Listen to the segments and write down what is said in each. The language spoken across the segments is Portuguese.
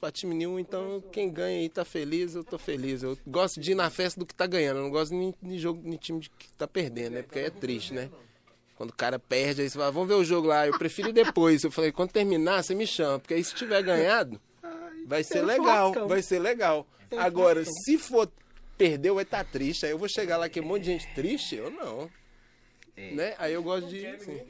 pra time nenhum, então quem ganha aí tá feliz, eu tô feliz. Eu gosto de ir na festa do que tá ganhando, eu não gosto nem de jogo de time de que tá perdendo, né? Porque aí é triste, né? Quando o cara perde, aí você fala, vamos ver o jogo lá, eu prefiro ir depois. Eu falei, quando terminar, você me chama, porque aí se tiver ganhado, vai ser legal, vai ser legal. Agora, se for perder, vai estar triste. Aí eu vou chegar lá que um monte de gente triste, eu não. É. Né? Aí eu gosto de. assim,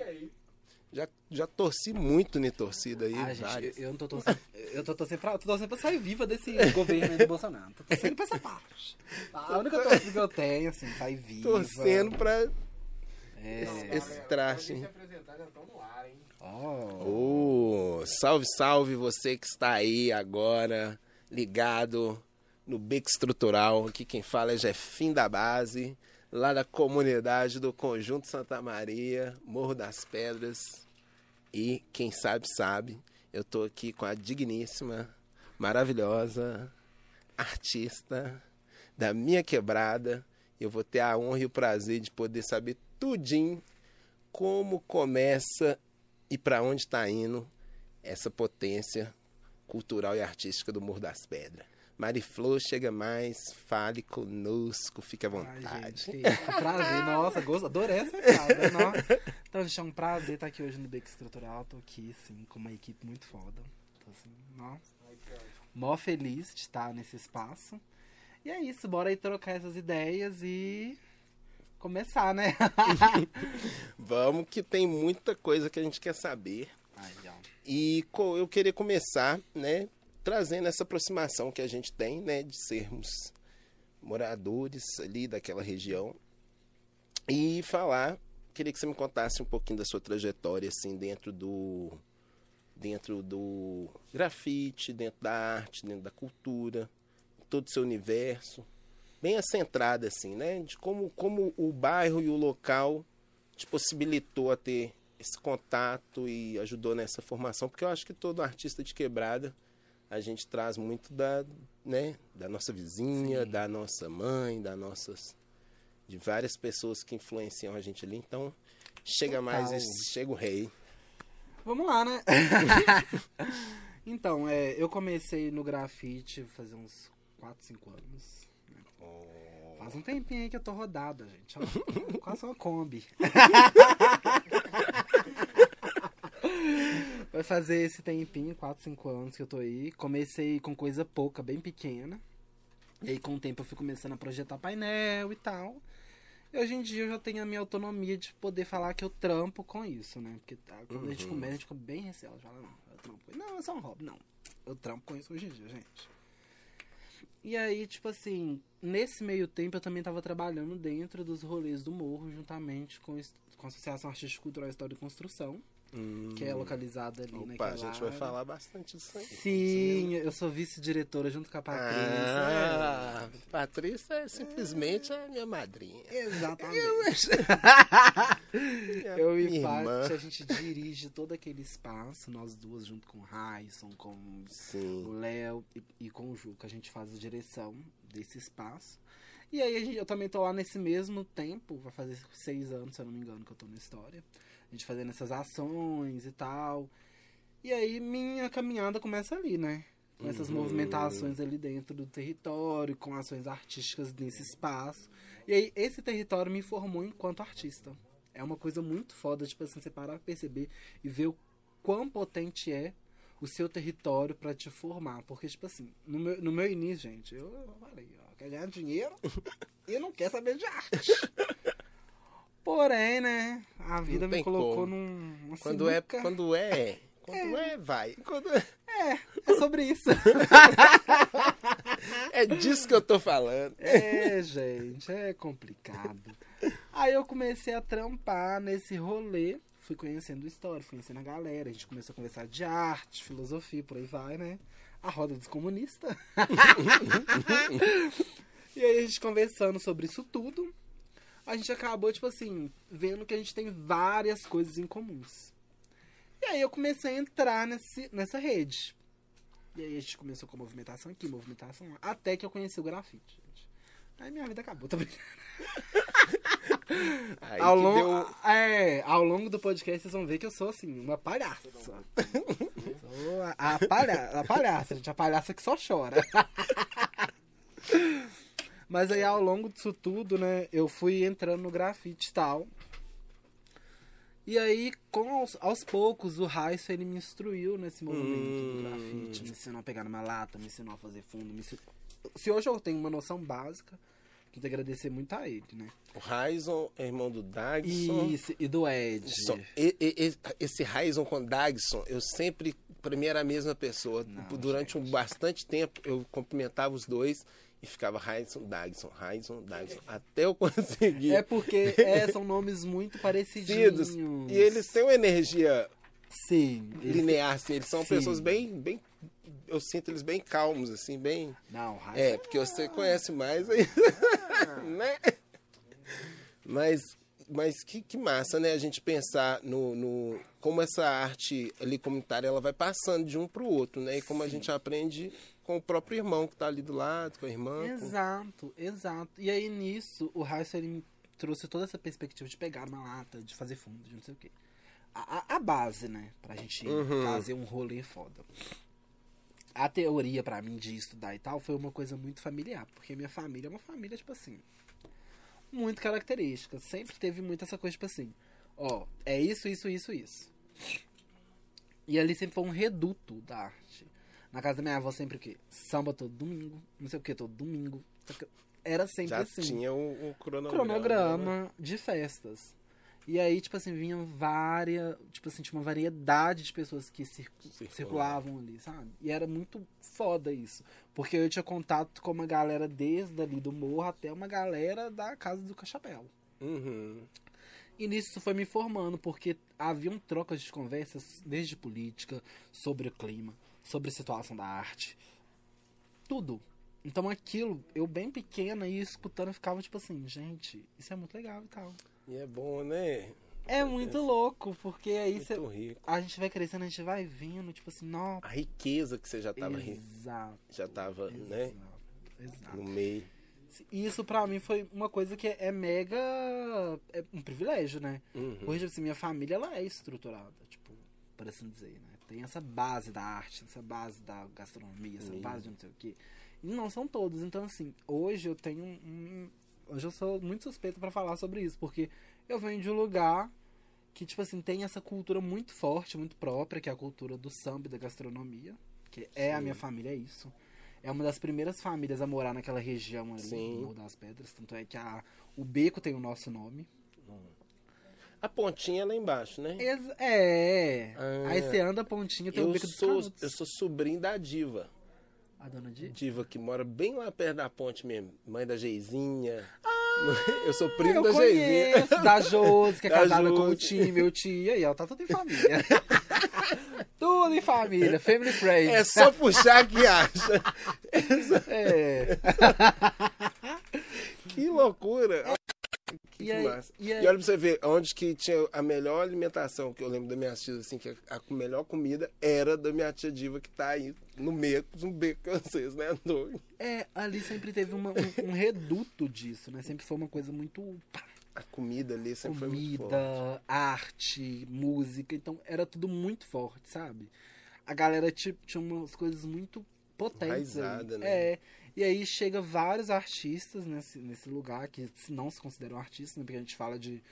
já, já torci muito em torcida aí. Ah, gente, eu, não tô torcendo. Eu tô torcendo pra, tô torcendo pra sair viva desse governo aí do Bolsonaro. Tô torcendo pra essa parte. A única torcida que eu tenho, assim, sair viva. Torcendo pra É. esse traste. Se apresentar, já estão no ar, hein? Ó. Ô, salve, salve você que está aí agora, ligado no Beco Estrutural. Aqui quem fala é Jefim da Base, lá da comunidade do Conjunto Santa Maria, Morro das Pedras. E quem sabe, sabe, eu tô aqui com a digníssima, maravilhosa artista da minha quebrada. Eu vou ter a honra e o prazer de poder saber tudinho como começa e para onde está indo essa potência cultural e artística do Morro das Pedras. Mariflor, chega mais, fale conosco, fique à Ai, vontade. gente, que que prazer. Nossa, gosto, adorei essa casa. Então, gente, é um prazer estar aqui hoje no Beco Estrutural. Tô aqui, assim, com uma equipe muito foda. Tô assim, ó, mó feliz de estar nesse espaço. E é isso, bora aí trocar essas ideias e começar, né? Vamos que tem muita coisa que a gente quer saber. E eu queria começar, né, trazendo essa aproximação que a gente tem, né, de sermos moradores ali daquela região e falar, queria que você me contasse um pouquinho da sua trajetória assim dentro do dentro do grafite, dentro da arte, dentro da cultura, todo o seu universo, bem centrada assim, né, de como como o bairro e o local te possibilitou a ter esse contato e ajudou nessa formação, porque eu acho que todo artista de quebrada a gente traz muito da, né, da nossa vizinha, Sim. da nossa mãe, da nossas de várias pessoas que influenciam a gente ali. Então, chega mais, esse- chega o rei. Vamos lá, né? então, é, eu comecei no grafite fazer uns 4, 5 anos. Faz um tempinho aí que eu tô rodada, gente. Ó, quase uma Kombi. Vai fazer esse tempinho, 4, 5 anos que eu tô aí. Comecei com coisa pouca, bem pequena. E aí, com o tempo, eu fui começando a projetar painel e tal. E hoje em dia eu já tenho a minha autonomia de poder falar que eu trampo com isso, né? Porque tá, quando a gente Uhum. começa, a gente fica bem receoso. Fala, não, eu trampo. Não, é só um hobby. Não, eu trampo com isso hoje em dia, gente. E aí, tipo assim, nesse meio tempo eu também tava trabalhando dentro dos rolês do morro, juntamente com, com a Associação Artística Cultural História e Construção, que é localizada ali Opa, naquela a gente vai área. falar bastante disso aí. Sim, eu sou vice-diretora junto com a Patrícia. Ah, Patrícia é simplesmente a minha madrinha. É, Exatamente. Eu e. Paty, a gente dirige todo aquele espaço, nós duas, junto com o Raison, com o Sim. Léo e, e com o Juca, a gente faz a direção desse espaço. E aí gente- eu também tô lá nesse mesmo tempo, vai fazer seis anos, se eu não me engano, que eu tô na história. A gente fazendo essas ações e tal. E aí minha caminhada começa ali, né? Com essas Uhum. movimentações ali dentro do território, com ações artísticas nesse espaço. E aí esse território me formou enquanto artista. É uma coisa muito foda, tipo assim, você parar perceber e ver o quão potente é o seu território pra te formar. Porque, tipo assim, no meu, no meu início, gente, eu falei, ó, quer ganhar dinheiro e não quer saber de arte. Porém, né, a vida Não me colocou como. num, uma Quando é, sinuca. quando é, quando é, vai. Quando é, É sobre isso. é disso que eu tô falando. É, gente, é complicado. Aí eu comecei a trampar nesse rolê, fui conhecendo história, fui conhecendo a galera, a gente começou a conversar de arte, filosofia, por aí vai, né? A roda dos comunistas. e aí a gente conversando sobre isso tudo, a gente acabou, tipo assim, vendo que a gente tem várias coisas em comuns. E aí eu comecei a entrar nesse, nessa rede. E aí a gente começou com movimentação aqui, movimentação lá, até que eu conheci o grafite, gente. Aí minha vida acabou, tô brincando. Aí ao, que longo, deu- é, ao longo do podcast vocês vão ver que eu sou assim, uma palhaça. Sou a, a, palha, a palhaça, gente, a palhaça que só chora. Mas aí ao longo disso tudo, né, eu fui entrando no grafite e tal. E aí, com aos, aos poucos, o Raisso, ele me instruiu nesse movimento Hum. do grafite. Me ensinou a pegar numa lata, me ensinou a fazer fundo. Me ensinou... Se hoje eu tenho uma noção básica, tenho que agradecer muito a ele, né? O Raison é irmão do Dagson. Isso, e do Ed. Só- e- e- e- esse Raison com Dagson, eu sempre, pra mim era a mesma pessoa. Não, Durante um bastante tempo, eu cumprimentava os dois e ficava Raison, Dagson, Raison, Dagson, até eu conseguir. É porque é, são nomes muito. Parecidos. E eles têm uma energia Sim. Eles... linear, assim. Eles são Sim. pessoas bem, bem. Eu sinto eles bem calmos, assim, bem. Não, Raiz É, porque você conhece mais aí. né? Mas, mas que, que massa, né? A gente pensar no, no. Como essa arte ali comunitária ela vai passando de um pro outro, né? E como a gente aprende com o próprio irmão que tá ali do lado, com a irmã. com- Exato, exato. E aí nisso, o Raiz ele trouxe toda essa perspectiva de pegar uma lata, de fazer fundo, de não sei o quê. A, a- a base, né? Pra gente Uhum. fazer um rolê foda. A teoria pra mim de estudar e tal foi uma coisa muito familiar, porque minha família é uma família, tipo assim, muito característica. Sempre teve muito essa coisa, tipo assim, ó, é isso, isso, isso, isso. E ali sempre foi um reduto da arte. Na casa da minha avó sempre o quê? Samba todo domingo, não sei o que todo domingo. Era sempre Já assim tinha um, um cronograma. né? cronograma de festas. E aí, tipo assim, vinham várias. Tipo assim, tinha uma variedade de pessoas que cir- Circulavam. circulavam ali, sabe? E era muito foda isso. Porque eu tinha contato com uma galera desde ali do morro até uma galera da casa do Cachapéu. Uhum. E nisso isso foi me formando, porque haviam trocas de conversas, desde política, sobre o clima, sobre a situação da arte. Tudo. Então aquilo, eu bem pequena e escutando, eu ficava tipo assim, gente, isso é muito legal e tal. E é bom, né? É muito louco, porque aí Muito cê- rico. a gente vai crescendo, a gente vai vendo, tipo assim, não. A riqueza que você já tava, Exato. já tava né? Exato. Exato. no meio. E isso pra mim foi uma coisa que é mega. É um privilégio, né? Uhum. Hoje, assim, minha família, ela é estruturada, tipo, por assim dizer, né? Tem essa base da arte, essa base da gastronomia, essa Sim. base de não sei o quê. E não são todos. Então, assim, hoje eu tenho um... um- Hoje eu sou muito suspeito pra falar sobre isso, porque eu venho de um lugar que, tipo assim, tem essa cultura muito forte, muito própria, que é a cultura do samba e da gastronomia, que é a Sim. minha família, é isso. É uma das primeiras famílias a morar naquela região ali, Sim. do Morro das Pedras. Tanto é que a, o beco tem o nosso nome. A pontinha é lá embaixo, né? Ex- É. Ah. Aí você anda a pontinha, tem o Eu beco dos sou, eu sou sobrinho da Diva. A dona de... Diva que mora bem lá perto da ponte mesmo. Mãe da Geizinha. eu sou primo Ah, Eu da Geizinha. conheço, da Josi, que é Da casada com o tio, meu tio. Aí, ó, tá tudo em família. tudo em família, family friends. É só puxar que acha. É. Que loucura. Que E aí- massa. e E, aí- olha pra você ver, onde que tinha a melhor alimentação, que eu lembro da minha tia, assim, que a, a melhor comida era da minha tia Diva, que tá aí no meio, no beco que vocês, né? É, ali sempre teve uma- um, um reduto disso, né? Sempre foi uma coisa muito A comida ali sempre foi muito forte. comida, arte, música, então era tudo muito forte, sabe? A galera tipo, tinha umas coisas muito potentes. Enraizada, ali. né? É. E aí chega vários artistas nesse, nesse lugar, que não se consideram artistas, né? Porque a gente fala de,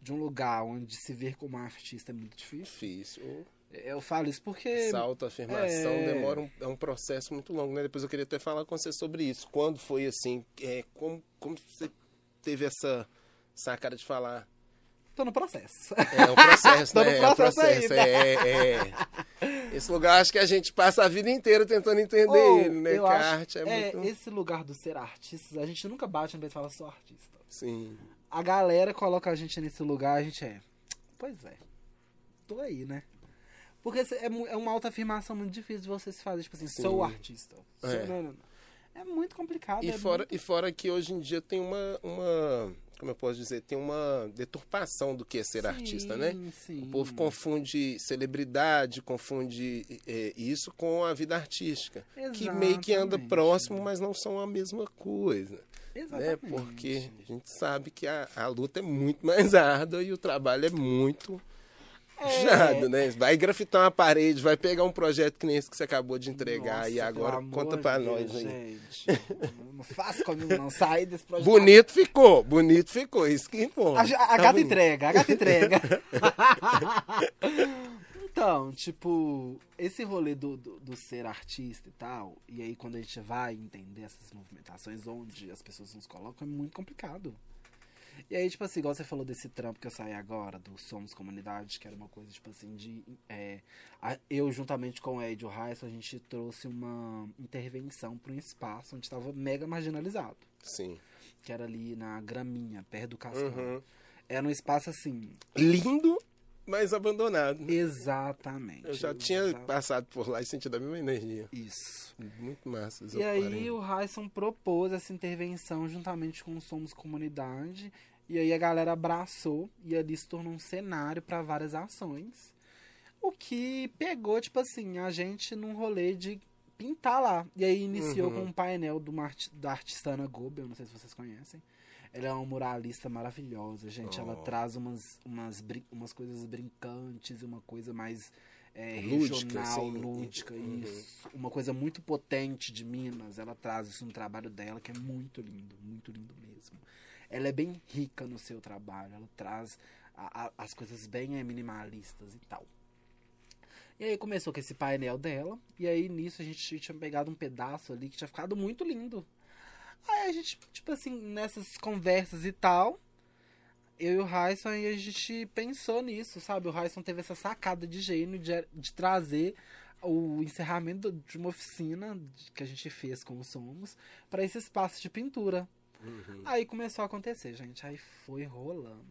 de um lugar onde se ver como artista é muito difícil. Difícil. Eu falo isso porque. Essa autoafirmação é. demora um, é um processo muito longo, né? Depois eu queria até falar com você sobre isso. Quando foi assim, é, como, como você teve essa sacada de falar? Tô no processo. É um processo, Tô no né? É um processo processo. É, é. Esse lugar acho que a gente passa a vida inteira tentando entender Ou, ele, né? eu Que acho- arte é, muito. Esse lugar do ser artista, a gente nunca bate no peito e fala sou artista. Sim. A galera coloca a gente nesse lugar, a gente é. Pois é. Tô aí, né? Porque é, é uma autoafirmação muito difícil de você se fazer, tipo assim, Sim. sou artista. Sou, É. não, não, não. É muito complicado. E é fora, muito- e fora que hoje em dia tem uma, uma. Como eu posso dizer? Tem uma deturpação do que é ser artista, né? Sim, Sim. O povo confunde celebridade, confunde é, isso com a vida artística. Que meio que anda Exatamente. próximo, mas não são a mesma coisa. né? Exatamente. Porque a gente sabe que a, a luta é muito mais árdua e o trabalho é muito É. puxado, né? Vai grafitar uma parede, vai pegar um projeto que nem esse que você acabou de entregar Nossa, e agora conta pra de nós Deus, aí. Gente, não faça comigo não, sair desse projeto. Bonito ficou, bonito ficou, isso que importa. A, a Tá gata bonito. entrega, a gata entrega. então, tipo, esse rolê do, do, do ser artista e tal, e aí quando a gente vai entender essas movimentações onde as pessoas nos colocam, é muito complicado. E aí, tipo assim, igual você falou desse trampo que eu saí agora, do Somos Comunidade, que era uma coisa, tipo assim, de. é, a- eu, juntamente com o Ed e o Raíssa, a gente trouxe uma intervenção para um espaço onde estava mega marginalizado. Sim. Que era ali na Graminha, perto do Cascão. Uhum. Era um espaço assim. Lindo, mas abandonado. Exatamente. Eu já tinha Exa- passado por lá e sentido a mesma energia. Isso. Muito massa. E aí o Raison propôs essa intervenção juntamente com o Somos Comunidade. E aí a galera abraçou e ali se tornou um cenário para várias ações. O que pegou, tipo assim, a gente num rolê de pintar lá. E aí iniciou Uhum. com um painel do da artista Ana Gobe, eu não sei se vocês conhecem. Ela é uma muralista maravilhosa, gente. Ela Oh. traz umas, umas, umas coisas brincantes uma coisa mais é, Lúdica, regional, assim. lúdica, Uhum. isso. Uma coisa muito potente de Minas. Ela traz isso no trabalho dela, que é muito lindo, muito lindo mesmo. Ela é bem rica no seu trabalho, ela traz a- a- as coisas bem é, minimalistas e tal. E aí começou com esse painel dela, e aí nisso a gente tinha pegado um pedaço ali que tinha ficado muito lindo. Aí a gente, tipo assim, nessas conversas e tal, eu e o Raison, aí a gente pensou nisso, sabe? O Raison teve essa sacada de gênio de, de trazer o encerramento de uma oficina que a gente fez com o Somos para esse espaço de pintura. Uhum. Aí começou a acontecer, gente. Aí foi rolando.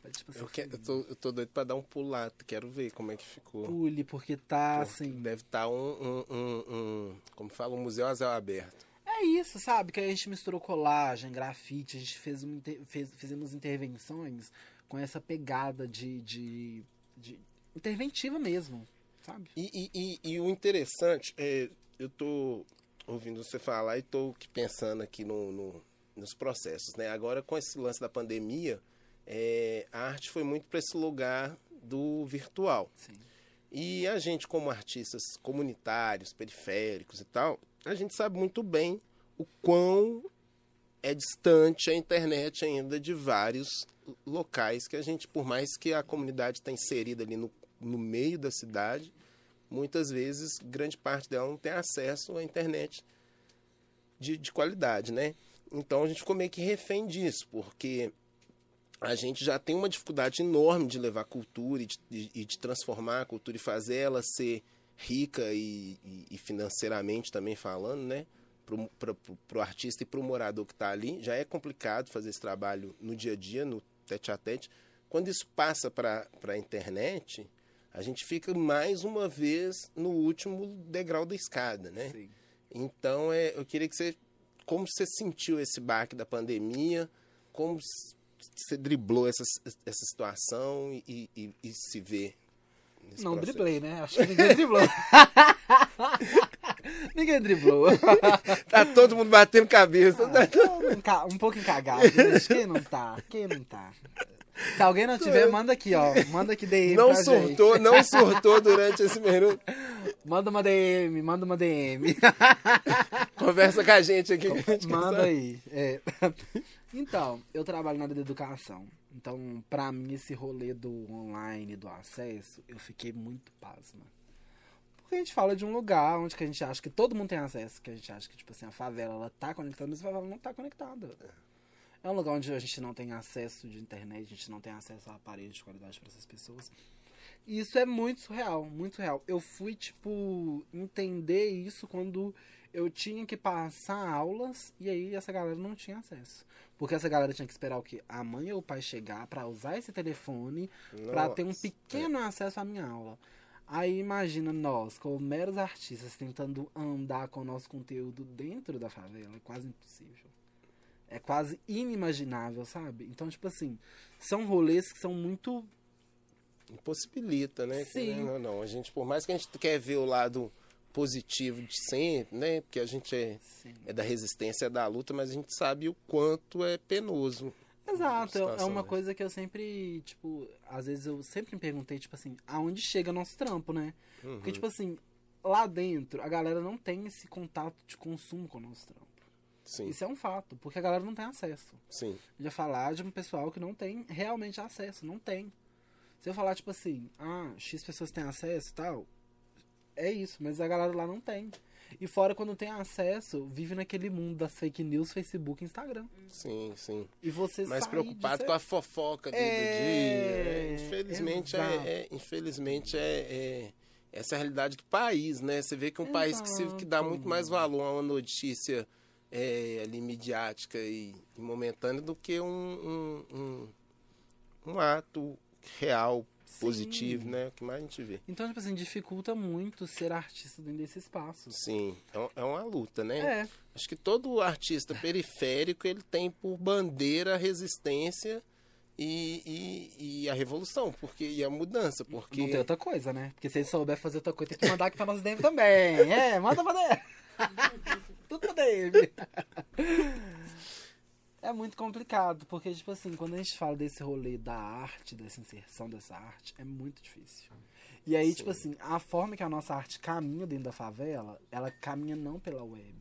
Foi, tipo assim, Eu, que- eu tô, eu tô doido pra dar um pulo lá, quero ver como é que ficou. pule, porque tá Porque assim. Deve estar um, um, um, um- como fala, um museu a aberto. É isso, sabe? Que a gente misturou colagem, grafite, a gente fez, fez- fizemos intervenções com essa pegada de, de, de interventiva mesmo, sabe? E, e, e, e o interessante é, eu tô ouvindo você falar e tô pensando aqui no, no- nos processos, né? Agora com esse lance da pandemia, é, a arte foi muito para esse lugar do virtual. Sim. E a gente, como artistas comunitários, periféricos e tal, a gente sabe muito bem o quão é distante a internet ainda de vários locais que a gente, por mais que a comunidade está inserida ali no, no meio da cidade, muitas vezes grande parte dela não tem acesso à internet de, de qualidade, né? Então a gente ficou meio que refém disso, porque a gente já tem uma dificuldade enorme de levar cultura e de, de- transformar a cultura e fazer ela ser rica e- e financeiramente também falando, né? Para o artista e para o morador que está ali. Já é complicado fazer esse trabalho no dia a dia, no tete a tete. Quando isso passa para a internet, a gente fica mais uma vez no último degrau da escada, né? Sim. Então, é, eu queria que você. Como você sentiu esse baque da pandemia? Como você driblou essa, essa situação e, e- e se vê nesse Não processo? driblei, né? Acho que ninguém driblou. ninguém driblou. Tá todo mundo batendo cabeça. Ah, tô um ca- um pouco encagado, gente. Quem não tá? Quem não tá? Se alguém não tiver, manda aqui, ó. Manda aqui DM Não surtou, gente. não surtou durante esse minuto. Manda uma DM, manda uma DM. Conversa com a gente aqui. gente Manda aí. É. Então, eu trabalho na área da educação. Então, pra mim, esse rolê do online, do acesso, eu fiquei muito pasma. Porque a gente fala de um lugar onde que a gente acha que todo mundo tem acesso, que a gente acha que, tipo assim, a favela, ela tá conectada, mas a favela não tá conectada. É um lugar onde a gente não tem acesso de internet, a gente não tem acesso a aparelhos de qualidade para essas pessoas. E isso é muito surreal, muito surreal. Eu fui, tipo, entender isso quando eu tinha que passar aulas e aí essa galera não tinha acesso. Porque essa galera tinha que esperar o quê? A mãe ou o pai chegar pra usar esse telefone pra ter um pequeno acesso à minha aula. Aí imagina nós, como meros artistas, tentando andar com o nosso conteúdo dentro da favela. É quase impossível. É quase inimaginável, sabe? Então, tipo assim, são rolês que são muito Impossibilita, né? Sim. Não, não. A gente, por mais que a gente quer ver o lado positivo de sempre, né? Porque a gente é, Sim. é da resistência, é da luta, mas a gente sabe o quanto é penoso. Exato, é- é uma né? coisa que eu sempre, tipo, às vezes eu sempre me perguntei, tipo assim, aonde chega nosso trampo, né? Uhum. Porque, tipo assim, lá dentro, a galera não tem esse contato de consumo com o nosso trampo. Sim, Isso é um fato, porque a galera não tem acesso. sim, vai falar de um pessoal que não tem realmente acesso, não tem. Se eu falar, tipo assim, ah, X pessoas têm acesso e tal, é isso, mas a galera lá não tem. E fora, quando tem acesso, vive naquele mundo das fake news, Facebook e Instagram. sim, sim. E você mais preocupado com a fofoca do, do É, dia. né? Infelizmente, é, exato. é- infelizmente é, é- essa é a realidade do país, né? Você vê que é um país que, se, que dá Exato. muito mais valor a uma notícia é, ali midiática e, e momentânea do que um, um, um, um ato real, Sim. positivo, né? O que mais a gente vê. Então, tipo assim, dificulta muito ser artista dentro desse espaço. Sim, é, é uma luta, né? É, Acho que todo artista periférico ele tem por bandeira a resistência e, e, e a revolução, porque e a mudança, porque não tem outra coisa, né? Porque se ele souber fazer outra coisa, tem que mandar aqui pra nós DM também. É, manda pra DM. Tudo pra DM. É muito complicado, porque, tipo assim, quando a gente fala desse rolê da arte, dessa inserção dessa arte, é muito difícil. E aí, tipo assim, a forma que a nossa arte caminha dentro da favela, ela caminha não pela web.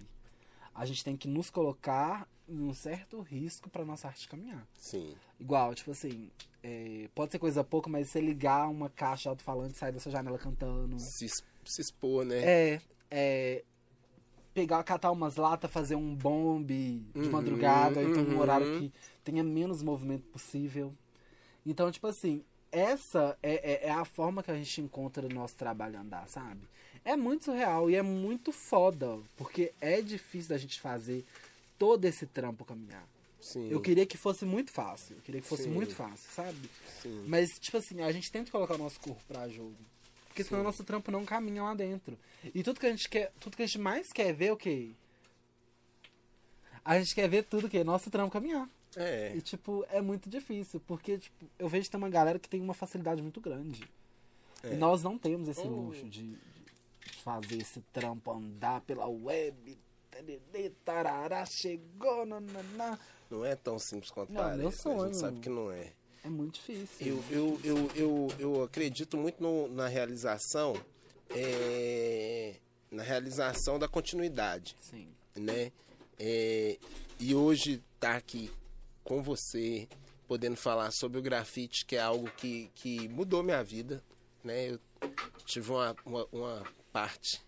A gente tem que nos colocar em um certo risco pra nossa arte caminhar. sim, Igual, tipo assim, é, pode ser coisa pouca, mas você ligar uma caixa alto-falante e sair da sua janela cantando. se, se expor, né? É, é. Pegar, catar umas latas, fazer um bombe de Uhum, madrugada, ou então uhum. horário que tenha menos movimento possível. Então, tipo assim, essa é, é, é a forma que a gente encontra o nosso trabalho andar, sabe? É muito surreal e é muito foda, porque é difícil da gente fazer todo esse trampo caminhar. Sim, Eu queria que fosse muito fácil. Eu queria que fosse Sim. muito fácil, sabe? sim, Mas, tipo assim, a gente tem que colocar o nosso corpo pra jogo. Porque senão o nosso trampo não caminha lá dentro. E tudo que a gente quer. Tudo que a gente mais quer ver é o quê? A gente quer ver tudo que nosso trampo caminhar. é, E, tipo, é muito difícil. Porque, tipo, eu vejo que tem uma galera que tem uma facilidade muito grande. É. E nós não temos esse Oh. luxo de, de fazer esse trampo andar pela web. Tarará, chegou, nananá. não é tão simples quanto Não, parece. meu né? A sonho. gente sabe que não é. É muito difícil. Eu, eu, eu, eu, eu acredito muito no- na realização, é, na realização da continuidade. Sim. né? É, e hoje tá aqui com você, podendo falar sobre o grafite, que é algo que, que mudou minha vida, né? Eu tive uma, uma, uma parte.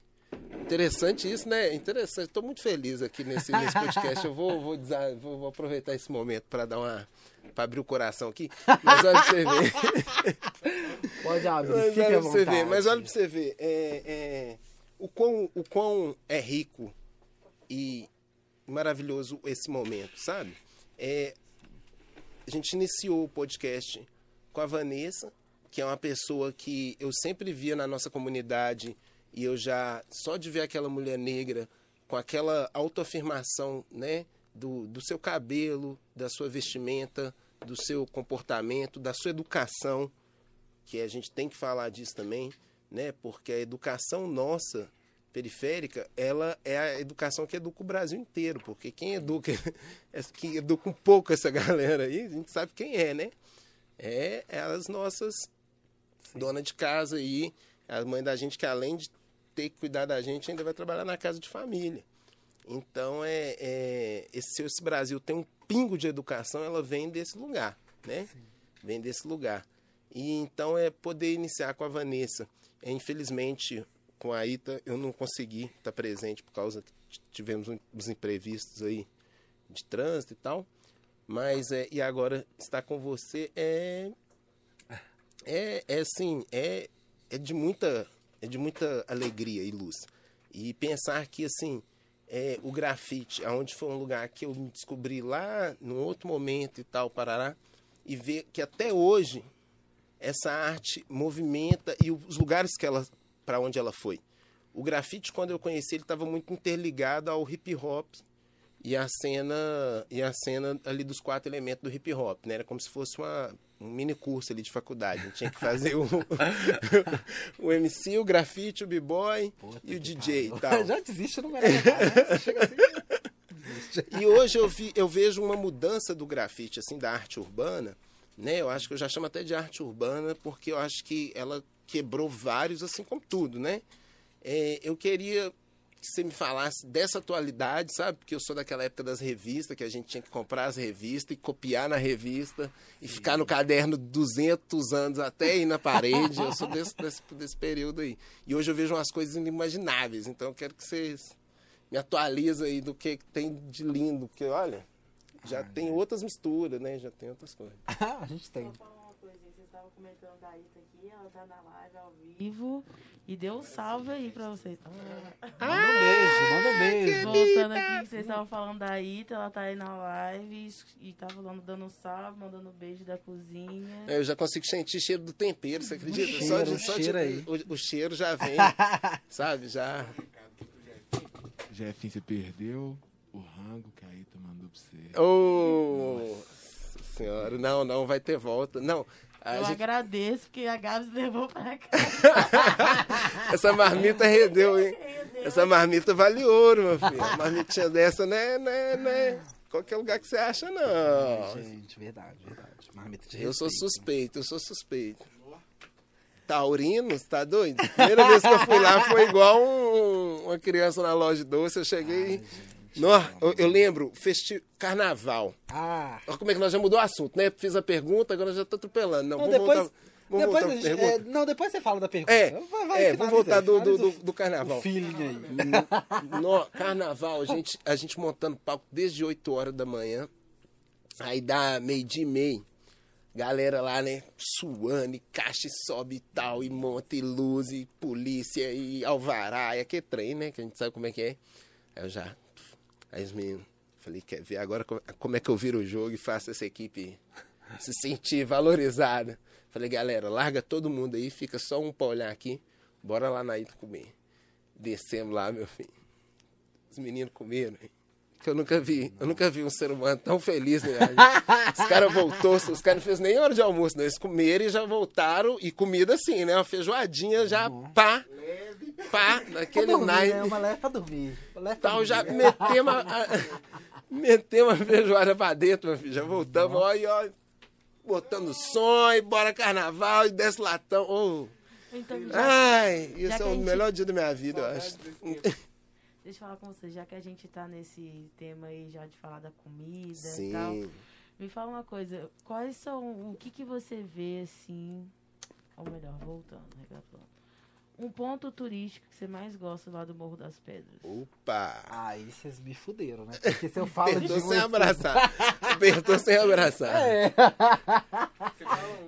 Interessante isso, né? Interessante. Estou muito feliz aqui nesse, nesse podcast. Eu vou, vou- vou aproveitar esse momento para dar uma. Para abrir o coração aqui. Mas olha pra você ver. Pode abrir, Mas fique olha à pra você ver, mas olha pra você ver, é, é, o, quão, o quão é rico e maravilhoso esse momento, sabe? É, a gente iniciou o podcast com a Vanessa, que é uma pessoa que eu sempre via na nossa comunidade e eu já, só de ver aquela mulher negra com aquela autoafirmação, né? Do, do seu cabelo, da sua vestimenta, do seu comportamento, da sua educação, que a gente tem que falar disso também, né? Porque a educação nossa periférica, ela é a educação que educa o Brasil inteiro, porque quem educa, quem educa um pouco essa galera aí, a gente sabe quem é, né? É, é as nossas donas de casa aí, a mãe da gente que além de ter que cuidar da gente, ainda vai trabalhar na casa de família. Então, é, é esse, se esse Brasil tem um pingo de educação, ela vem desse lugar, né? Vem desse lugar. E então é poder iniciar com a Vanessa. É, infelizmente, com a Ita, eu não consegui estar presente por causa que tivemos uns imprevistos aí de trânsito e tal. Mas é, e agora estar com você é é, é assim, é, é de muita é de muita alegria e luz. E pensar que assim, é, o grafite, aonde foi um lugar que eu me descobri lá num outro momento e tal, parará, e ver que até hoje essa arte movimenta e os lugares que ela para onde ela foi. O grafite quando eu conheci ele estava muito interligado ao hip hop e a cena e a cena ali dos quatro elementos do hip hop, né? Era como se fosse uma um mini curso ali de faculdade. A gente tinha que fazer o, o MC, o grafite, o b-boy e o DJ e tal. Já desiste no melhor. Né? Chega assim. desiste. E hoje eu, vi, eu vejo uma mudança do grafite, assim, da arte urbana, né? Eu acho que eu já chamo até de arte urbana, porque eu acho que ela quebrou vários, assim como tudo, né? É, eu queria que você me falasse dessa atualidade, sabe? Porque eu sou daquela época das revistas, que a gente tinha que comprar as revistas e copiar na revista e ficar no caderno 200 anos até ir na parede. Eu sou desse, desse, desse período aí. E hoje eu vejo umas coisas inimagináveis, então eu quero que vocês me atualizem aí do que tem de lindo, porque olha, já tem outras misturas, né? Já tem outras coisas. a gente tem. Estavam comentando da Ita aqui, ela tá na live ao vivo e deu um salve aí pra vocês. Ah, Manda um beijo, manda um beijo. voltando aqui, que vocês estavam falando da Ita, ela tá aí na live e tá falando, dando um salve, mandando um beijo da cozinha. Eu já consigo sentir cheiro do tempero, você acredita? cheiro, só de, o só cheiro de, aí. O, o cheiro já vem, sabe? Já. Jefinho, você perdeu o rango que a Ita mandou pra você. Ô, Nossa senhora, não, não vai ter volta. Não, Eu gente- agradeço porque a Gabs levou pra cá. essa marmita rendeu, hein? Rendeu. Essa marmita vale ouro, meu filho. Uma marmitinha dessa não é, não é, não é qualquer lugar que você acha, não. Gente, verdade, verdade. Marmita de Eu sou respeito. suspeito, eu sou suspeito. Taurino, você tá doido? Primeira vez que eu fui lá foi igual um- uma criança na loja de doce. Eu cheguei. Nó, eu, eu lembro, festi... carnaval. Ah, Olha como é que nós já mudou o assunto, né? Fiz a pergunta, agora já tô atropelando. Não, não, vamos depois, voltar, vamos depois, voltar gente- é, não, depois você fala da pergunta. É, Vai- vai, é, vamos voltar do, do, do, do carnaval. O feeling aí. No, carnaval, a gente, a gente montando palco desde 8 horas da manhã. Aí dá meio-dia e meio. Galera lá, né? Suando, e caixa e sobe e tal, e monta, e luz, e polícia, e alvará, e aquele trem, né? Que a gente sabe como é que é. Aí eu já. Aí os meninos. Falei, quer ver agora co- como é que eu viro o jogo e faço essa equipe se sentir valorizada? Falei, galera, larga todo mundo aí, fica só um pra olhar aqui. Bora lá na Ita comer. Descemos lá, meu filho. Os meninos comeram. hein? Que eu nunca vi. Eu nunca vi um ser humano tão feliz, né? Os caras voltou, os caras não fez nem hora de almoço, né? Eles comeram e já voltaram. E comida assim, né? Uma feijoadinha já pá, pá, naquele Pra dormir, né? naipe Uma leve pra dormir. Uma leve pra tal, já dormir. metemos a, a- metemos a feijoada pra dentro, meu filho. Já voltamos, ó, e ó, botando som, e bora carnaval, e desce latão. Ô, Então, já, ai, já isso é o gente- melhor dia da minha vida, eu acho. Deixa eu falar com você, já que a gente tá nesse tema aí já de falar da comida e tal. Sim. Me fala uma coisa, quais são, o que que você vê assim, ou melhor, voltando, recapitulando. Um ponto turístico que você mais gosta lá do Morro das Pedras. Opa! Aí vocês me fuderam, né? Porque se eu falo de Apertou um sem abraçar. Apertou sem abraçar. É.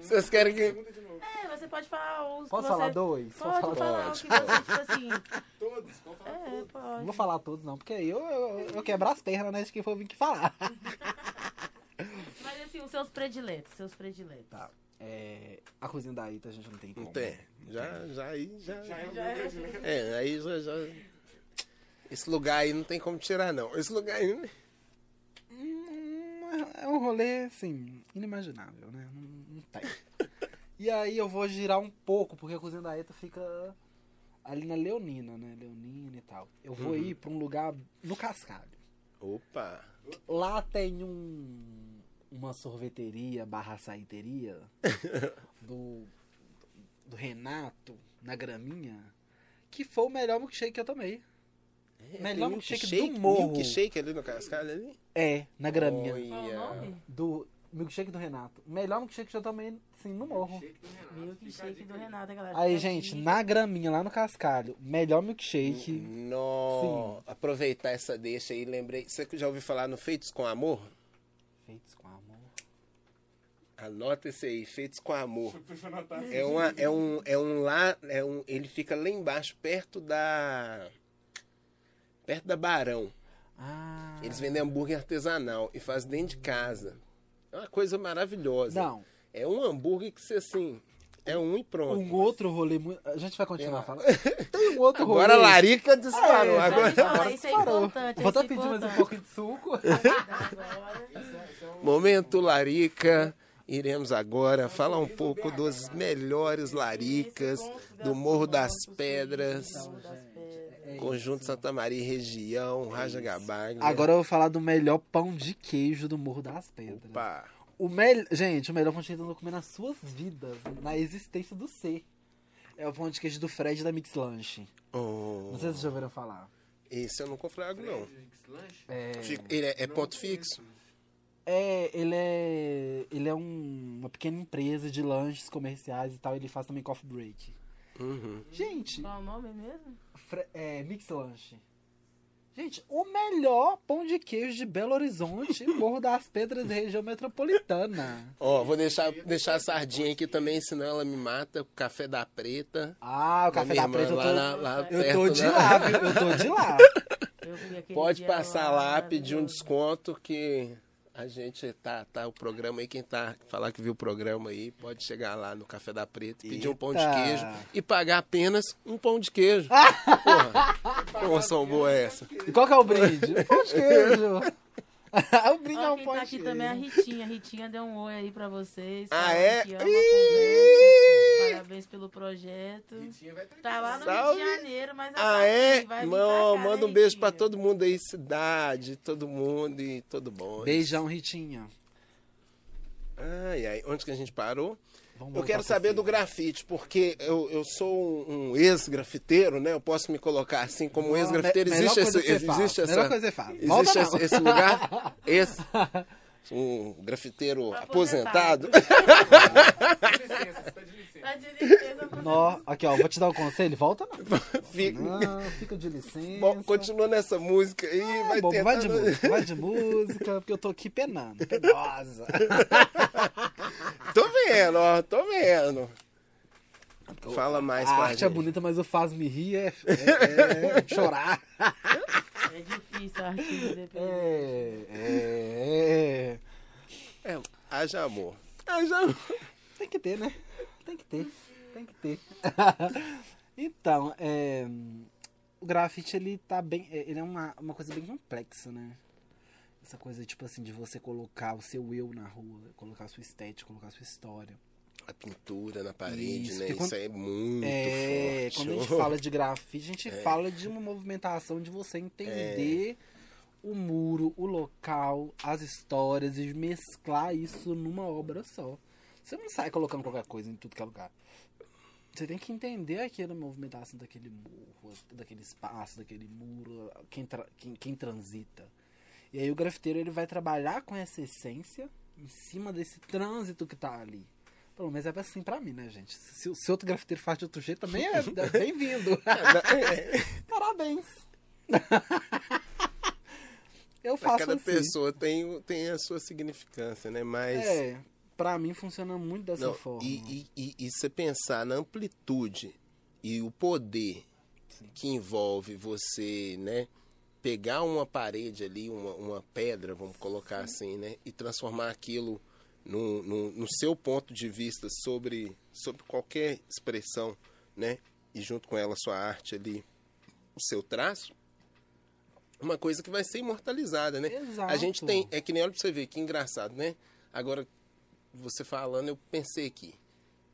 Vocês querem que. É, você pode falar os que Posso você... falar dois? Pode Posso falar falar o que você, tipo assim... Todos, vamos falar É, Não pode. vou falar todos, não, porque aí eu, eu, eu quebro as pernas, né? De quem for vir que falar. Mas assim, os seus prediletos, seus prediletos. Tá. É, a cozinha da Ita a gente não tem como. Não tem. Já, já aí, já. Já é um Já é. É, aí já, já. Esse lugar aí não tem como tirar, não. Esse lugar aí. Hum, é um rolê, assim, inimaginável, né? Não, não tem. E aí eu vou girar um pouco, porque a cozinha da Eta fica ali na Leonina, né? Leonina e tal. Eu vou ir pra um lugar no Cascalho. Opa! Lá tem um uma sorveteria barra saiteria do, do Renato, na graminha, que foi o melhor milkshake que eu tomei. Melhor Tem milkshake do morro. Milkshake ali no cascalho ali? É, na graminha. Do milkshake do Renato. Melhor milkshake que eu tomei, sim, no morro. Shake do Renato. Milkshake do Renato, galera. Aí, gente, na graminha, lá no cascalho, melhor milkshake. Nó, aproveitar essa deixa aí, lembrei. Você que já ouviu falar no Feitos com Amor? Feitos com amor. Anota esse aí, Feitos com Amor. É, uma, é um, é um lá, é um, ele fica lá embaixo, perto da, perto da Barão. Ah. Eles vendem hambúrguer artesanal e fazem dentro de casa. É uma coisa maravilhosa. Não, É um hambúrguer que você assim, é um e pronto. um outro rolê muito. A gente vai continuar lá. falando. Tem um outro rolê. Agora a Larica disparou. É, agora, falar, isso é Parou. importante. Vou até é pedir mais um pouco de suco. Agora. Momento Larica. Iremos agora falar um pouco dos melhores laricas do Morro das Pedras, Conjunto Santa Maria região, Raja Gabaglia. Agora eu vou falar do melhor pão de queijo do Morro das Pedras. Opa! O mel... Gente, o melhor pão de queijo que eu comer nas suas vidas, na existência do ser. É o pão de queijo do Fred da Mix Lanche. Oh, Não sei se vocês já ouviram falar. esse eu não conflago, não. É, Ele é, é ponto fixo? É, ele é. Ele é um- uma pequena empresa de lanches comerciais e tal. Ele faz também coffee break. Uhum. Gente, Qual o nome mesmo? Fre- é, Mix Lanche. Gente, o melhor pão de queijo de Belo Horizonte, Morro das Pedras, região metropolitana. Ó, vou deixar, deixar a sardinha aqui também, senão ela me mata. Café da Preta. Ah, o café da preta eu lá, tô, na- lá eu perto, tô de né? lá, viu? Eu tô de lá. Eu Pode passar lá, pedir um desconto que a gente tá, tá o programa aí, quem tá falar que viu o programa aí, pode chegar lá no Café da Preta, pedir um pão de Eita. queijo e pagar apenas um pão de queijo. Porra, promoção boa é essa. E qual que é o brinde? Um Pão de queijo. o brinde é um quem pão tá de aqui queijo. também é a Ritinha. A Ritinha deu um oi aí pra vocês. Ah, falando é? que Ih! Parabéns pelo projeto. Tá lá no Salve. Rio de Janeiro, mas Ah, vai é? vir pra Não, cá, manda né, um beijo pra Ritinha? todo mundo aí, cidade, todo mundo e todo bom. Beijão, Ritinha. Ai, ai, onde que a gente parou? Vamos Eu quero saber do grafite, porque eu, eu sou um, um ex-grafiteiro, né? Eu posso me colocar assim como um ex-grafiteiro. Existe, esse, existe essa. Existe não. esse, esse lugar? Esse. Um grafiteiro aposentado. Tá de licença, por Nó, aqui, ó, vou te dar um conselho. Volta não. Fica- Não, fica de licença. Bom, continua nessa música aí, vai É, Bom, vai de tentando- música, vai de música, porque eu tô aqui penando, penosa. Tô vendo, ó, tô vendo. Fala mais A pra arte é bonita, mas o faz-me rir é, é- é chorar. É difícil a artista depender. É, é, é. É, haja amor. Haja amor. Tem que ter, né? Tem que ter, tem que ter. então, é, o grafite, ele tá bem... é, Ele é uma, uma coisa bem complexa, né? Essa coisa, tipo assim, de você colocar o seu eu na rua, colocar a sua estética, colocar a sua história. A pintura na parede, Isso, né? Isso quando- aí é muito É, forte. quando a gente fala de grafite, a gente fala de uma movimentação de você entender o muro, o local, as histórias e mesclar isso numa obra só. Você não sai colocando qualquer coisa em tudo que é lugar. Você tem que entender aquela movimentação daquele muro, daquele espaço, daquele muro, quem, tra- quem, quem transita. E aí o grafiteiro ele vai trabalhar com essa essência em cima desse trânsito que tá ali. Pelo menos é assim pra mim, né, gente? Se, se outro grafiteiro faz de outro jeito, também é, é bem-vindo. Parabéns. Eu Pra faço cada assim. pessoa tem, tem a sua significância, né? Mas. É, pra mim funciona muito dessa Não, forma. e, e, e, e você pensar na amplitude e o poder que envolve você, né? Pegar uma parede ali, uma, uma pedra, vamos colocar assim, né? E transformar aquilo no, no, no seu ponto de vista sobre, sobre qualquer expressão, né? E junto com ela a sua arte ali, o seu traço. Uma coisa que vai ser imortalizada, né? Exato. A gente tem, é que nem olha pra você ver, que engraçado, né? Agora, você falando, eu pensei aqui.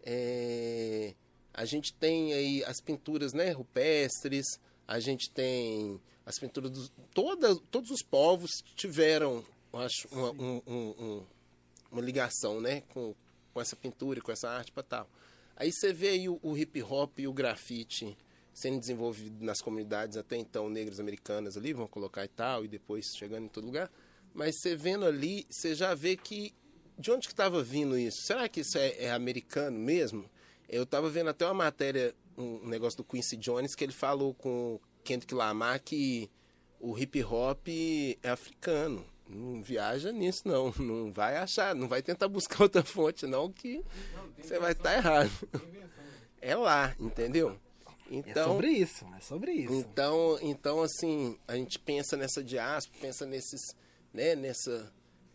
É, a gente tem aí as pinturas né, rupestres, a gente tem as pinturas dos. Toda, todos os povos tiveram, eu acho, uma, um- um- um- uma ligação né, com, com essa pintura, com essa arte para tal. Aí você vê aí o, o hip hop e o grafite sendo desenvolvido nas comunidades até então negras americanas ali, vão colocar e tal, e depois chegando em todo lugar. Mas você vendo ali, você já vê que de onde que estava vindo isso? Será que isso é, é americano mesmo? Eu estava vendo até uma matéria, um, negócio do Quincy Jones, que ele falou com o Kendrick Lamar que o hip hop é africano. Não viaja nisso, não. Não vai achar, não vai tentar buscar outra fonte, não, que você vai estar errado. É lá, entendeu? É Então, sobre isso, é sobre isso. então, então assim, a gente pensa nessa diáspora, pensa nesses, né, nessa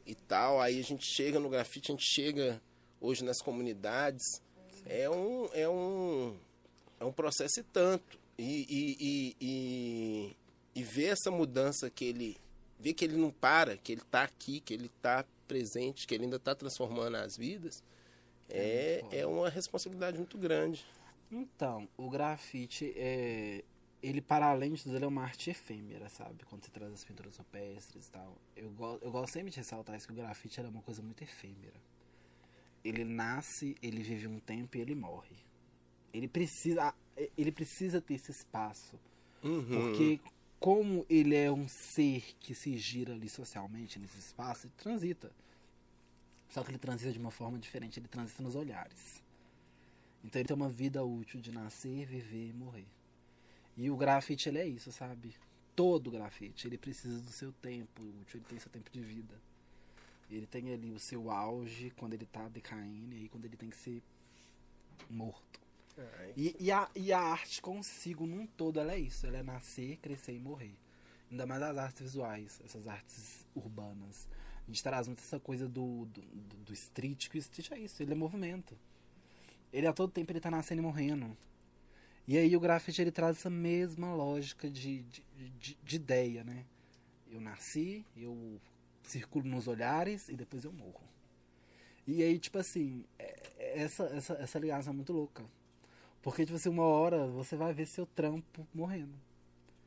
e tal, aí a gente chega no grafite, a gente chega hoje nas comunidades, é um, é um, é um processo e tanto. E, e, e, e, e ver essa mudança que ele, ver que ele não para, que ele tá aqui, que ele tá presente, que ele ainda está transformando as vidas, é, muito é uma responsabilidade muito grande. Então, o grafite, é, ele para além de tudo, ele é uma arte efêmera, sabe? Quando você traz as pinturas rupestres e tal. Eu, go eu gosto sempre de ressaltar isso, que o grafite era uma coisa muito efêmera. Ele nasce, ele vive um tempo e ele morre. Ele precisa, ele precisa ter esse espaço. Uhum. Porque como ele é um ser que se gira ali socialmente nesse espaço, ele transita. Só que ele transita de uma forma diferente, ele transita nos olhares. Então ele tem uma vida útil de nascer, viver e morrer. E o grafite ele é isso, sabe? Todo grafite, ele precisa do seu tempo útil, ele tem seu tempo de vida. Ele tem ali o seu auge quando ele tá decaindo e aí quando ele tem que ser morto. Ai, E, e, a, e a arte consigo, num todo, ela é isso. Ela é nascer, crescer e morrer. Ainda mais as artes visuais, essas artes urbanas. A gente traz muito essa coisa do, do, do- do street, que o street é isso, ele é movimento. Ele a todo tempo ele tá nascendo e morrendo. E aí o grafite ele traz essa mesma lógica de, de, de, de ideia, né? Eu nasci, eu circulo nos olhares e depois eu morro. E aí, tipo assim, é- é- essa, essa, essa ligação é muito louca. Porque, tipo assim, uma hora você vai ver seu trampo morrendo.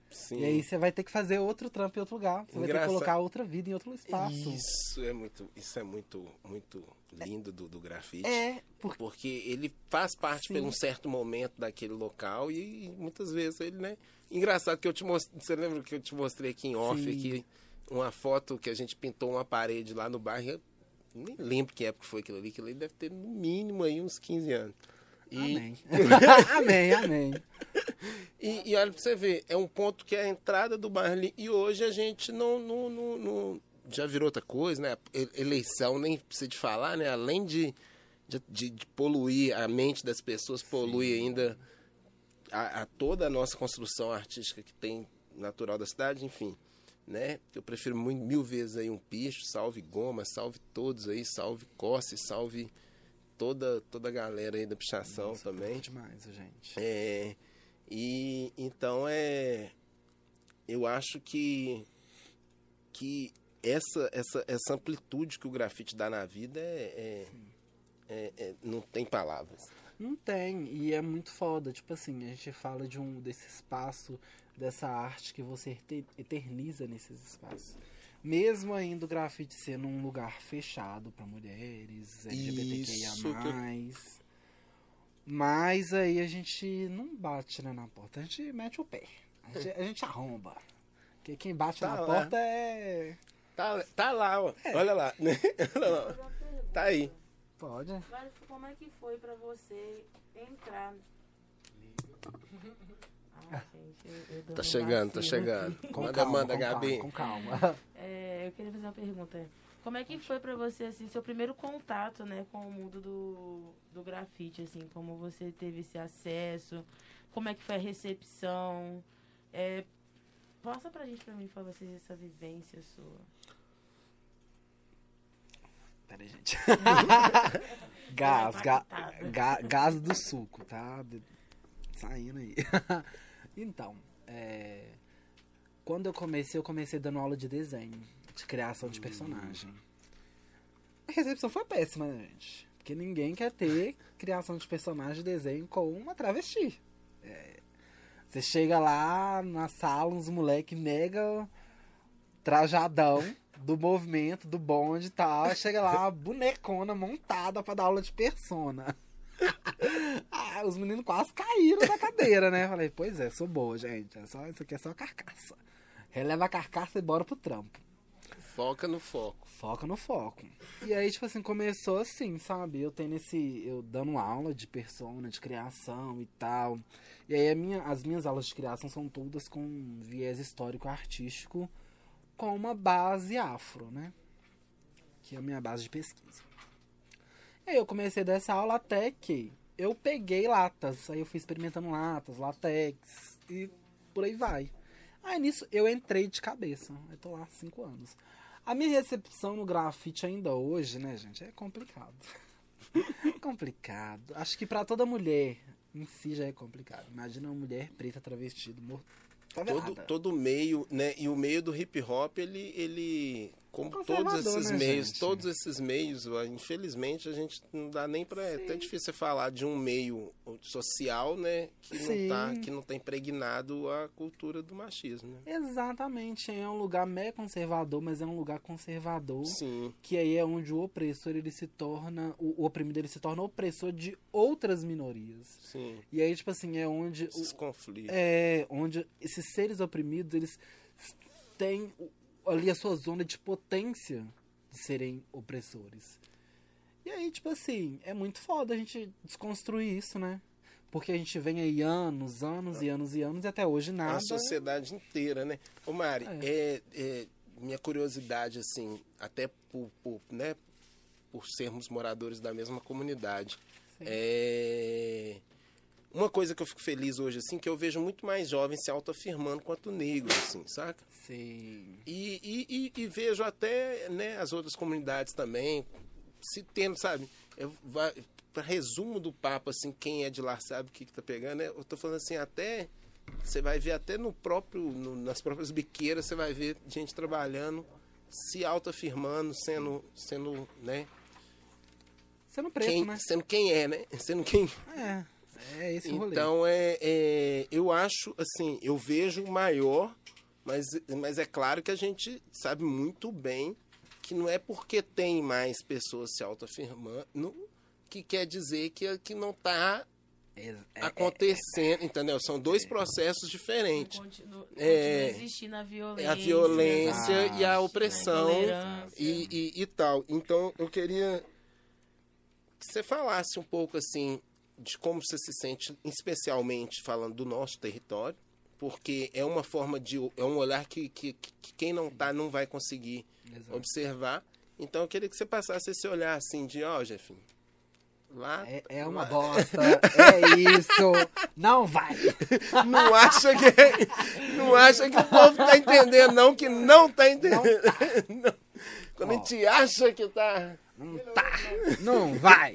sim. E aí você vai ter que fazer outro trampo em outro lugar. Você vai ter que colocar outra vida em outro espaço. Isso é muito, isso é muito, muito lindo do, do grafite. É, porque Porque ele faz parte Sim. por um certo momento daquele local e muitas vezes ele, né? Engraçado que eu te mostrei, você lembra que eu te mostrei aqui em off Sim. aqui uma foto que a gente pintou uma parede lá no bairro, eu nem lembro que época foi aquilo ali, aquilo ali deve ter no mínimo aí uns 15 anos. E, Amém. amém, amém. e, e olha pra você ver, é um ponto que é a entrada do bairro ali. E hoje a gente não, não, não, não- já virou outra coisa, né? Eleição, nem precisa de falar, né? Além de, de, de- de poluir a mente das pessoas, polui ainda a, a toda a nossa construção artística que tem natural da cidade, enfim. Né? Eu prefiro muito, mil vezes aí um picho, salve Goma, salve todos aí, salve Cosse, salve toda, toda a galera aí da pichação Nossa, também. curto demais, gente. É, e então é. Eu acho que, que essa, essa, essa amplitude que o grafite dá na vida é, é- é- é- não tem palavras. Não tem, e é muito foda. Tipo assim, a gente fala de um desse espaço, dessa arte que você ete- eterniza nesses espaços. Mesmo ainda o grafite sendo um lugar fechado para mulheres, LGBTQIA+. Isso Mas aí a gente não bate né, na porta, a gente mete o pé. A gente, a gente arromba. Porque quem bate Tá na lá. porta é. Tá, tá lá, ó. olha lá. Olha lá. Tá aí. Pode. Como é que foi pra você entrar? Ah, gente, Tá chegando, tá chegando. Com Manda, calma, manda, com Gabi. Calma, com calma. É, eu queria fazer uma pergunta. Como é que foi pra você, assim, seu primeiro contato, né, com o mundo do, do grafite, assim, como você teve esse acesso, como é que foi a recepção, é, passa pra gente, pra mim, pra vocês, essa vivência sua. Pera aí, gente. gás, ga, ga- gás do suco, tá? Saindo aí. então, é, quando eu comecei, eu comecei dando aula de desenho, de criação de personagem. A recepção foi péssima, né, gente? Porque ninguém quer ter criação de personagem de desenho com uma travesti. É, você chega lá na sala, uns moleque mega trajadão do movimento, do bonde e tal. Chega lá, bonecona montada pra dar aula de persona. ah, os meninos quase caíram da cadeira, né? Falei, pois é, sou boa, gente. É só, isso aqui é só carcaça. Releva a carcaça e bora pro trampo. Foca no foco. Foca no foco. E aí, tipo assim, começou assim, sabe? Eu tendo esse. Eu dando aula de persona, de criação e tal. E aí minha, as minhas aulas de criação são todas com viés histórico-artístico, com uma base afro, né? Que é a minha base de pesquisa. E aí eu comecei dessa aula até que eu peguei latas. Aí eu fui experimentando latas, latex e por aí vai. Aí nisso eu entrei de cabeça. Eu tô lá há cinco anos. A minha recepção no grafite ainda hoje, né, gente, é complicado. complicado. Acho que pra toda mulher em si já é complicado. Imagina uma mulher preta travestida, morta. Todo, todo meio, né? E o meio do hip hop, ele, ele como Conservador, todos esses né, meios, gente? todos esses meios, infelizmente a gente não dá nem para, é até difícil você falar de um meio social, né, que Sim. não tá, que não tá impregnado a cultura do machismo, né? Exatamente, é um lugar mega conservador, mas é um lugar conservador Sim, que aí é onde o opressor ele se torna, o, o oprimido ele se torna opressor de outras minorias. sim, E aí tipo assim, é onde esses o, conflitos. é onde esses seres oprimidos eles têm ali a sua zona de potência de serem opressores. E aí, tipo assim, é muito foda a gente desconstruir isso, né? Porque a gente vem aí anos, anos e anos e anos e até hoje nada. a sociedade inteira, né? Ô Mari, é. é, minha curiosidade, assim, até por, por, né, por sermos moradores da mesma comunidade, Sim. é... Uma coisa que eu fico feliz hoje, assim, que eu vejo muito mais jovens se autoafirmando quanto negros, assim, saca? Sim. E, e, e- e vejo até né, as outras comunidades também, se tendo, sabe? Eu, resumo do papo, assim, quem é de lá sabe o que, que tá pegando, né? Eu tô falando assim, até. Você vai ver até no próprio. no- nas próprias biqueiras, você vai ver gente trabalhando, se autoafirmando, sendo, sendo, né? Sendo preto, quem, né? Sendo quem é, né? Sendo quem É. É esse o rolê. então, é, é, eu acho, assim, eu vejo maior, mas, mas é claro que a gente sabe muito bem que não é porque tem mais pessoas se autoafirmando que quer dizer que, que não está É- é- acontecendo, entendeu? São dois processos diferentes. Continua, É. continua existindo a violência. É a violência e a opressão intolerância. e, e, e tal. Então, eu queria que você falasse um pouco, assim, de como você se sente, especialmente falando do nosso território, porque é uma forma de... é um olhar que, que, que quem não tá não vai conseguir Exato. observar. Então, eu queria que você passasse esse olhar, assim, de, ó, Jefinho, lá... É, é uma lá- bosta. é isso. Não vai. Não acha que não acha que o povo tá entendendo não que não tá entendendo. Não. Quando a gente acha que tá Não tá. Não vai.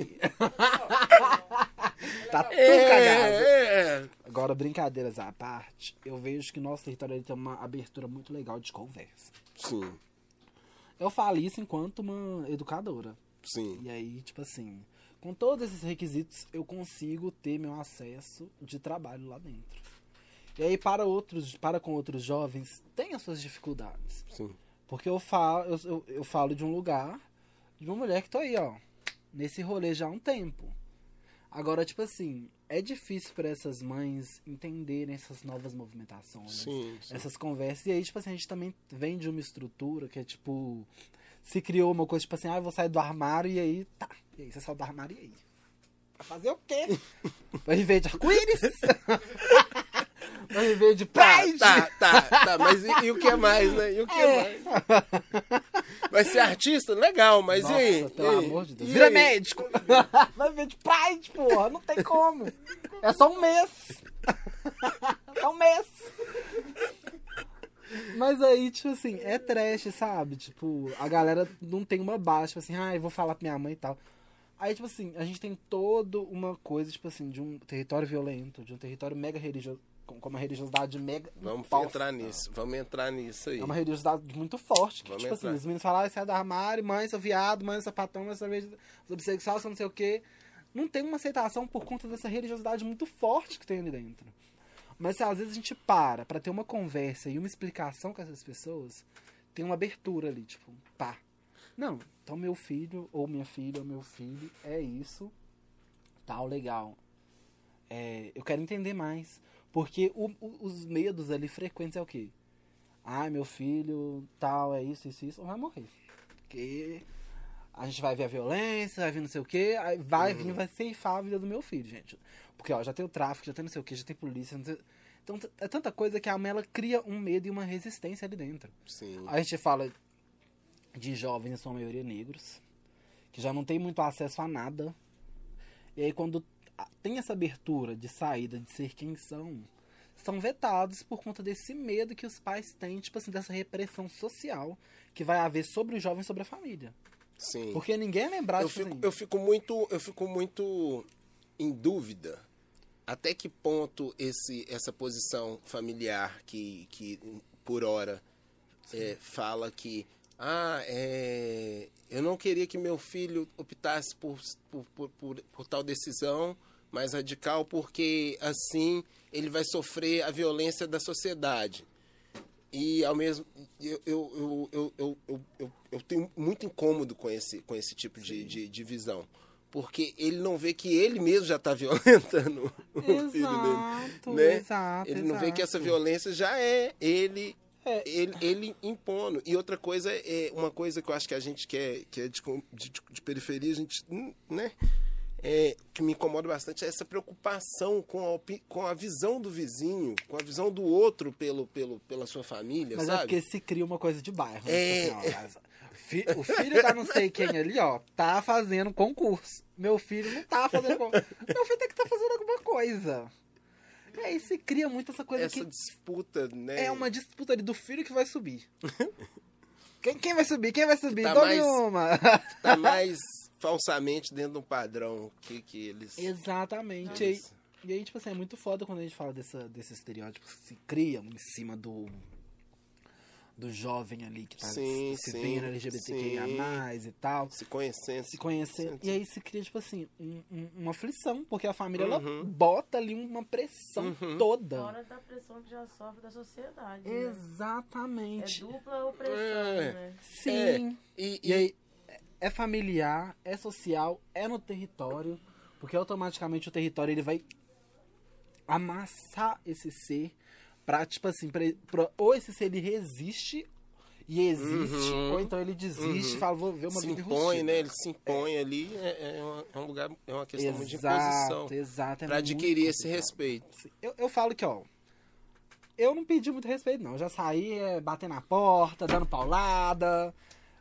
Tá tudo é, cagado. é. Agora, brincadeiras à parte, eu vejo que nosso território tem uma abertura muito legal de conversa. Sim, Eu falo isso enquanto uma educadora. sim. E aí, tipo assim, com todos esses requisitos, eu consigo ter meu acesso de trabalho lá dentro. E aí, para outros, para com outros jovens, tem as suas dificuldades. Sim. Porque eu falo, eu, eu, eu falo de um lugar, de uma mulher que tô aí, ó, nesse rolê já há um tempo. Agora, tipo assim, é difícil para essas mães entenderem essas novas movimentações, Sim, sim. essas conversas. E aí, tipo assim, a gente também vem de uma estrutura que é tipo. Se criou uma coisa, tipo assim, ah, eu vou sair do armário e aí, tá. E aí, você saiu do armário e aí? Vai fazer o quê? Vai viver de arco-íris? Vai viver de Tá, Pride? tá, tá, tá, mas e, e o que mais, né? E o que É. mais? Vai ser artista? Legal, mas Nossa, e aí? pelo E amor de Deus. Vira aí? médico. Vai ver de Pride, porra. Não tem como. É só um mês. só um mês. Mas aí, tipo assim, é trash, sabe? Tipo, a galera não tem uma base, tipo assim, ah, eu vou falar pra minha mãe e tal. Aí, tipo assim, a gente tem toda uma coisa, tipo assim, de um território violento, de um território mega religioso, com uma religiosidade mega. Vamos imposta. entrar nisso, vamos entrar nisso aí. É uma religiosidade muito forte. Que, Vamos tipo assim, entrar. os meninos falam, ah, sai do armário, mãe, sou viado, mãe, sou sapatão, mãe, sou bissexual, sou não sei o quê. Não tem uma aceitação por conta dessa religiosidade muito forte que tem ali dentro. Mas às vezes a gente para pra ter uma conversa e uma explicação com essas pessoas, tem uma abertura ali, tipo, pá. Não, então meu filho, ou minha filha, ou meu filho, é isso, tal, legal. É, eu quero entender mais. Porque o- o- os medos ali frequentes é o quê? Ah, meu filho, tal, é isso, isso, isso, ou vai morrer. Porque a gente vai ver a violência, vai vir não sei o quê, vai vir, vai ceifar a vida do meu filho, gente. Porque, ó, já tem o tráfico, já tem não sei o quê, já tem polícia, não sei... Então, é tanta coisa que a mãe, ela cria um medo e uma resistência ali dentro. Sim. A gente fala de jovens, em sua maioria negros, que já não tem muito acesso a nada. E aí, quando tem essa abertura de saída, de ser quem são, são vetados por conta desse medo que os pais têm, tipo assim, dessa repressão social que vai haver sobre o jovem e sobre a família. Sim. Porque ninguém é lembrado, eu tipo fico, eu fico muito eu fico muito em dúvida até que ponto esse essa posição familiar que, que por hora é, fala que Ah, é, eu não queria que meu filho optasse por, por, por, por, por tal decisão mais radical, porque assim ele vai sofrer a violência da sociedade. E ao mesmo eu, eu, eu, eu, eu, eu, eu, tenho muito incômodo com esse, com esse tipo de, de, de visão. Porque ele não vê que ele mesmo já está violentando o filho dele. Exato, né? exato. Ele não vê que essa exato. violência já é ele É. ele, ele impondo. E outra coisa é uma coisa que eu acho que a gente que é, que é de, de, de periferia, a gente, hum, né? É, que me incomoda bastante é essa preocupação com a, com a visão do vizinho, com a visão do outro pelo, pelo, pela sua família, Mas é sabe? porque se cria uma coisa de bairro. né? É. Tipo assim, ó, fi- o filho da não sei quem ali, ó, tá fazendo concurso. Meu filho não tá fazendo concurso. Meu filho tem que estar fazendo alguma coisa. E aí se cria muito essa coisa essa disputa, né? é uma disputa ali do filho que vai subir. Quem, quem vai subir? Quem vai subir? Tá Dou mais- uma. Tá mais falsamente dentro de um padrão que, que eles. Exatamente. E aí, e aí, tipo assim, é muito foda quando a gente fala dessa, desse estereótipo que se criam em cima do do jovem ali que tá Sim, se sim, vendo LGBTQIA+, e tal. Se conhecendo. se conhecer. Sim, E aí se cria, tipo assim, um- um- uma aflição, porque a família ela Uhum. bota ali uma pressão Uhum. toda. Fora da pressão que já sofre da sociedade. né? É Exatamente. dupla opressão, É. né? Sim. E, E aí, é familiar, é social, é no território, porque automaticamente o território ele vai amassar esse ser pra, tipo assim, pra, pra- ou esse ser ele resiste e existe, Uhum. ou então ele desiste e Uhum. fala, vou ver uma se vida impõe, né? Ele se impõe ali. É, é uma- é um lugar, é uma questão muito de Exato, imposição. exato. é Pra adquirir esse respeito. Eu, eu falo que, ó. Eu não pedi muito respeito, não. Eu já saí é, batendo na porta, dando paulada,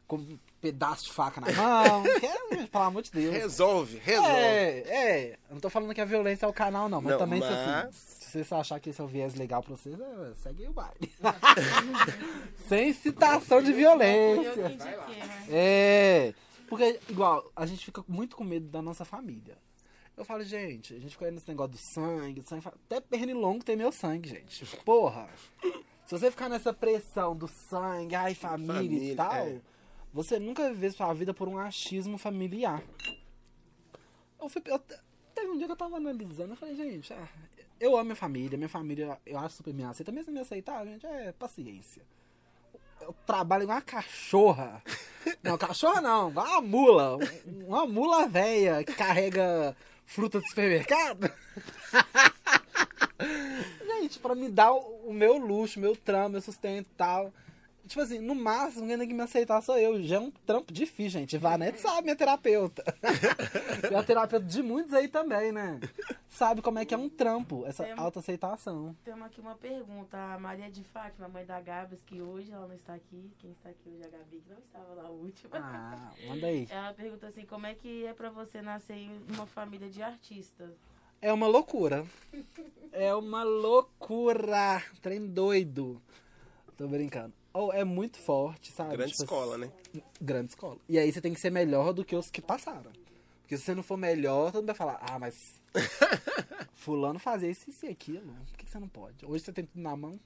com pedaço de faca na mão. que é, pelo amor de Deus. Resolve, resolve. É, é. Eu não tô falando que a violência é o canal, não. Mas Não, também, se, mas- assim, se você achar que esse é o viés legal pra vocês, é, segue aí o baile. Sem citação de Eu violência. né? É. Porque, igual, a gente fica muito com medo da nossa família. Eu falo, gente, a gente fica aí nesse negócio do sangue, do sangue. Até pernilongo tem meu sangue, gente. Porra. Se você ficar nessa pressão do sangue, ai, família, Família, e tal, é. Você nunca vê sua vida por um achismo familiar. Eu fui. Eu, teve um dia que eu tava analisando, eu falei, gente, ah, eu amo minha família, minha família, eu acho super me aceita. Mesmo me aceitar, gente, é paciência. Eu trabalho igual uma cachorra. Não, cachorra não, igual uma mula. Uma mula velha que carrega fruta do supermercado. Gente, pra me dar o meu luxo, meu trampo, meu sustento e tal. Tipo assim, no máximo, quem tem que me aceitar sou eu. Já é um trampo difícil, gente. Vanete sabe, minha terapeuta. e a terapeuta de muitos aí também, né? Sabe como é que é um trampo, essa Tem- autoaceitação. Temos aqui uma pergunta. A Maria de Fátima, mãe da Gabs, que hoje ela não está aqui. Quem está aqui hoje é a Gabi, que não estava lá a última. Ah, manda aí. Ela pergunta assim, como é que é pra você nascer em uma família de artistas? É uma loucura. É uma loucura. Trem doido. Tô brincando. Oh, é muito forte, sabe? Grande Tipo escola, né? Grande escola. E aí você tem que ser melhor do que os que passaram. Porque se você não for melhor, todo mundo vai falar, ah, mas fulano fazia isso, isso e aquilo. Por que você não pode? Hoje você tem tudo na mão.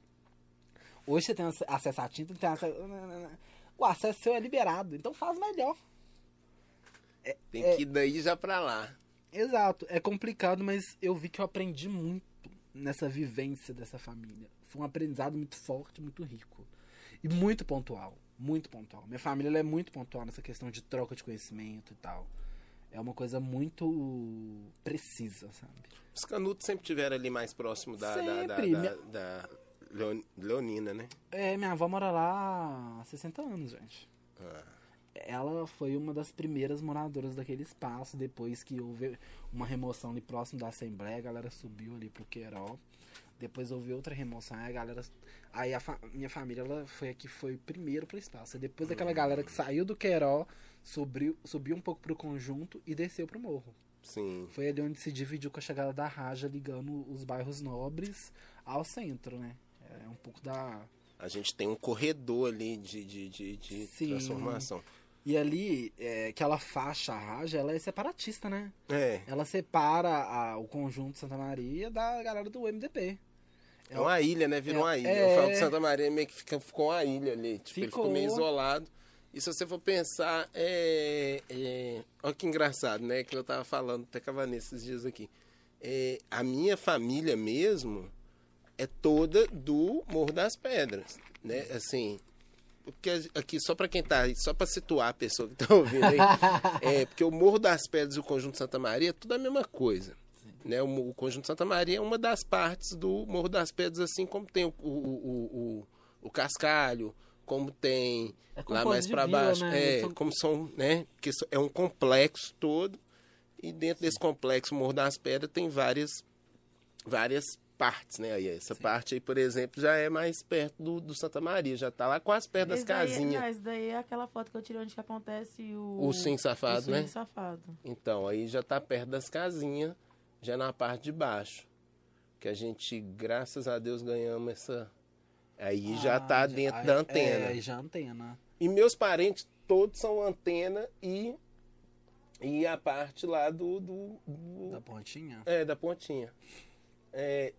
Hoje você tem ac- acesso à tinta, tem acesso... O acesso seu é liberado, então faz melhor. Tem É. que ir daí já pra lá. Exato, é complicado, mas eu vi que eu aprendi muito nessa vivência dessa família. Foi um aprendizado muito forte, muito rico. E muito pontual, muito pontual. Minha família é muito pontual nessa questão de troca de conhecimento e tal. É uma coisa muito precisa, sabe? Os canutos sempre tiveram ali mais próximo da, da, da, Minha- da Leon- Leonina, né? É, minha avó mora lá há 60 anos, gente. Ah, Ela foi uma das primeiras moradoras daquele espaço. Depois que houve uma remoção ali próximo da Assembleia, a galera subiu ali pro Querol. Depois houve outra remoção, aí a galera. Aí a fa- minha família ela foi a que foi primeiro pro espaço. Depois daquela galera que saiu do Querol, subiu, subiu um pouco pro conjunto e desceu pro morro. sim. Foi ali onde se dividiu com a chegada da Raja, ligando os bairros nobres ao centro, né? É um pouco da. A gente tem um corredor ali de, de, de, de Sim. transformação. E ali, é, aquela faixa Raja, ela é separatista, né? É. Ela separa a- o conjunto Santa Maria da galera do MDP. É uma ilha, né? Virou É- uma ilha. é. Eu falo que Santa Maria meio que fica, ficou uma ilha ali. Tipo, ele ficou Ficou. meio isolado. E se você for pensar, é, é, olha que engraçado, né? Que eu tava falando até com a Vanessa esses dias aqui. É, a minha família mesmo é toda do Morro das Pedras, né? Assim, porque aqui só para quem tá, só para situar a pessoa que tá ouvindo aí, é porque o Morro das Pedras e o Conjunto Santa Maria é tudo a mesma coisa. Né? O, o Conjunto Santa Maria é uma das partes do Morro das Pedras, assim como tem o, o, o, o, o Cascalho, como tem É lá mais para vila, baixo. né? É, São- como são, né? Que é um complexo todo. E dentro desse complexo Morro das Pedras tem várias várias partes, né? Aí essa parte aí, por exemplo, já é mais perto do, do Santa Maria, já tá lá quase perto das daí- casinhas. Esse daí é aquela foto que eu tirei onde que acontece o... O swing safado, o swing né? safado. Então, aí já tá perto das casinhas, já na parte de baixo. Que a gente, graças a Deus, ganhamos essa. Aí já Ah, tá dentro aí- da antena. É, aí já antena. E meus parentes todos são antena e. E a parte lá do. do, do- Da pontinha. é, da pontinha. É,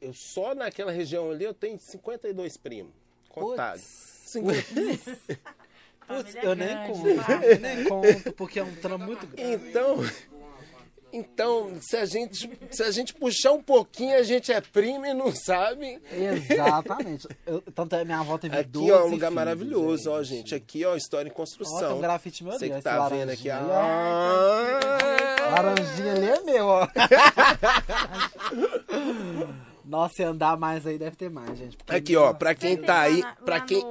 eu só naquela região ali eu tenho 52 primos. Contados. Putz, 50. putz, Família eu nem conto. Eu nem conto, porque é um trampo muito grande. Então, então se, a gente, se a gente puxar um pouquinho, a gente é primo e não sabe. Exatamente. Eu, tanto é, minha avó teve Aqui, 12 ó, um lugar filhos, maravilhoso, ó, gente. Aqui, ó, história em Ó, tem construção. um grafite meu Você ali, que tá vendo aqui, laranjinha ó. ali, ó. Laranjinha ali é meu, ó. Nossa, e andar mais aí deve ter mais, gente. porque- Aqui, ó, pra quem tá aí, pra quem...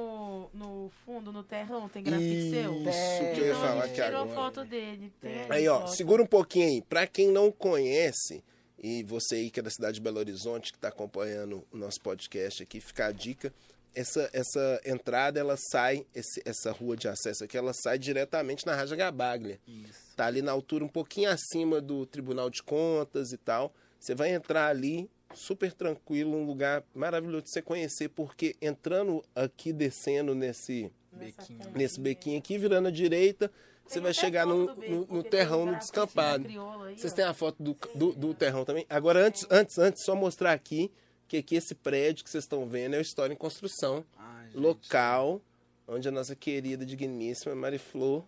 Fundo, no terrão, tem grafite seu? Isso que eu ia Então, falar a gente tirou agora. foto dele. Tem Aí, ó, foto. segura um pouquinho aí. Pra quem não conhece, e você aí que é da cidade de Belo Horizonte, que tá acompanhando o nosso podcast aqui, fica a dica. Essa, essa entrada, ela sai, esse- essa rua de acesso aqui, ela sai diretamente na Raja Gabaglia. Isso. Tá ali na altura, um pouquinho acima do Tribunal de Contas e tal. Você vai entrar ali, super tranquilo, um lugar maravilhoso de você conhecer, porque entrando aqui, descendo nesse, bequinho. nesse bequinho aqui, virando à direita, você Tem vai chegar no, no- no terrão, um no descampado. crioula aí, Vocês ó. têm a foto do, do, do terrão também? Agora, antes, antes, antes, só mostrar aqui que aqui esse prédio que vocês estão vendo é o História em Construção, Ai, local onde a nossa querida, digníssima Mariflor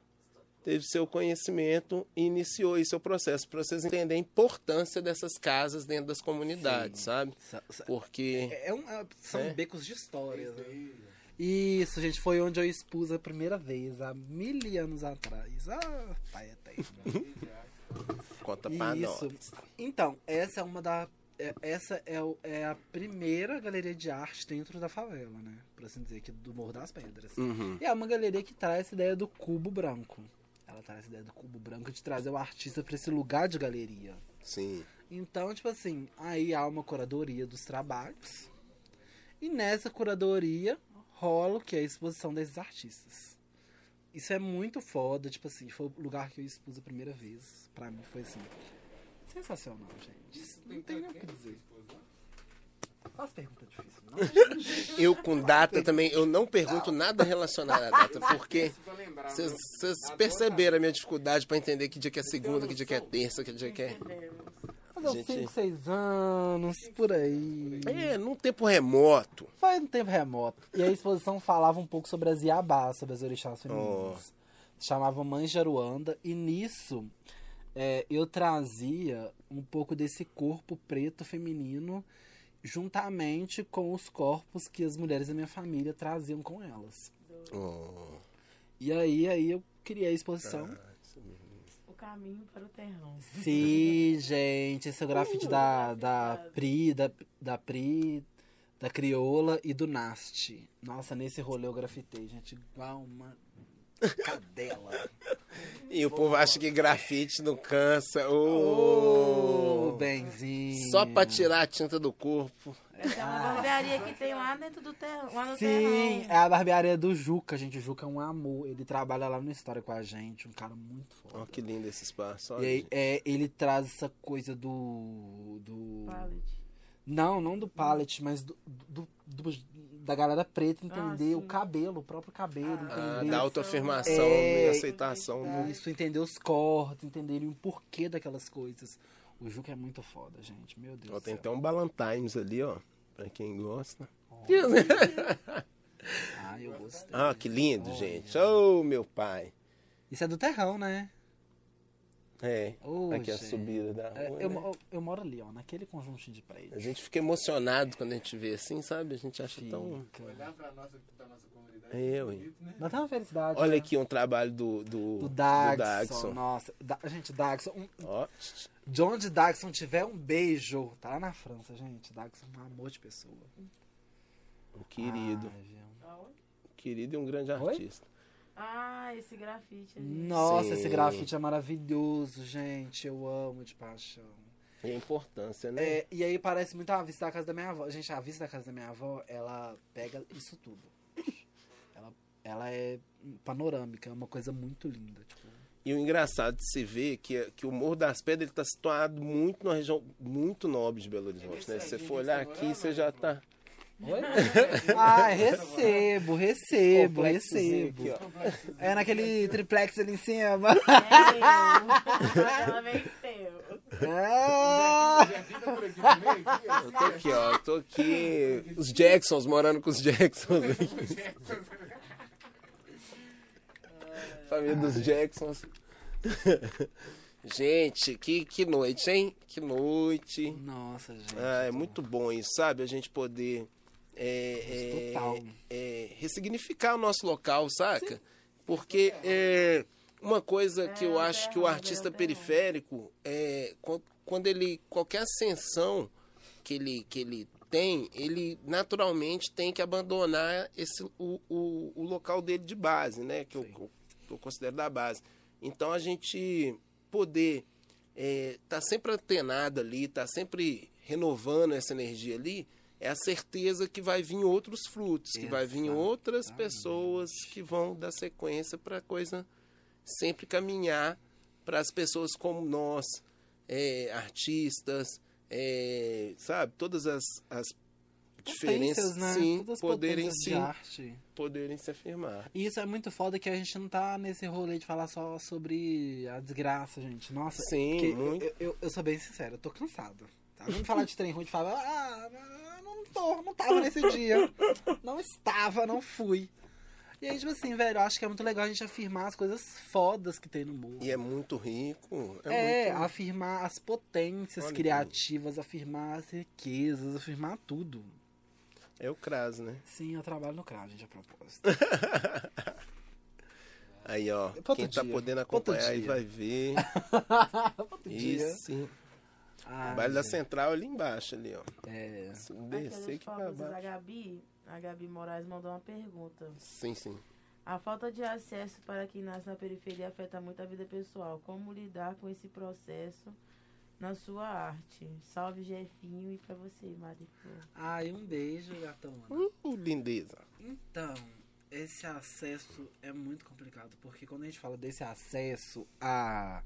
teve seu conhecimento e iniciou seu processo, para vocês entenderem a importância dessas casas dentro das comunidades, Sim. sabe? Sa- sa- Porque... É um- é- são É. becos de histórias. né? Isso, gente, foi onde eu expus a primeira vez, há mil anos atrás. Ah, pai eterno. Conta pra Isso. nós. Então, essa é uma da. é- Essa é, o- é a primeira galeria de arte dentro da favela, né? Por assim dizer, aqui do Morro das Pedras. Uhum. E é uma galeria que traz essa ideia do cubo branco. Ela traz essa ideia do cubo branco de trazer o artista para esse lugar de galeria. Sim. Então, tipo assim, aí há uma curadoria dos trabalhos. E nessa curadoria rola o que é a exposição desses artistas. Isso é muito foda, tipo assim, foi o lugar que eu expus a primeira vez. Pra mim foi assim. Sensacional, gente. Não tem nem o que dizer. Faz pergunta difícil, não. Eu com data também, eu não pergunto nada relacionado à data, porque vocês né? vocês perceberam a minha dificuldade para entender que dia que é segunda, que dia que é terça, que dia que é... Gente- 5, 6 anos, por aí. É, num tempo remoto. Foi no tempo remoto. E a exposição falava um pouco sobre as Iabás, sobre as orixás femininas. Chamava Mães de Aruanda. E nisso, é, eu trazia um pouco desse corpo preto feminino juntamente com os corpos que as mulheres da minha família traziam com elas. Oh, E aí, aí eu criei a exposição. O caminho para o terrão. Sim, gente, esse é o grafite da, da Pri, da, da Pri, da Crioula e do Nast. Nossa, nesse rolê eu grafitei, gente, igual uma cadela. E o povo acha que grafite não cansa. Ô, Oh, benzinho. Só pra tirar a tinta do corpo. Essa é uma barbearia que tem lá dentro do terrão. Lá no Sim, terrão. é a barbearia do Juca, gente. O Juca é um amor. Ele trabalha lá no História com a gente, um cara muito Ó, foda. que lindo esse espaço. ó, E aí, é, ele traz essa coisa do. do... Não, não do pallet, mas do, do- do- da galera preta entender Ah, o cabelo, o próprio cabelo, Ah, entender da autoafirmação É, e aceitação. do- isso, entender os cortes, entenderem o porquê daquelas coisas. O Juca é muito foda, gente. Meu Deus Ó, tem até um Ballantines ali, ó. Pra quem gosta. Ah, eu gostei. Ah, que lindo, Olha. gente. Oh, meu pai. Isso é do terrão, né? É. Ô, Aqui a gente. subida da É, rua. eu, né? eu moro ali, ó, naquele conjuntinho de A prédios. gente fica emocionado quando a gente vê assim, sabe? A gente acha tão. Fica. Olhar pra nossa, pra nossa comunidade. Eu, é hein? bonito, né? Dá até uma felicidade. Olha né? aqui um trabalho do, do, Do do Dagson. Dagson. Nossa, da, gente, Dagson. Um, Ó, de onde Dagson tiver um beijo. Tá lá na França, gente. Dagson é um amor de pessoa. um querido. Aonde? Querido e um grande Oi? artista. Ah, esse grafite ali. Nossa, Sim. esse grafite é maravilhoso, gente. Eu amo de paixão. E a importância, né? É, e aí parece muito a vista da casa da minha avó. Gente, a vista da casa da minha avó, ela pega isso tudo. Ela, ela é panorâmica, é uma coisa muito linda. Tipo, E o engraçado de se ver que, que o Morro das Pedras está situado muito numa região muito nobre de Belo Horizonte, né? Se você for olhar aqui, você já tá. Oi? ah, recebo, recebo, recebo. aqui. É naquele triplex ali em cima. Venceu. Ela venceu. Ah, ó. Eu tô aqui, ó. Eu tô aqui. Os Jacksons, morando com os Jacksons. Família dos Jacksons. Gente, que, que noite, hein? Que noite. Nossa, gente. Ah, é muito bom isso, sabe? A gente poder é, é, Total. é, ressignificar o nosso local, saca? Porque é, uma coisa que eu É, acho que o artista é periférico, é, quan- quando ele. qualquer ascensão que ele, que ele tem, ele naturalmente tem que abandonar esse, o, o, o local dele de base, né? Que eu, Sim. que eu considero da base. Então a gente poder é, tá sempre antenado ali, tá sempre renovando essa energia ali, é a certeza que vai vir outros frutos, que vai vir outras Exatamente. pessoas que vão dar sequência para a coisa sempre caminhar para as pessoas como nós, é, artistas, é, sabe, todas as, as diferenças, né? sim, poderem arte. poderem se afirmar. E isso é muito foda que a gente não tá nesse rolê de falar só sobre a desgraça, gente. Nossa, Sim. Eu, eu, eu sou bem sincero, eu tô cansado. Tá? Vamos falar de trem ruim, de falar, ah, não tô, não tava nesse dia. Não estava, não fui. E aí, tipo assim, velho, eu acho que é muito legal a gente afirmar as coisas fodas que tem no morro. E é muito rico. É, muito... afirmar as potências Olha criativas, afirmar as riquezas, afirmar tudo. É o CRAS, né? Sim, eu trabalho no CRA, gente, a propósito. Aí, ó. Outro quem tá dia, podendo outro acompanhar aí vai ver. Outro dia. Isso. Ai, Baile da Central ali embaixo, ali, ó. É. Se descer que vai famosas, a. Gabi, a Gabi Moraes mandou uma pergunta. Sim, sim. A falta de acesso para quem nasce na periferia afeta muito a vida pessoal. Como lidar com esse processo na sua arte? Salve, Jefinho, e pra você, Mari Flor. Ai, um beijo, gatona. Uh, lindeza. Então, esse acesso é muito complicado, porque quando a gente fala desse acesso à,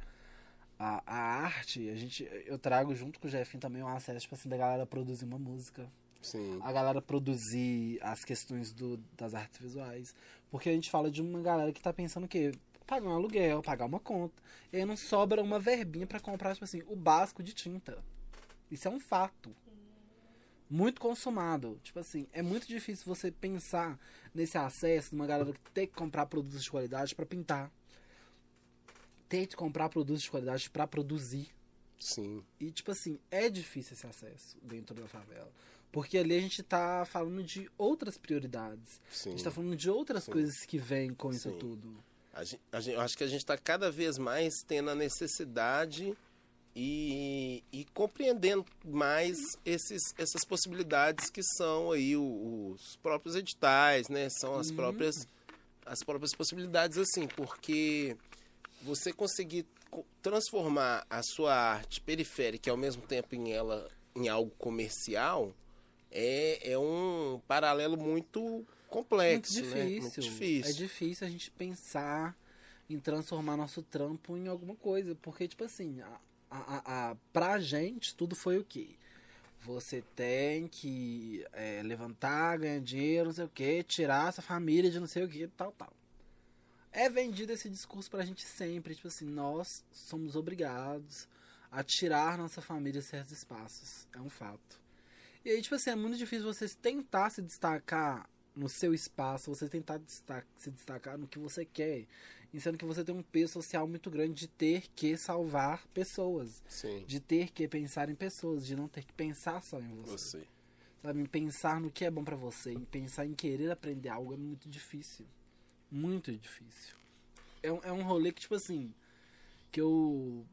à, à arte, a gente, eu trago junto com o Jefinho também um acesso, tipo assim, da galera produzir uma música, Sim. a galera produzir as questões do, das artes visuais. Porque a gente fala de uma galera que tá pensando o quê? Pagar um aluguel, pagar uma conta. E aí não sobra uma verbinha pra comprar, tipo assim, o básico de tinta. Isso é um fato. Muito consumado. Tipo assim, é muito difícil você pensar nesse acesso de uma galera que tem que comprar produtos de qualidade pra pintar. Tem que comprar produtos de qualidade pra produzir. Sim. E, tipo assim, é difícil esse acesso dentro da favela. Porque ali a gente tá falando de outras prioridades. Sim. A gente tá falando de outras Sim. coisas que vêm com isso Sim. tudo. A gen- a gen- eu acho que a gente está cada vez mais tendo a necessidade e, e compreendendo mais esses, essas possibilidades que são aí os próprios editais, né? São as Uhum. próprias as próprias possibilidades assim, porque você conseguir co- transformar a sua arte periférica e ao mesmo tempo em ela em algo comercial é, é um paralelo muito complexo, Muito né? difícil. Muito difícil. É difícil a gente pensar em transformar nosso trampo em alguma coisa. Porque, tipo assim, a, a, a, a- pra gente, tudo foi o quê? Você tem que é, levantar, ganhar dinheiro, não sei o quê, tirar essa família de não sei o quê, tal, tal. É vendido esse discurso pra gente sempre, tipo assim, nós somos obrigados a tirar nossa família de certos espaços. É um fato. E aí, tipo assim, é muito difícil você tentar se destacar no seu espaço, você tentar destaca- se destacar no que você quer. Sendo que você tem um peso social muito grande de ter que salvar pessoas. Sim. De ter que pensar em pessoas, de não ter que pensar só em você. Você. Sabe, em pensar no que é bom pra você, em pensar em querer aprender algo é muito difícil. Muito difícil. É, um- é um rolê que, tipo assim, que eu,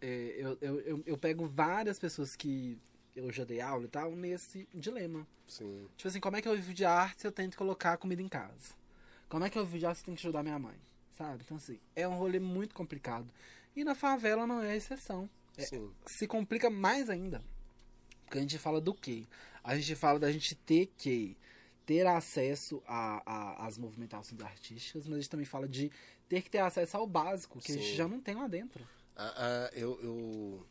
é, eu, eu, eu, eu pego várias pessoas que eu já dei aula e tal nesse dilema. Sim. Tipo assim, como é que eu vivo de arte se eu tento colocar comida em casa? Como é que eu vivo de arte se eu tenho que ajudar minha mãe? Sabe? Então, assim, é um rolê muito complicado. E na favela não é a exceção É. Se complica mais ainda. Porque a gente fala do quê? A gente fala da gente ter que ter acesso às movimentações artísticas, mas a gente também fala de ter que ter acesso ao básico, que a gente Sim. já não tem lá dentro. Ah, ah, eu, eu,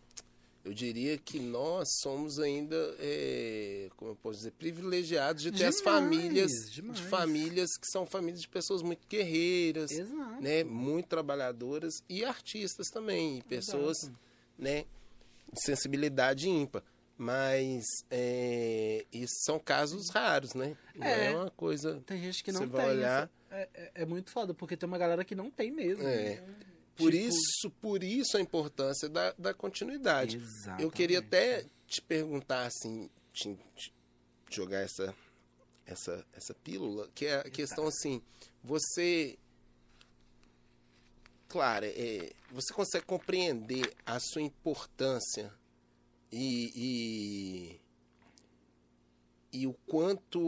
eu diria que nós somos ainda, é, como eu posso dizer, privilegiados de ter as Demais, famílias, demais. de famílias que são famílias de pessoas muito guerreiras, Exato. né, muito trabalhadoras e artistas também, e pessoas, Exato. né, de sensibilidade ímpar. Mas é, isso são casos raros, né? Não é, É. uma coisa. Tem gente que Você não vai tem. olhar- isso É, é- é muito foda, porque tem uma galera que não tem mesmo. É. Por Tipo- isso, por isso a importância da, da continuidade. Exatamente. Eu queria até te perguntar assim, te, te jogar essa, essa, essa pílula, que é a questão assim, você. Claro, é, você consegue compreender a sua importância e, e, e o quanto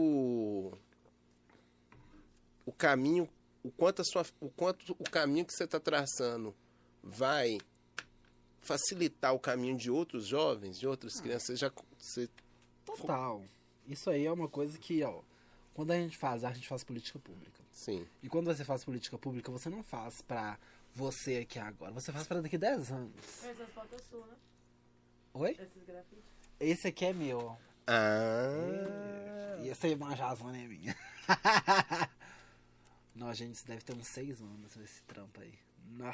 o caminho, o quanto, a sua, o quanto o caminho que você está traçando vai facilitar o caminho de outros jovens, de outras crianças. Você já, você, Total. Isso aí é uma coisa que, ó, quando a gente faz a gente faz política pública. sim, E quando você faz política pública, você não faz pra você aqui agora, você faz pra daqui 10 anos. Essas fotos suas, né? Oi? Esses grafites. Esse aqui é meu, ah, E essa aí manjasma é minha. Não, gente, isso deve ter uns 6 anos esse trampo aí. Nó.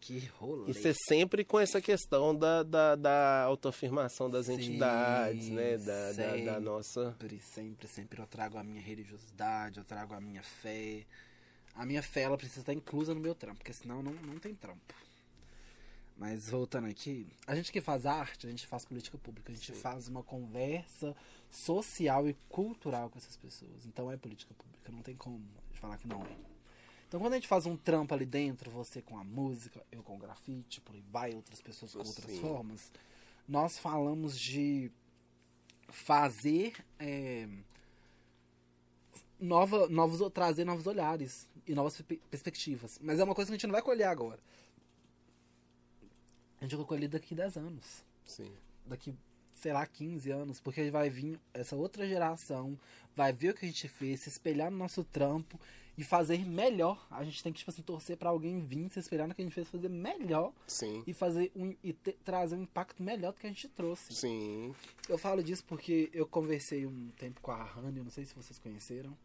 Que rolê. Isso é sempre com essa questão da, da, da autoafirmação das Sim, entidades, né? Da, da, da sempre. nossa. Sempre, sempre, sempre eu trago a minha religiosidade, eu trago a minha fé. A minha fé, ela precisa estar inclusa no meu trampo, porque senão não, não tem trampo. Mas voltando aqui, a gente que faz arte, a gente faz política pública, a gente Sim. faz uma conversa social e cultural com essas pessoas. Então é política pública, não tem como a gente falar que não é. Então quando a gente faz um trampo ali dentro, você com a música, eu com o grafite, por aí vai, outras pessoas com outras Sim. formas, nós falamos de fazer é, nova, novos, trazer novos olhares e novas pe- perspectivas. Mas é uma coisa que a gente não vai colher agora. A gente vai colher daqui 10 anos. Sim, Daqui, sei lá, 15 anos. Porque vai vir essa outra geração, vai ver o que a gente fez, se espelhar no nosso trampo e fazer melhor. A gente tem que, tipo assim, torcer pra alguém vir, se espelhar no que a gente fez, fazer melhor sim, e fazer um, e te- trazer um impacto melhor do que a gente trouxe. sim. Eu falo disso porque eu conversei um tempo com a Hannah, não sei se vocês conheceram.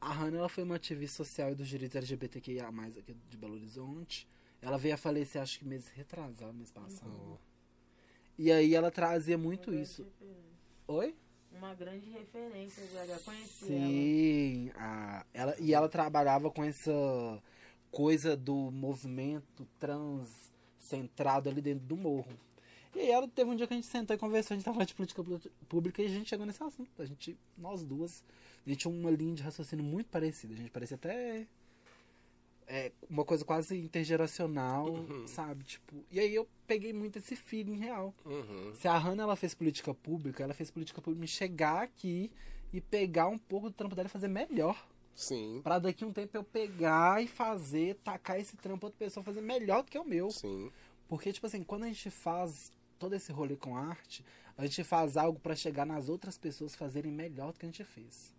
A Hannah ela foi uma ativista social e dos direitos LGBTQIA+, aqui de Belo Horizonte. Ela veio a falecer, acho que mês retrasado, mês passado. Oh. E aí ela trazia muito Uma isso. grande referência. Oi? Uma grande referência, já, já conheci ela. Sim. A, ela, e ela trabalhava com essa coisa do movimento trans centrado ali dentro do morro. E aí ela teve um dia que a gente sentou e conversou, a gente tava falando de política pú- pública e a gente chegou nesse assunto. A gente, nós duas, a gente tinha uma linha de raciocínio muito parecida. A gente parecia até é, uma coisa quase intergeracional, sabe? Tipo, e aí eu peguei muito esse feeling real. Uhum. Se a Hannah ela fez política pública, ela fez política pública me chegar aqui e pegar um pouco do trampo dela e fazer melhor. Sim, Pra daqui um tempo eu pegar e fazer, tacar esse trampo outra pessoa fazer melhor do que o meu. sim, Porque, tipo assim, quando a gente faz todo esse rolê com arte, a gente faz algo pra chegar nas outras pessoas fazerem melhor do que a gente fez.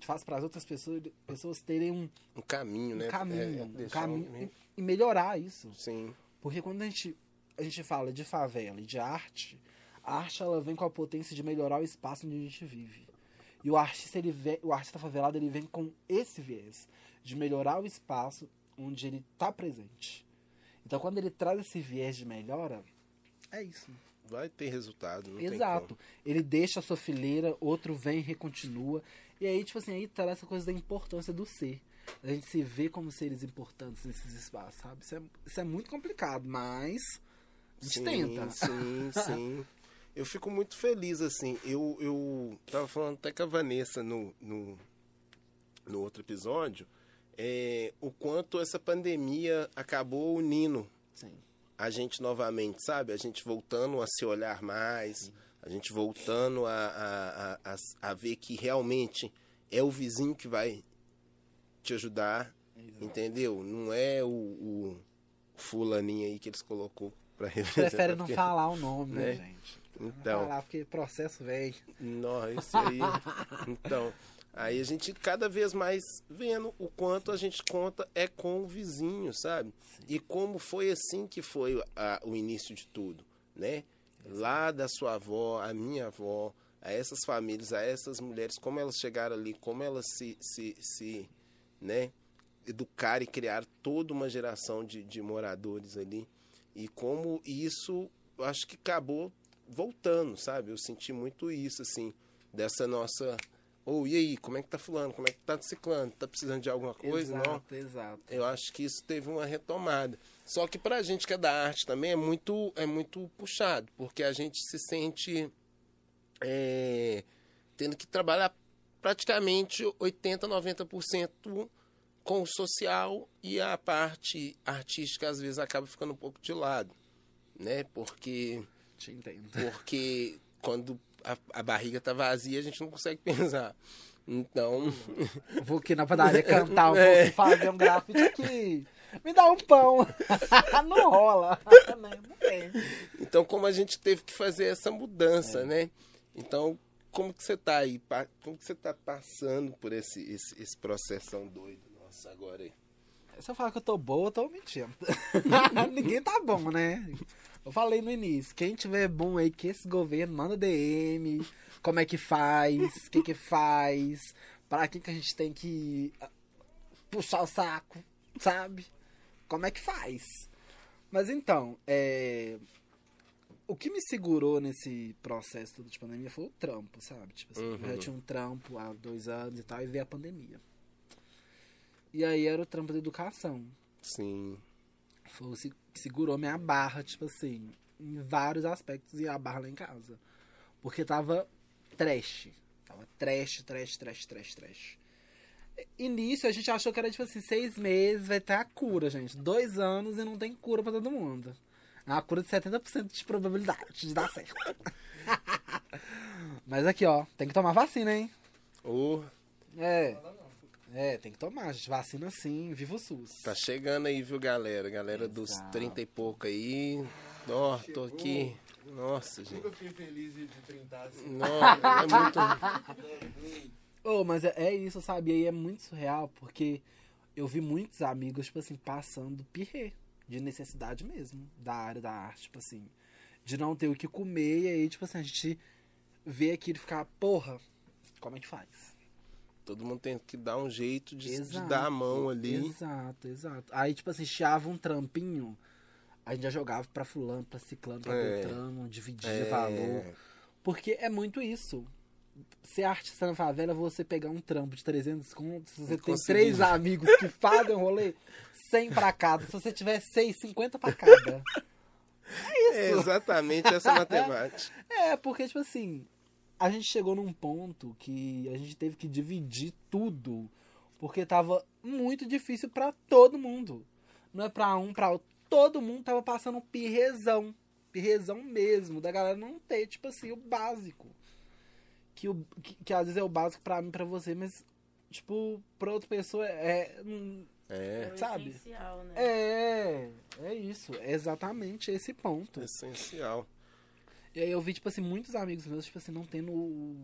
Faz para as outras pessoas, pessoas terem um, um caminho, um né? caminho, É, um caminho e, e melhorar isso. Sim, Porque quando a gente, a gente fala de favela e de arte, a arte ela vem com a potência de melhorar o espaço onde a gente vive. E o artista, ele vem, o artista favelado, ele vem com esse viés de melhorar o espaço onde ele está presente. Então, quando ele traz esse viés de melhora, é isso. vai ter resultado. Exato. Ele deixa a sua fileira, outro vem e recontinua. E aí, tipo assim, aí traz essa coisa da importância do ser. A gente se vê como seres importantes nesses espaços, sabe? Isso é, isso é muito complicado, mas a gente sim, tenta. Sim, sim. Eu fico muito feliz, assim. Eu, eu tava falando até com a Vanessa no, no, no outro episódio, é, o quanto essa pandemia acabou unindo Sim. a gente novamente, sabe? A gente voltando a se olhar mais, a gente voltando a, a, a, a, ver que realmente é o vizinho que vai te ajudar, entendeu? Não é o, o fulaninho aí que eles colocou pra representar. Prefere não porque- falar o nome, né, Né? gente? Então, Falar, porque processo velho. Não, esse aí. Então, aí a gente cada vez mais vendo o quanto a gente conta é com o vizinho, sabe? E como foi assim que foi a- o início de tudo, né? Lá da sua avó, a minha avó, a essas famílias, a essas mulheres, como elas chegaram ali, como elas se, se, se né? Educaram e criaram toda uma geração de, de moradores ali. E como isso, acho que acabou voltando, sabe? Eu senti muito isso, assim, dessa nossa. Ou e aí, como é que tá fulano? Como é que tá ciclano? Tá precisando de alguma coisa? Não. exato, exato. Eu acho que isso teve uma retomada. Só que pra gente que é da arte também é muito, é muito puxado, porque a gente se sente é, tendo que trabalhar praticamente 80, 90% com o social e a parte artística às vezes acaba ficando um pouco de lado, né? Porque Te entendo. porque quando a, a barriga tá vazia a gente não consegue pensar. Então, Vou aqui na padaria cantar É. pouco, fazer um grafite aqui. Me dá um pão. não rola. Não tem. então como a gente teve que fazer essa mudança, né? Então, como que você tá aí? Como que você tá passando por esse esse, esse processão doido? Nossa, agora aí. Se eu falar que eu tô boa, eu tô mentindo. Ninguém tá bom, né? Eu falei no início, quem tiver bom aí que esse governo manda DM, como é que faz, o que que faz, para quem que a gente tem que ah, puxar o saco, sabe? Como é que faz? Mas então, é... o que me segurou nesse processo todo de pandemia foi o trampo, sabe? Tipo assim, eu já Uhum. tinha um trampo há dois anos e tal, e veio a pandemia. E aí era o trampo da educação. Sim. Foi o que segurou minha barra, tipo assim, em vários aspectos e a barra lá em casa. Porque tava trash. Tava trash, trash, trash, trash, trash. Início a gente achou que era tipo assim, seis meses vai ter a cura, gente. Dois anos e não tem cura pra todo mundo. É uma cura de 70% de probabilidade de dar certo. Mas aqui, ó, tem que tomar vacina, hein? Ô, É. É, tem que tomar, gente. Vacina sim, viva o SUS. tá chegando aí, viu, galera? Galera dos Exato. 30 e pouco aí. Ó, tô aqui. Nossa, gente. Nunca fiquei feliz de, de printar assim. Nossa, é muito. Oh, mas é, é isso, sabe? E aí é muito surreal, porque eu vi muitos amigos, tipo assim, passando pirrê. De necessidade mesmo, da área da arte, tipo assim. De não ter o que comer, e aí, tipo assim, a gente vê aquilo e ficar, porra, como é que faz? Todo mundo tem que dar um jeito de, de Exato, dar a mão ali. Exato, exato. Aí, tipo assim, chiava um trampinho, a gente já jogava pra fulano, pra ciclano, pra É. beltrano, dividia É, valor. Porque é muito isso. Ser artista na favela é você pegar um trampo de 300 contos, você tem três amigos que fazem um rolê, 100 pra cada. Se você tiver 6, 50 pra cada. É exatamente essa matemática. É, porque, tipo assim, a gente chegou num ponto que a gente teve que dividir tudo, porque tava muito difícil pra todo mundo. Não é pra um, pra outro. Todo mundo tava passando um pirrezão. Pirrezão mesmo, da galera não ter, tipo assim, o básico. Que, o, que, que às vezes é o básico pra mim, pra você, mas, tipo, pra outra pessoa é. hum, É, É o Sabe? essencial, né? É, é isso. É exatamente esse ponto. essencial. E aí eu vi, tipo assim, muitos amigos meus, tipo assim, não tendo o,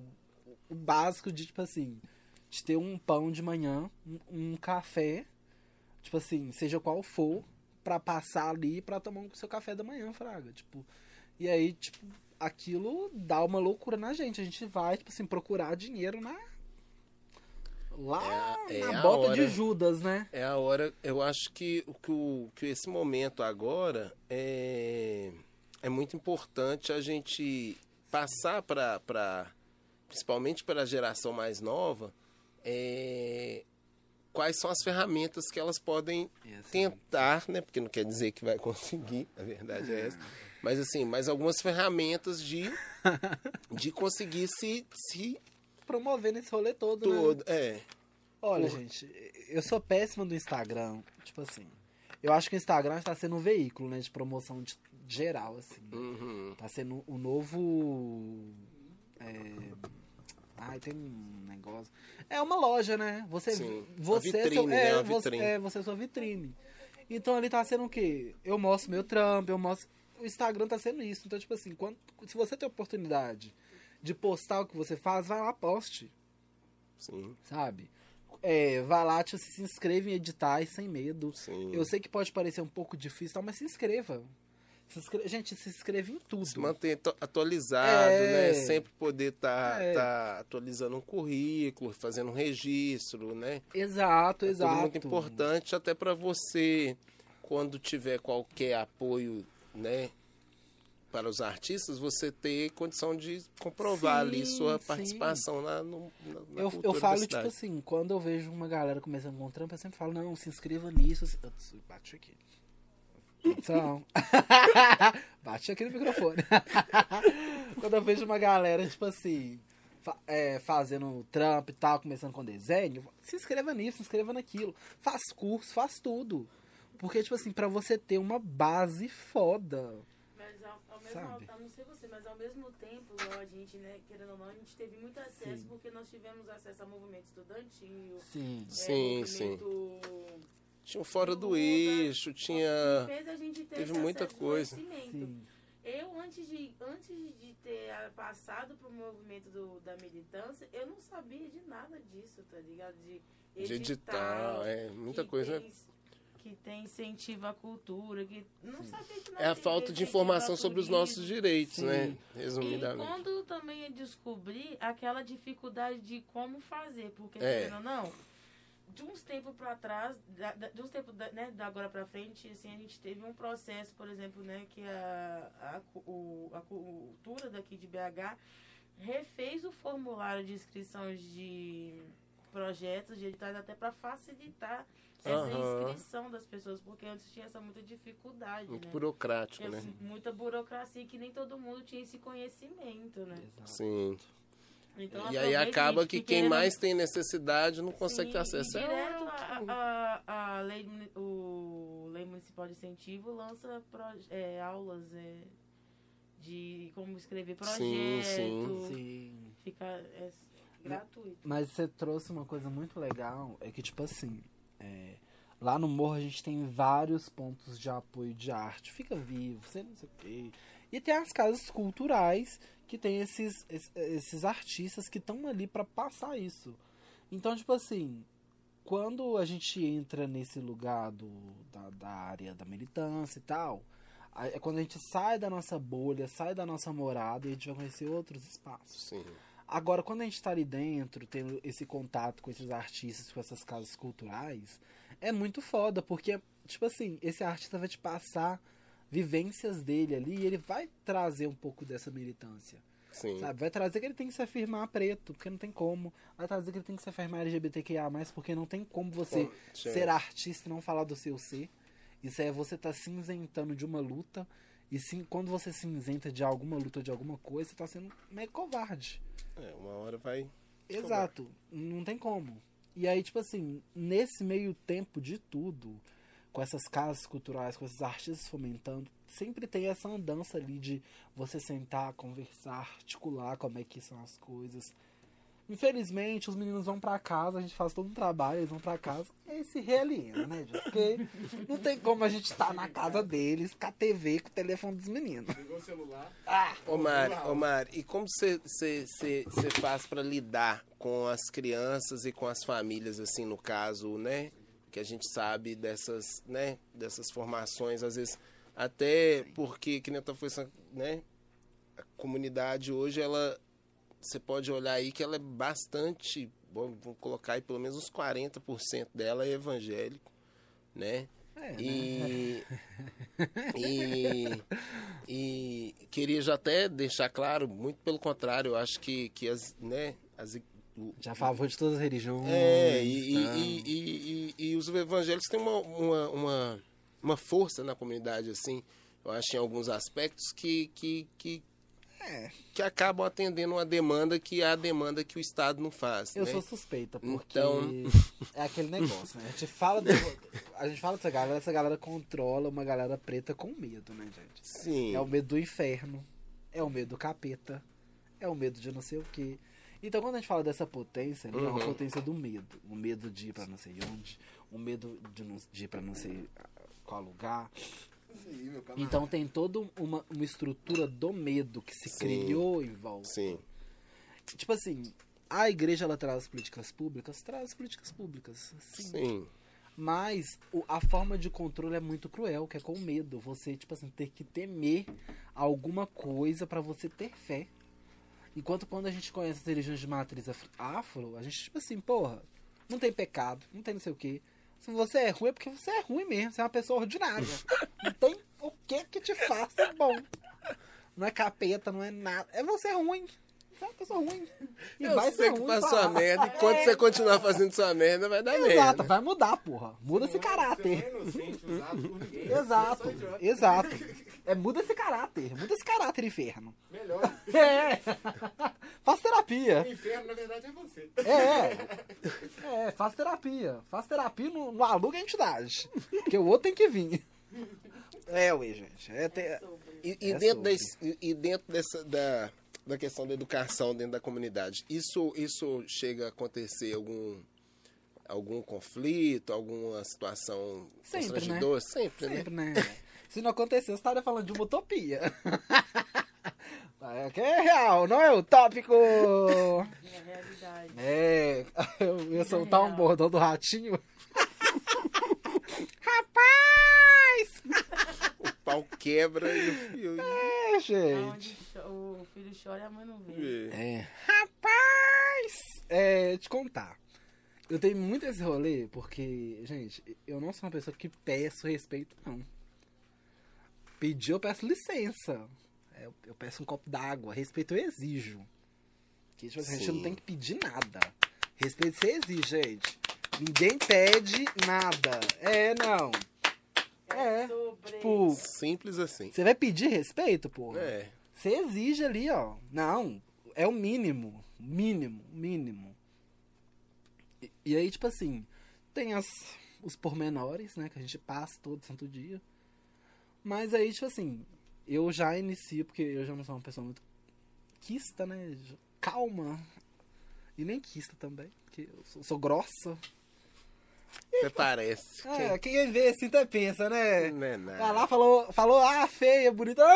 o básico de, tipo assim, de ter um pão de manhã, um, um café, tipo assim, seja qual for, pra passar ali pra tomar o seu café da manhã, fraga. Tipo, e aí, tipo, aquilo dá uma loucura na gente. A gente vai, tipo assim, procurar dinheiro na. Lá É é na a bota hora. de Judas, né? É a hora, eu acho que, o que, o, que esse momento agora é, é muito importante a gente passar para principalmente para a geração mais nova, é, quais são as ferramentas que elas podem tentar, né? Porque não quer dizer que vai conseguir, a verdade é essa. Mas assim, mas algumas ferramentas de, de conseguir se, se Promovendo esse rolê todo, né? todo. É. Olha, Porra. gente, eu sou péssima do Instagram. Tipo assim, eu acho que o Instagram está sendo um veículo, né, de promoção de, geral, assim. Uhum. Tá sendo o novo. É... Ai, tem um negócio. É uma loja, né? Você, Sim, você a é, vitrine, seu, né? é, você, vitrine. é, você é sua vitrine. Então ali tá sendo o quê? Eu mostro meu trampo, eu mostro. O Instagram tá sendo isso. Então, tipo assim, quando, se você tem oportunidade de postar o que você faz, vai lá, poste, Sim, sabe? É, vai lá, tipo, se inscreve em editais sem medo. sim. Eu sei que pode parecer um pouco difícil, tal, mas se inscreva. Se inscre- Gente, se inscreve em tudo. se atu- atualizado, É. né? Sempre poder estar É. atualizando um currículo, fazendo um registro, né? Exato, É exato. tudo muito importante até para você, quando tiver qualquer apoio, né? Para os artistas, você ter condição de comprovar Sim, ali sua sim. participação na, no, na, Eu, eu falo, tipo assim, quando eu vejo uma galera começando com trampo, eu sempre falo, não, se inscreva nisso. Bate aqui. Atenção. Bate aqui no microfone. quando eu vejo uma galera, tipo assim, fa- é, fazendo trampo e tal, começando com desenho, se inscreva nisso, se inscreva naquilo. Faz curso, faz tudo. Porque, tipo assim, pra você ter uma base foda. Mas ao, ao mesmo Sabe? eu não sei você, mas ao mesmo tempo, a gente, né, querendo ou não, a gente teve muito acesso Sim. porque nós tivemos acesso ao movimento estudantil. Sim. é, Sim, sim. movimento Tinha o Fora do Eixo, tinha. fez a gente ter teve muita ao coisa. Sim. Eu, antes de, antes de ter passado pro movimento do, da militância, eu não sabia de nada disso, tá ligado? De De edital, é, muita coisa. tem- que tem incentivo à cultura, que não sabia de nada. É a falta de informação sobre os nossos direitos, Sim. né? E Resumidamente. quando também eu descobri aquela dificuldade de como fazer, porque É. ou não, de uns tempos para trás, de uns tempos da, né, da agora para frente, assim, a gente teve um processo, por exemplo, né, que a, a, o- a cultura daqui de BH refez o formulário de inscrição de projetos, de editais, até para facilitar essa Aham. inscrição das pessoas, porque antes tinha essa muita dificuldade, Muito né? burocrático, Tinha né? muita burocracia que nem todo mundo tinha esse conhecimento, né? Exato. Sim. Então, E aí acaba gente, que quem querendo- mais tem necessidade não consegue Sim, ter acesso. e É, direto a, a, a lei, o Lei Municipal de Incentivo lança proje- é, aulas é, de como escrever projeto. Sim, sim. Sim. Fica é, gratuito. Mas você trouxe uma coisa muito legal, é que, tipo assim, é, lá no morro a gente tem vários pontos de apoio de arte. Fica vivo, você não sei o quê. E tem as casas culturais que tem esses, es- esses artistas que estão ali pra passar isso. Então, tipo assim, quando a gente entra nesse lugar do, da, da área da militância e tal, é quando a gente sai da nossa bolha, sai da nossa morada e a gente vai conhecer outros espaços. Sim. Agora, quando a gente tá ali dentro, tendo esse contato com esses artistas, com essas casas culturais, é muito foda, porque, tipo assim, esse artista vai te passar vivências dele ali e ele vai trazer um pouco dessa militância, Sim. sabe? Vai trazer que ele tem que se afirmar preto, porque não tem como. Vai trazer que ele tem que se afirmar LGBTQIA+, porque não tem como você Bom, ser artista e não falar do seu ser. Isso é você tá cinzentando de uma luta, e sim, quando você cinzenta de alguma luta, de alguma coisa, você tá sendo meio covarde. É, uma hora vai. Exato, não tem como. E aí, tipo assim, nesse meio tempo de tudo, com essas casas culturais, com esses artistas fomentando, sempre tem essa andança ali de você sentar, conversar, articular como é que são as coisas. Infelizmente, os meninos vão pra casa, a gente faz todo um trabalho, eles vão pra casa, e se realiena, né, gente? Porque não tem como a gente estar na casa deles, com a TV, com o telefone dos meninos. Pegou o celular. Omar, Omar, e como você faz para lidar com as crianças e com as famílias, assim, no caso, né? Que a gente sabe dessas, né? Dessas formações, às vezes, até porque, que nem eu foi, né? A comunidade hoje, ela, você pode olhar aí que ela é bastante, vamos colocar aí pelo menos uns 40% dela é evangélico, né? É, né? E, e, e queria já até deixar claro, muito pelo contrário, eu acho que, que as, né, as, o- Já a favor de todas as religiões. é, e, e, tá? e, e, e- e os evangélicos têm uma, uma, uma, uma força na comunidade, assim, eu acho em alguns aspectos que, que, que, É. que acabam atendendo uma demanda que é a demanda que o Estado não faz. Eu né? sou suspeita, porque Então- é aquele negócio, né? A gente fala do- a gente fala dessa galera, essa galera controla uma galera preta com medo, né, gente? Sim. É o medo do inferno, é o medo do capeta, é o medo de não sei o quê. Então quando a gente fala dessa potência, não é uma Uhum. potência do medo. O medo de ir pra não sei onde, o medo de, não, de ir pra não sei qual lugar. Então tem toda uma, uma estrutura do medo que se Sim. criou em volta. Sim. Tipo assim, a igreja ela traz políticas públicas? Traz políticas públicas. Sim. Sim. Mas o- a forma de controle é muito cruel, que é com medo. Você, tipo assim, ter que temer alguma coisa pra você ter fé. Enquanto quando a gente conhece as religiões de matriz af- afro, a gente, tipo assim, porra, não tem pecado, não tem não sei o quê. Se você é ruim, é porque você é ruim mesmo. Você é uma pessoa ordinária. não tem o que que te faça bom. Não é capeta, não é nada. É você ruim. Você é uma pessoa ruim. E eu vai sei ser que ruim faz pra sua lá. merda. Enquanto É. você continuar fazendo sua merda, vai dar Exato, merda. vai mudar, porra. Muda esse caráter. é inocente, usado por ninguém. Exato, é exato. É, muda esse caráter, muda esse caráter, inferno. Melhor. É. Faz O terapia. inferno, na verdade, é você. É. É, faz terapia. Faz terapia no, no aluga a entidade. Porque o outro tem que vir. É, ué, gente. É, te- E, e É dentro, desse- e- e dentro dessa, da, da questão da educação dentro da comunidade, isso, isso chega a acontecer algum, algum conflito, alguma situação Sempre, né? constrangedora? Sempre, né? Sempre, né? Se não acontecer, você estaria falando de uma utopia. É que é real, não é utópico. Minha realidade. É, eu ia soltar um bordão do ratinho. Rapaz! O pau quebra e o fio. É, gente. O filho chora e a mãe não vê. É. Rapaz! É, te contar. Eu tenho muito esse rolê porque, gente, eu não sou uma pessoa que peço respeito, não. Pedir, eu peço licença. É, Eu, eu peço um copo d'água. Respeito eu exijo. Que, tipo, assim, a gente não tem que pedir nada. Respeito você exige, gente. Ninguém pede nada. É, não. É. Sobre. Tipo, Simples assim. você vai pedir respeito, porra? É. Você exige ali, ó. Não, é o mínimo. Mínimo, mínimo. E, e aí, tipo assim, tem as, os pormenores, né? Que a gente passa todo santo dia. Mas aí, tipo assim, eu já inicio, porque eu já não sou uma pessoa muito quista, né? Calma. E nem quista também, porque eu sou, sou grossa. Até parece. É, quem vê assim até pensa, né? Não é nada. Vai lá, falou, falou, ah, feia, bonita.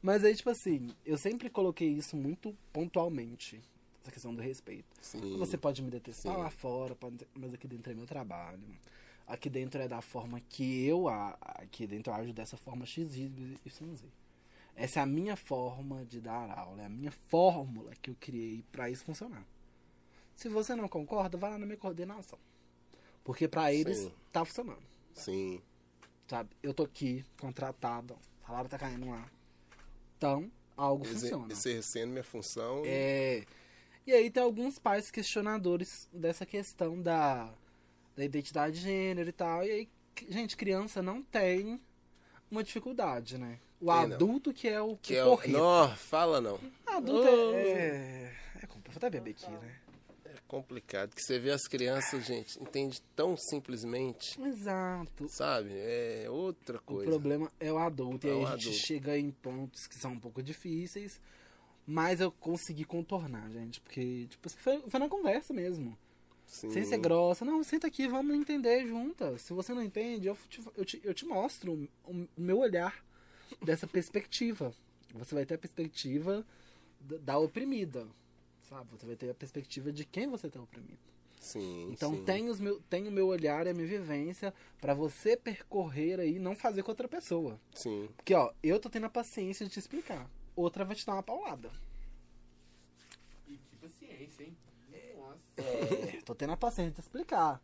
Mas aí, tipo assim, eu sempre coloquei isso muito pontualmente. Essa questão do respeito. Sim. Você pode me detestar Sim. lá fora, pode- mas aqui dentro é meu trabalho. Aqui dentro é da forma que eu a- aqui dentro eu ajo dessa forma X, Y, Z. Essa é a minha forma de dar aula, é a minha fórmula que eu criei pra isso funcionar. Se você não concorda, vai lá na minha coordenação. Porque pra eles Sim. tá funcionando, Sim. sabe? Eu tô aqui, contratado, o salário tá caindo lá. Então, algo Exer- funciona. Exercendo minha função. É. E aí tem alguns pais questionadores dessa questão da, da identidade de gênero e tal. E aí, gente, criança não tem uma dificuldade, né? O Tem, não. adulto que é o Que é o. Não, fala não. Adulto Oh. é. É, é complicado. Vou até beber aqui, né? É complicado. Que você vê as crianças, gente, entende tão simplesmente. Exato. Sabe? É outra O coisa. problema é o adulto. E É aí o a gente adulto. chega em pontos que são um pouco difíceis. Mas eu consegui contornar, gente. Porque, tipo, assim, foi, foi na conversa mesmo. Sim. Sem ser grossa. Não, senta aqui, vamos entender juntas. Se você não entende, eu te, eu te, eu te mostro o, o meu olhar dessa perspectiva. Você vai ter a perspectiva da, da oprimida. Sabe? Você vai ter a perspectiva de quem você está oprimido. Sim. Então sim. tem, os meu, tem o meu olhar e a minha vivência pra você percorrer aí e não fazer com outra pessoa. Sim. Porque, ó, eu tô tendo a paciência de te explicar. Outra vai te dar uma paulada. E que paciência, hein? Nossa. É, tô tendo a paciência de explicar.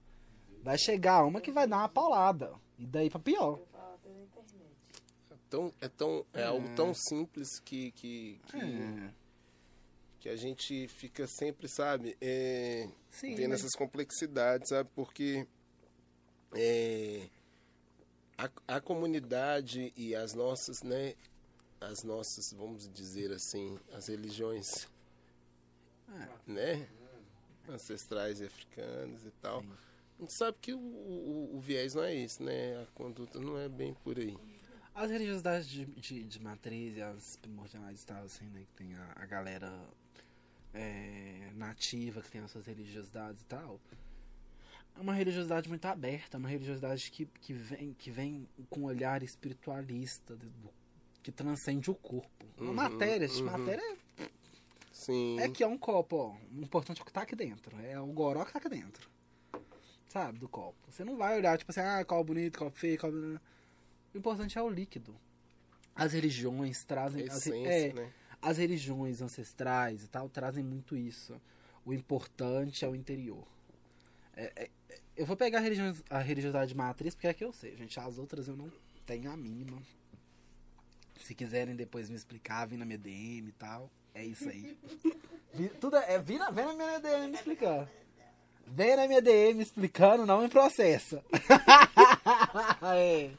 Vai chegar uma que vai dar uma paulada. E daí pra pior. É tão, é, tão, é algo tão simples que, que, que, É. que a gente fica sempre, sabe, é, Sim, vendo mas- essas complexidades, sabe? Porque é, a, a comunidade e as nossas, né? As nossas, vamos dizer assim, as religiões, né? Ancestrais e africanas e tal. A gente sabe que o, o, o viés não é esse, né? A conduta não é bem por aí. As religiosidades de, de, de matriz e as primordiais e tal, assim, né? Que tem a, a galera é, nativa, que tem as suas religiosidades e tal. É uma religiosidade muito aberta, é uma religiosidade que, que, vem, que vem com um olhar espiritualista, do- que transcende o corpo. A Uhum, matéria, uhum. matéria Sim. é que é um copo, ó. O importante é o que tá aqui dentro. É o goró que tá aqui dentro. Sabe, do copo. Você não vai olhar, tipo assim, ah, copo bonito, copo feio, copo... O importante é o líquido. As religiões trazem... as, essência, é, né? as religiões ancestrais e tal trazem muito isso. O importante é o interior. É- é- é- eu vou pegar a, religião, a religiosidade matriz porque é que eu sei, gente. As outras eu não tenho a mínima. Se quiserem depois me explicar, vem na minha DM e tal. É isso aí. Vi- Tudo é, é vem, na, vem na minha DM me explicar. Vem na minha DM explicando, não me processa. é,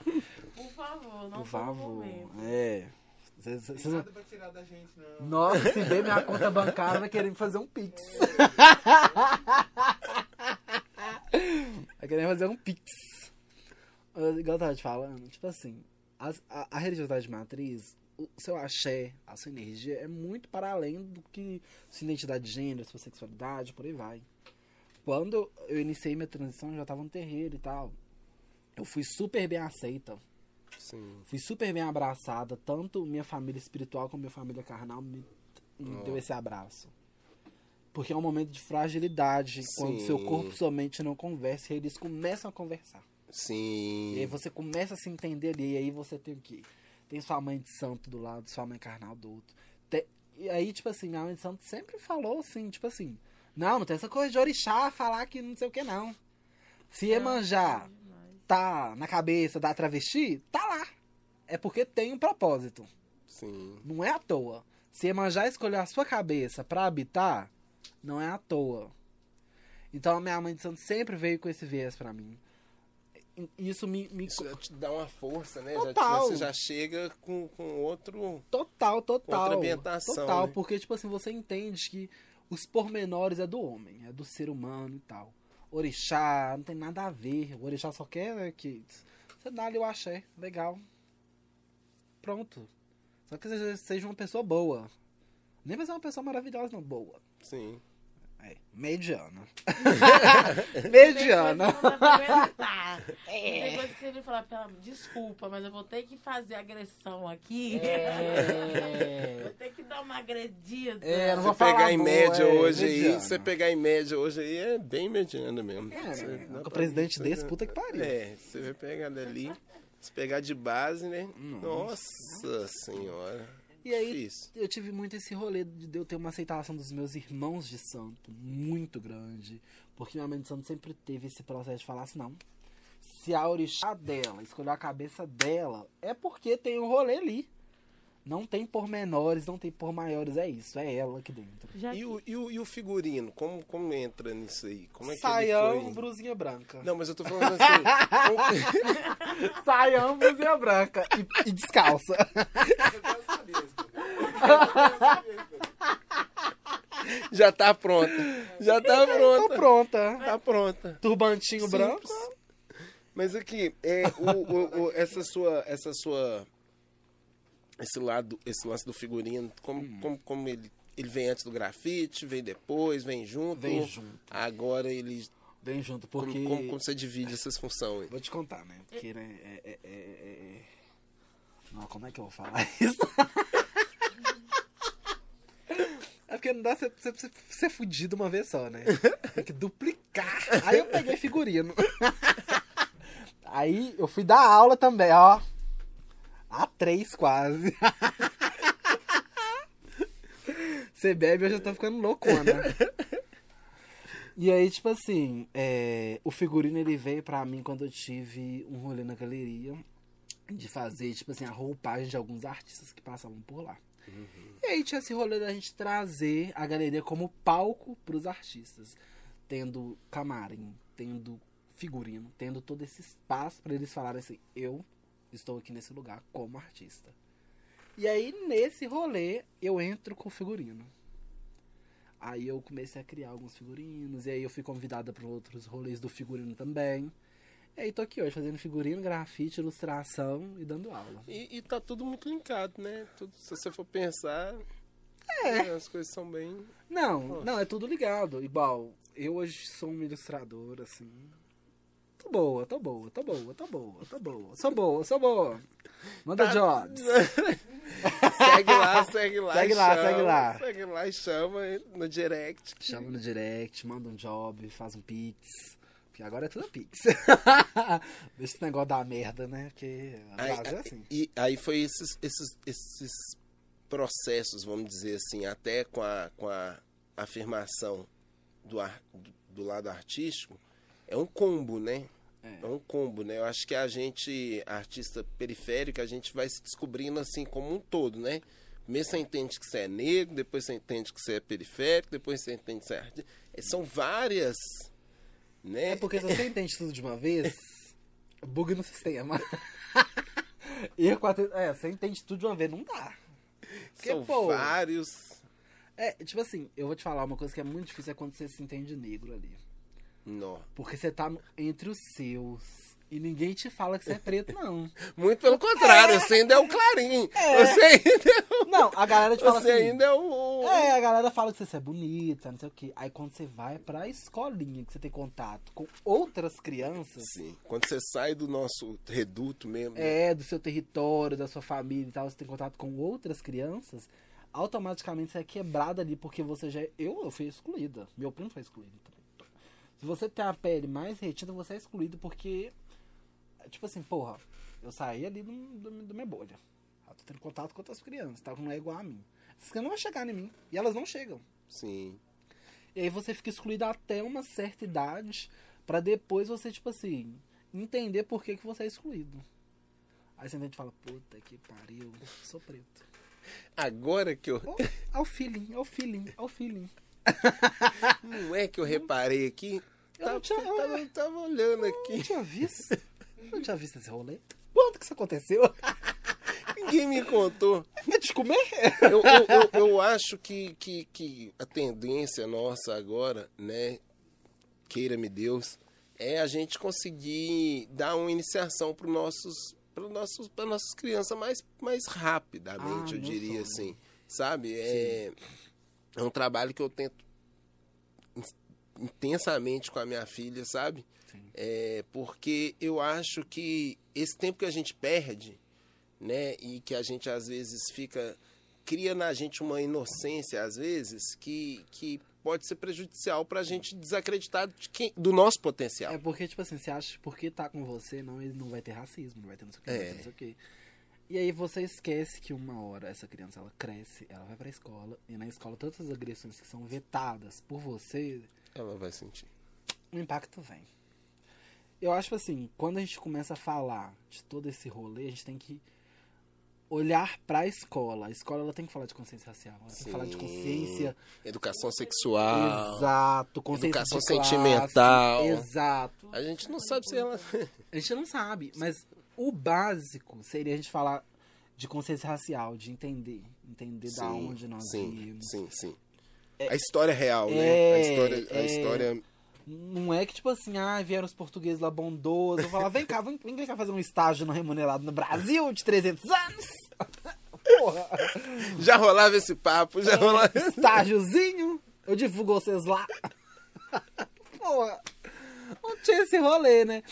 Por favor, não por favor. É. Cês- cês- Tem nada pra tirar da gente, não. nossa, se ver minha conta bancária, vai querer me fazer um pix. vai querer fazer um pix. Igual eu tava te falando, tipo assim, a, a religiosidade matriz, o seu axé, a sua energia é muito para além do que sua identidade de gênero, sua sexualidade, por aí vai. Quando eu iniciei minha transição, eu já tava no terreiro e tal. Eu fui super bem aceita Sim. fui super bem abraçada, tanto minha família espiritual como minha família carnal me, me Ó. deu esse abraço. Porque é um momento de fragilidade, quando Sim. seu corpo e sua mente não conversam, e eles começam a conversar. Sim. E aí você começa a se entender ali, e aí você tem o quê? Tem sua mãe de santo do lado, sua mãe carnal do outro. Te- E aí, tipo assim, minha mãe de santo sempre falou assim, tipo assim, não, não tem essa coisa de orixá falar que não sei o que não. Se Iemanjá tá na cabeça da travesti, tá lá. É porque tem um propósito. Sim. Não é à toa. Se Iemanjá escolheu a sua cabeça pra habitar, não é à toa. Então a minha mãe de santo sempre veio com esse viés pra mim. Isso me, me Isso já te dá uma força, né? Já, Total. você já chega com, com outro. Total, total. Outra ambientação, Total, né? porque, tipo assim, você entende que os pormenores é do homem, é do ser humano e tal. Orixá, não tem nada a ver. O orixá só quer né, que você dá ali o axé, legal. Pronto. Só que você seja uma pessoa boa. Nem vai ser uma pessoa maravilhosa, não, boa. Sim. É, mediana. mediana. Tem coisa que você vai falar, desculpa, mas eu vou ter que fazer agressão aqui. É. Vou ter que dar uma agredida. É, não Você vou falar pegar em boa, média é, hoje aí, mediana. você pegar em média hoje aí é bem mediano mesmo. É, Você- né? pra- presidente você- desse, puta que pariu. É, você vai pegar dali, se pegar de base, né? Nossa senhora. E aí, eu tive muito esse rolê de eu ter uma aceitação dos meus irmãos de santo muito grande. Porque minha mãe de santo sempre teve esse processo de falar assim, não. Se a orixá dela escolheu a cabeça dela, é porque tem um rolê ali. Não tem por menores, não tem por maiores, é isso, é ela aqui dentro. Já E o, e o, e o figurino, como, como entra nisso aí? Como é que Saião, ele foi? brusinha branca. Não, mas eu tô falando assim. como- Saião, brusinha branca e, e descalça. Eu quero saber, Escuta. Eu quero saber, Escuta. já tá pronta. Já tá Tô pronta. pronta. Tá pronta. Turbantinho Simples. branco. Mas aqui, é, o, o- o- essa sua. Essa sua. Esse lado, esse lance do figurino, como, Hum. como, como ele, ele vem antes do grafite, vem depois, vem junto. Vem junto. Agora ele. Vem junto, Como, porque... como, como você divide essas funções? Vou te contar, né? Porque, né, é, é, é, é- é- Não, como é que eu vou falar isso? É porque não dá pra você, você ser fudido uma vez só, né? Tem que duplicar. Aí eu peguei figurino. Aí eu fui dar aula também, ó. A três quase. Você bebe, eu já tô ficando loucona. E aí, tipo assim, é, o figurino ele veio pra mim quando eu tive um rolê na galeria de fazer, tipo assim, a roupagem de alguns artistas que passavam por lá. E aí tinha esse rolê da gente trazer a galeria como palco pros artistas, tendo camarim, tendo figurino, tendo todo esse espaço pra eles falarem assim, eu estou aqui nesse lugar como artista. E aí nesse rolê eu entro com o figurino. Aí eu comecei a criar alguns figurinos, e aí eu fui convidada para outros rolês do figurino também. E aí tô aqui hoje fazendo figurino, grafite, ilustração e dando aula. E, e tá tudo muito linkado, né? Tudo, se você for pensar, é. as coisas são bem. Não, Nossa. não, é tudo ligado. Igual, eu hoje sou uma ilustradora, assim. Tô boa, tô boa, tô boa, tô boa, tô boa. Sou boa, sou boa. Manda Tá- jobs. segue lá, segue lá. Segue lá, chama, segue lá. Segue lá e chama no direct. Chama no direct, manda um job, faz um pix. Porque agora é tudo pix. Deixa esse negócio da merda, né? Porque a Aí, base é assim. E aí foi esses, esses, esses processos, vamos dizer assim, até com a, com a afirmação do, ar- do lado artístico, é um combo, né? É. É um combo, né? Eu acho que a gente, artista periférico, a gente vai se descobrindo assim como um todo, né? Primeiro você entende que você é negro, depois você entende que você é periférico, depois você entende que você é artista. É, São várias, né? É porque se você entende tudo de uma vez, bug no sistema. Erro quatro... É, você entende tudo de uma vez, não dá. Porque, São pô, vários. É, tipo assim, eu vou te falar uma coisa que é muito difícil é quando você se entende negro ali. Não. Porque você tá entre os seus. E ninguém te fala que você é preto, não. Muito pelo contrário, você ainda é o clarim. Você ainda é o, Não, a galera te fala você assim. ainda é o. É, a galera fala que você é bonita, não sei o quê. Aí quando você vai pra escolinha, que você tem contato com outras crianças, Sim. Quando você sai do nosso reduto mesmo. né? é, do seu território, da sua família e tal, você tem contato com outras crianças, automaticamente você é quebrada ali, porque você já. é- Eu, eu fui excluída. Meu primo foi excluído também. Se você tem a pele mais retida, você é excluído porque. Tipo assim, porra, eu saí ali do, do, do minha bolha. Eu tô tendo contato com outras crianças, tá? Que não é igual a mim. Essas crianças não vão chegar em mim. E elas não chegam. Sim. E aí você fica excluído até uma certa idade, pra depois você, tipo assim, entender por que, que você é excluído. Aí você entende e fala, puta que pariu, sou preto. Agora que eu. Oh, é o feeling, é o feeling, é o feeling. Não é que eu reparei aqui. Eu Tava, não tinha- eu- tava, tava olhando Eu não aqui. tinha visto. Eu não tinha visto esse rolê. Quando que isso aconteceu? Ninguém me contou. É de comer? Eu, eu, eu, eu acho que, que, que a tendência nossa agora, né? Queira-me Deus, é a gente conseguir dar uma iniciação para nossos para nossos para nossas crianças mais mais rapidamente Ah, eu diria sonho. assim sabe é, é um trabalho que eu tento intensamente com a minha filha sabe é, porque eu acho que esse tempo que a gente perde né e que a gente às vezes fica cria na gente uma inocência às vezes que que pode ser prejudicial para a gente desacreditar de quem, do nosso potencial É porque, tipo assim, você acha que porque tá com você, não, ele não vai ter racismo, não vai ter não sei o que, não vai ter É. não sei o que. E aí você esquece que uma hora essa criança ela cresce, ela vai pra escola, e na escola todas as agressões que são vetadas por você, ela vai sentir o impacto vem. Eu acho assim, quando a gente começa a falar de todo esse rolê, a gente tem que olhar pra escola. A escola ela tem que falar de consciência racial, ela tem que falar de Sim. consciência educação sexual Exato, consciência Educação classe, sentimental. Exato. a gente não sabe se ela A gente não sabe, mas o básico seria a gente falar de consciência racial, de entender, entender da onde nós sim, viemos. sim, sim. A história real, né? É, A história, a é. história Não é que tipo assim, ah, vieram os portugueses lá bondosos, vou falar, vem cá, vem, vem cá fazer um estágio não remunerado no Brasil de 300 anos. Porra, já rolava esse papo, já rolava. estágiozinho, eu divulgo vocês lá. Porra, não tinha esse rolê, né?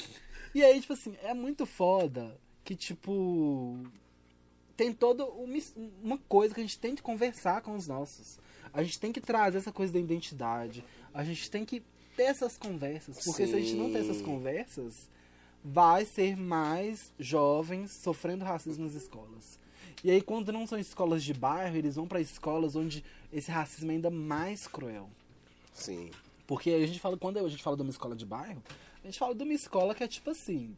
E aí, tipo assim, é muito foda que, tipo, tem toda uma, coisa que a gente tem que conversar com os nossos. A gente tem que trazer essa coisa da identidade. A gente tem que ter essas conversas. Porque se a gente não ter essas Sim. conversas, vai ser mais jovens sofrendo racismo nas escolas. E aí, quando não são escolas de bairro, eles vão para escolas onde esse racismo é ainda mais cruel. Sim. Porque a gente fala, quando a gente fala de uma escola de bairro, a gente fala de uma escola que é tipo assim,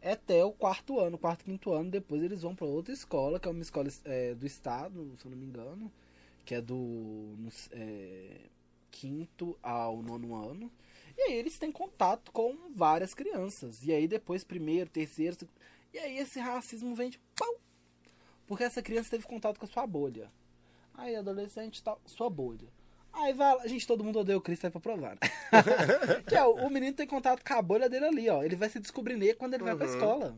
é até o quarto ano, quarto, quinto ano, depois eles vão pra outra escola, que é uma escola é, do estado, se eu não me engano, que é do é, quinto ao nono ano. E aí eles têm contato com várias crianças. E aí depois, primeiro, terceiro, e aí esse racismo vem de pau. Porque essa criança teve contato com a sua bolha. Aí, adolescente, tal, sua bolha. Aí vai lá, gente, todo mundo odeia o Cristo aí pra provar. né? que é, o, menino tem contato com a bolha dele ali, ó. Ele vai se descobrir negro quando ele vai pra Uhum. escola.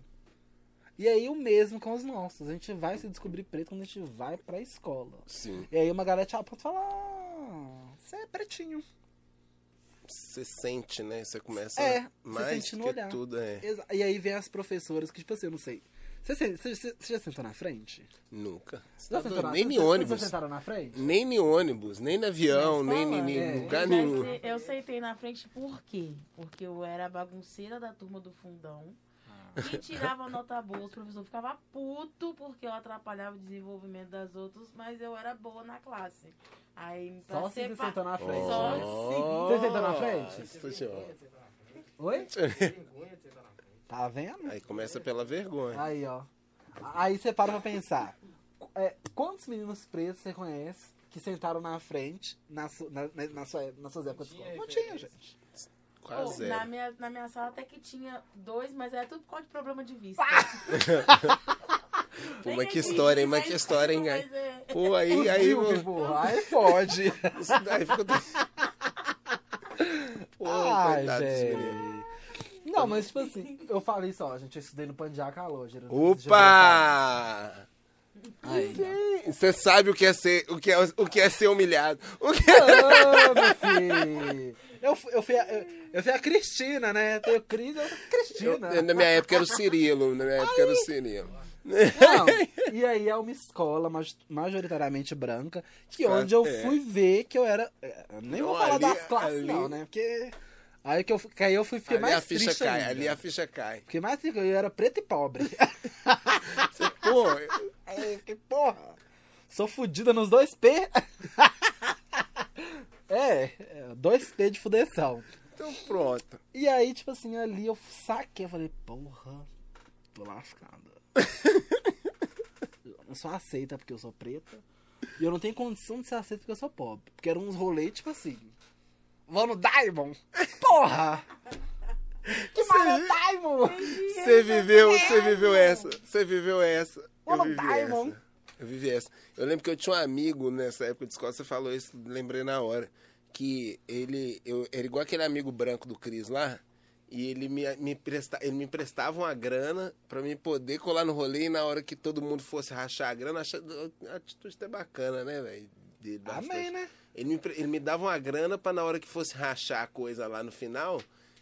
E aí o mesmo com os nossos. A gente vai se descobrir preto quando a gente vai pra escola. Sim. E aí uma galera te aponta e fala, ah, você é pretinho. Você sente, né? Você começa É, mais sente no que olhar. tudo, é. E aí vem as professoras que, tipo assim, eu não sei. Você, você, você- já sentou na frente? Nunca. Você Já tá na- nem em vocês ônibus. já sentaram na frente? Nem em ônibus, nem no avião, nem em É. lugar Eu, nenhum. eu sentei na frente por quê? Porque eu era a bagunceira da turma do fundão. Ah. E tirava nota boa, os professores ficavam puto porque eu atrapalhava o desenvolvimento das outras, mas eu era boa na classe. Aí, Só se sentou na frente. Só né? Oh, Você sentou na frente? Ó. Oi? Vergonha Tá vendo? Aí começa pela vergonha. Aí, ó. Aí você para pra pensar. É, quantos meninos pretos você conhece que sentaram na frente na, su- na, na, na sua, nas suas épocas de escola? Não tinha, gente. Quase Pô, na, zero. minha, na minha sala até que tinha dois, mas era tudo por causa de problema de vista. Pô, Nem mas que história, hein? Mas que história, hein? Aí, mas é- Pô, aí, aí, pô, porra? Aí pode. isso daí ficou... Pô, Ai, coitado gente. Não, mas tipo assim, eu falei só, gente, eu estudei no Pandiá Calógero. Opa! Aí. Você sabe o que é ser, o que é, o que é ser humilhado. O que Ô, meu filho. Eu, fui- eu, fui a, eu, eu fui a Cristina, né? O Cris, eu fui a Eu- Cristina. na minha época era o Cirilo, na minha época era o Cirilo. Não, e aí é uma escola ma- majoritariamente branca, que onde eu É. fui ver que eu era. é, eu Nem vou falar ali- das classes, ali- não, né? Porque. Aí que eu, que aí eu fui, fiquei Ali mais a ficha triste cai, ainda. ali a ficha cai. Fiquei mais triste, eu era preto e pobre. Pô, Aí eu fiquei, porra, sou fudida nos dois P. é, é, dois P de fudeção. então pronto. E aí, tipo assim, ali eu saquei, eu falei, porra, tô lascada. eu sou aceita porque eu sou preta. E eu não tenho condição de ser aceita porque eu sou pobre. Porque eram uns rolês, tipo assim. Vou no Diamond? Porra! Que mal é Diamond? Você viveu, você viveu essa. Você viveu essa. Eu Ô, vivi Diamond. essa. Eu vivi essa. Eu lembro que eu tinha um amigo nessa época de escola, você falou isso, lembrei na hora. Que ele, eu, era igual aquele amigo branco do Cris lá. E ele me, me, presta, ele me emprestava uma grana pra mim poder colar no rolê e na hora que todo mundo fosse rachar a grana, achando a atitude até bacana, né, velho? Amém, né? Ele me, ele me dava uma grana pra na hora que fosse rachar a coisa lá no final,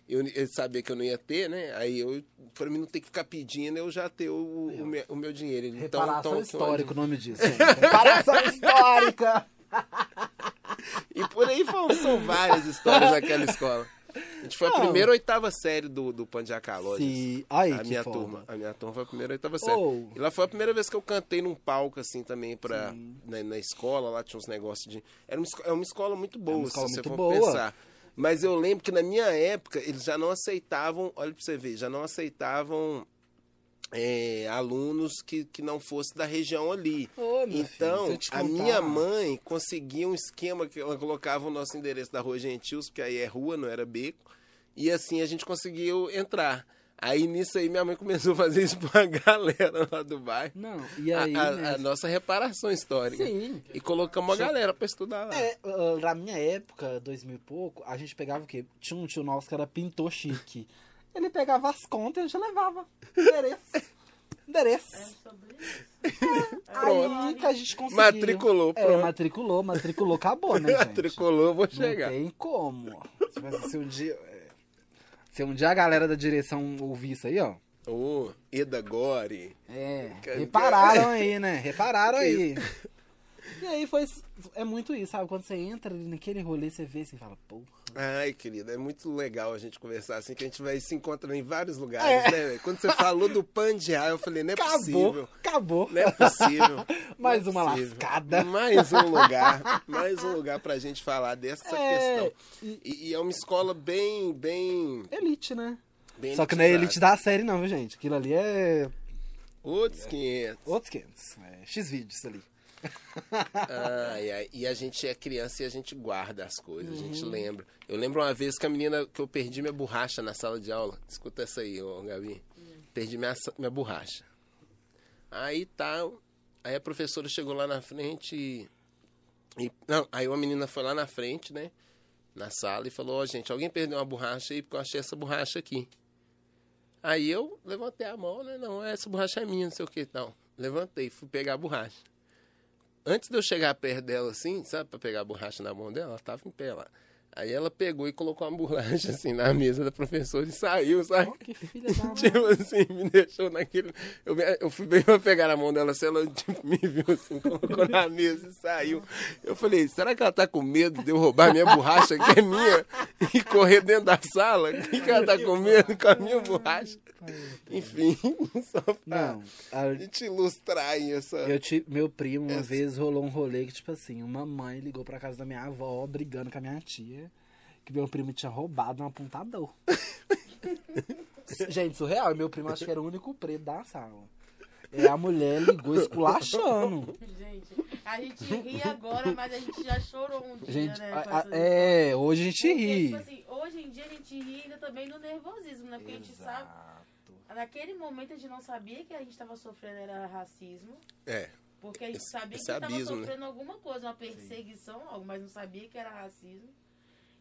eu, ele sabia que eu não ia ter, né? Aí eu, pra mim não ter que ficar pedindo, eu já ter o, o, meu, o meu dinheiro. Então, Reparação então, histórica, o nome disso. Reparação histórica! E por aí foram, são várias histórias daquela escola. A gente foi a Não. primeira oitava série do, do Pandiacá Lojas. Sim. A minha foda. turma. A minha turma foi a primeira oitava série. Oh. E lá foi a primeira vez que eu cantei num palco, assim, também, pra, na, na escola. Lá tinha uns negócios de. Era uma, esco- é uma escola muito boa, É uma escola se você muito for boa. pensar. Mas eu lembro que na minha época, eles já não aceitavam, olha pra você ver, já não aceitavam é, alunos que, que não fossem da região ali. Ô, filho, Então, te a contar- minha mãe conseguia um esquema que ela colocava o nosso endereço da rua Gentios, porque aí é rua, não era beco. E assim a gente conseguiu entrar. Aí nisso aí minha mãe começou a fazer isso pra galera lá do bairro. Não, e A, aí. a- né, a nossa reparação histórica. Sim. E colocamos a galera pra estudar lá. É, ah, na minha época, 2000 e pouco, a gente pegava o quê? Tinha um tio nosso que era pintor chique. Ele pegava as contas e a gente levava. Endereço. É Endereço. sobre isso. Aí que a gente conseguiu. Matriculou, É, pronto. matriculou, matriculou, acabou, né, gente? Matriculou, vou Não chegar. tem como. Tipo se um dia. é, Se um dia a galera da direção ouvir isso aí, ó. Ô, Eda Gore. É, repararam aí, né? Repararam aí. E aí foi. É muito isso, sabe? Quando você entra ali naquele rolê, você vê assim e fala, porra. Ai, querida, é muito legal a gente conversar assim, que a gente vai se encontrando em vários lugares, né? velho? Quando você falou do Pandiá, eu falei, não é Acabou, possível. acabou. Não é possível. Mais Não é uma possível. lascada. Mais um lugar. Mais um lugar pra gente falar dessa É, questão. E, e é uma escola bem, bem, Elite, né? bem Só que não é elite da série, não, viu, gente? Aquilo ali é Outros 500. outros 500. É X-vídeos ali. Ai, ai. E a gente é criança e a gente guarda as coisas, a Uhum. gente lembra. Eu lembro uma vez que a menina que eu perdi minha borracha na sala de aula. Escuta essa aí, ô Gabi. Perdi minha, minha borracha. Aí tá. Aí a professora chegou lá na frente e. e- não, aí uma menina foi lá na frente, né? Na sala e falou: Ó, gente, alguém perdeu uma borracha aí porque eu achei essa borracha aqui. Aí eu levantei a mão, né? Não, essa borracha é minha, não sei o que. Não, levantei, fui pegar a borracha. Antes de eu chegar perto dela assim, sabe, pra pegar a borracha na mão dela, ela tava em pé lá. Aí ela pegou e colocou uma borracha assim na mesa da professora e saiu, sabe? Ó, que filha da mãe. Tipo assim, me deixou naquele. Eu, eu fui bem pra pegar na mão dela, assim, ela tipo, me viu assim, colocou na mesa e saiu. Eu falei, será que ela tá com medo de eu roubar minha borracha, que é minha, e correr dentro da sala? O que, que ela tá com medo com a minha borracha? Enfim, só pra Não, a- gente ilustrar aí essa. eu ti- meu primo, uma Essa- vez, rolou um rolê que, tipo assim, uma mãe ligou pra casa da minha avó, brigando com a minha tia, que meu primo tinha roubado um apontador. Gente, surreal. Meu primo acho que era o único preto da sala. E a mulher ligou esculachando. Gente, a gente ri agora, mas a gente já chorou um dia, Gente, né? a- a- é, hoje a gente Porque, ri. tipo assim, hoje em dia a gente ri ainda também no nervosismo, né? Porque a gente sabe. Naquele momento a gente não sabia que a gente estava sofrendo era racismo. É. Porque a gente Esse- sabia esse que estava abismo, né? sofrendo alguma coisa, uma perseguição, algo, mas não sabia que era racismo.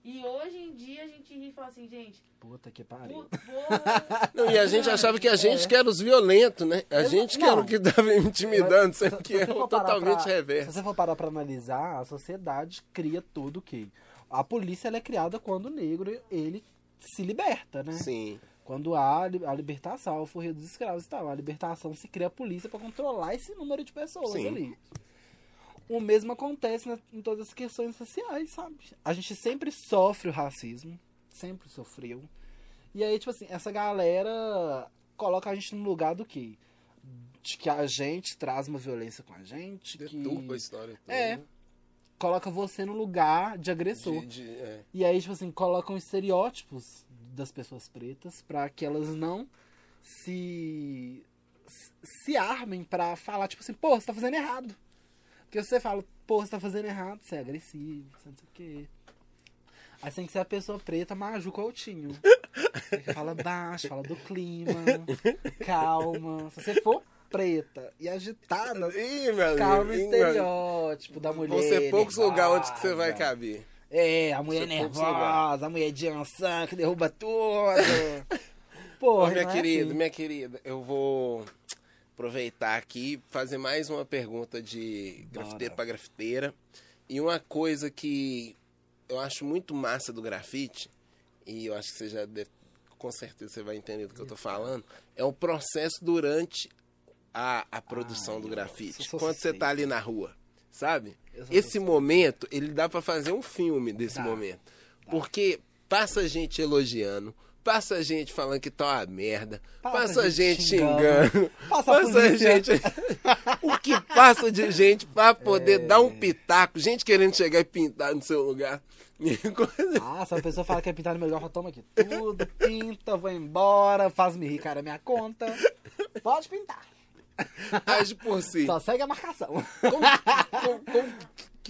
E hoje em dia a gente ri e fala assim, gente, Puta que pariu. porra. Não, e a gente achava que a gente que era os violentos, né? A É. Eu- gente que era o não. que tava intimidando, Se- sendo se que é for parar totalmente pra- reverso. Se você for parar pra analisar, a sociedade cria tudo que. A polícia ela é criada quando o negro ele se liberta, né? Sim. Quando há a li- a libertação, o forreio dos escravos e tal. A libertação se cria a polícia pra controlar esse número de pessoas Sim. ali. O mesmo acontece na- em todas as questões sociais, sabe? A gente sempre sofre o racismo, sempre sofreu. E aí, tipo assim, essa galera coloca a gente no lugar do quê? De que a gente traz uma violência com a gente, que Deturpa a história toda. É. coloca você no lugar de agressor. De- de- é. E aí, tipo assim, colocam estereótipos das pessoas pretas pra que elas não se se armem pra falar, tipo assim, pô, você tá fazendo errado. Porque você fala, pô, você tá fazendo errado, você é agressivo, você não sei o quê. Aí você tem que ser a pessoa preta, Maju Coutinho. Fala baixo, fala do clima, calma. Se você for preta e agitada, Ih, meu calma o estereótipo da mulher. Vão ser poucos nervosa. lugares onde que você vai caber. É, a mulher Você poucos nervosa, a mulher de ançã que derruba tudo. Ô, Porra, minha não é querida, assim. minha querida, eu vou aproveitar aqui e fazer mais uma pergunta de grafiteiro pra grafiteira. E uma coisa que eu acho muito massa do grafite, e eu acho que você já deve, com certeza você vai entender do que eu tô falando, é o processo durante a, a produção Ai, do grafite. Quando você tá suspeito. ali na rua, sabe? Esse momento, ele dá pra fazer um filme desse Dá. momento. Porque passa gente elogiando, passa gente falando que tá uma merda, Passa passa, gente xingando, xingando, passa a polícia. gente. o que passa de gente pra poder É. dar um pitaco, gente querendo chegar e pintar no seu lugar. Ah, se a pessoa fala que é pintar no meu lugar, toma aqui tudo, pinta, vou embora, faz-me rir, cara, minha conta. Pode pintar. Age por si. Só segue a marcação. Como, como, como,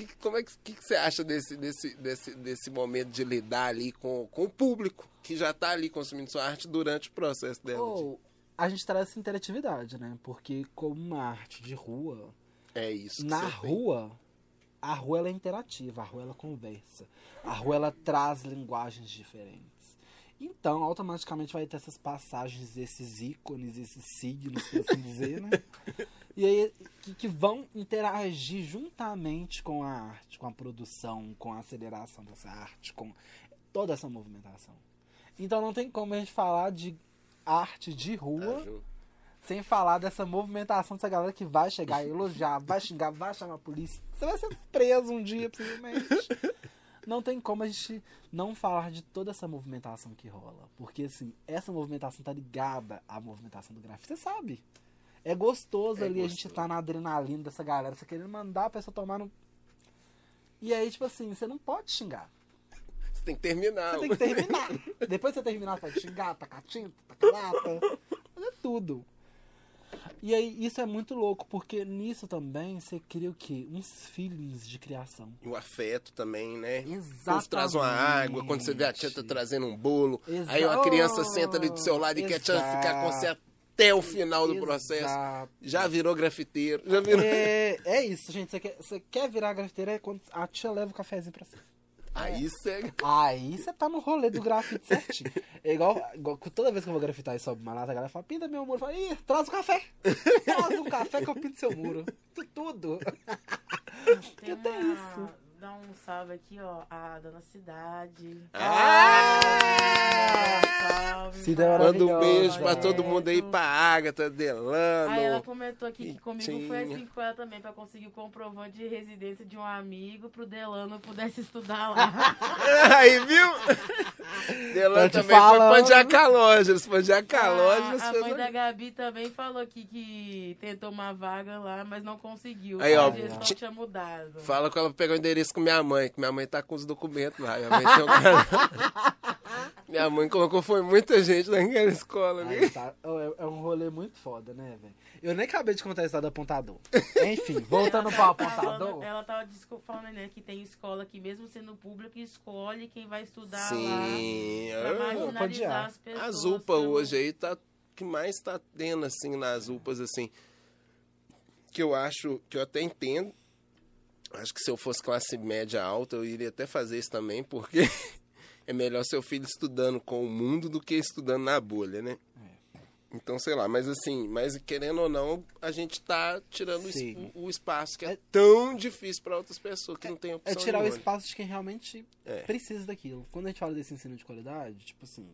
que, como é que, que, que você acha desse, desse, desse, desse momento de lidar ali com, com o público que já tá ali consumindo sua arte durante o processo dela? de- Ou, a gente traz essa interatividade, né? Porque como uma arte de rua, É isso. na você tem. rua, a rua ela é interativa, a rua ela conversa, a rua ela traz linguagens diferentes. Então, automaticamente vai ter essas passagens, esses ícones, esses signos, por assim dizer, né? E aí, que, que vão interagir juntamente com a arte, com a produção, com a aceleração dessa arte, com toda essa movimentação. Então, não tem como a gente falar de arte de rua Ah, Ju. Sem falar dessa movimentação dessa galera que vai chegar e elogiar, vai xingar, vai chamar a polícia. Você vai ser preso um dia, possivelmente. Não tem como a gente não falar de toda essa movimentação que rola. Porque, assim, essa movimentação tá ligada à movimentação do grafite. Você sabe. É gostoso É ali a gente gostoso. tá na adrenalina dessa galera. Você querendo mandar a pessoa tomar no. E aí, tipo assim, você não pode xingar. Você tem que terminar. Você tem que terminar. Depois que você terminar, você pode xingar, tacar tinta, tacar lata, fazer tudo. E aí, isso é muito louco, porque nisso também você cria o quê? Uns feelings de criação. E o afeto também, né? Exatamente. Você traz uma água, quando você vê a tia tá trazendo um bolo, Exa- aí uma criança senta ali do seu lado e quer te- Exato. ficar com você até o final do processo. Exato. Já virou grafiteiro, já virou. É, é isso, gente. Você quer, você quer virar grafiteira é quando a tia leva o cafezinho pra você. Aí você. Aí você tá no rolê do grafite certinho. É igual, igual toda vez que eu vou grafitar e sobe uma lata, a galera fala, pinta meu muro. Eu falo, ih, traz o café. Traz um café que eu pinto seu muro. Tu- Tudo. Tem Eu tenho uma... Dá um salve aqui, ó. A dona Cidade. Ah! Salve. Cida é Manda um beijo pra É. todo mundo aí, pra Agatha, Delano. Aí ela comentou aqui que comigo Tinha. foi assim com ela também, pra conseguir o comprovante de residência de um amigo pro Delano pudesse estudar lá. Aí, viu? Delano te também foi falando. pra. Foi Diacalógeros. a, a mãe da Gabi também falou aqui que tentou uma vaga lá, mas não conseguiu. Aí, ó, a gestão ti- tinha mudado. Fala que ela pegou o endereço com minha mãe, que minha mãe tá com os documentos lá. Minha mãe, um minha mãe colocou, foi muita gente naquela escola. Aí tá- é, é um rolê muito foda, né, velho? Eu nem acabei de contar a história do apontador. Enfim, voltando pro Ela apontador. Falando, ela tava falando, né, que tem escola que mesmo sendo pública, escolhe quem vai estudar Sim, lá. Pra ah, marginalizar ir. as pessoas. As UPA pelo- hoje aí tá que mais tá tendo assim nas UPAs assim que eu acho que eu até entendo. Acho que se eu fosse classe média alta, eu iria até fazer isso também, porque é melhor seu filho estudando com o mundo do que estudando na bolha, né? Então, sei lá, mas assim, mas querendo ou não, a gente tá tirando o Sim. o, o espaço que é, tão difícil para outras pessoas que não tem opção É tirar o nenhuma. espaço de quem realmente É. precisa daquilo. Quando a gente fala desse ensino de qualidade, tipo assim.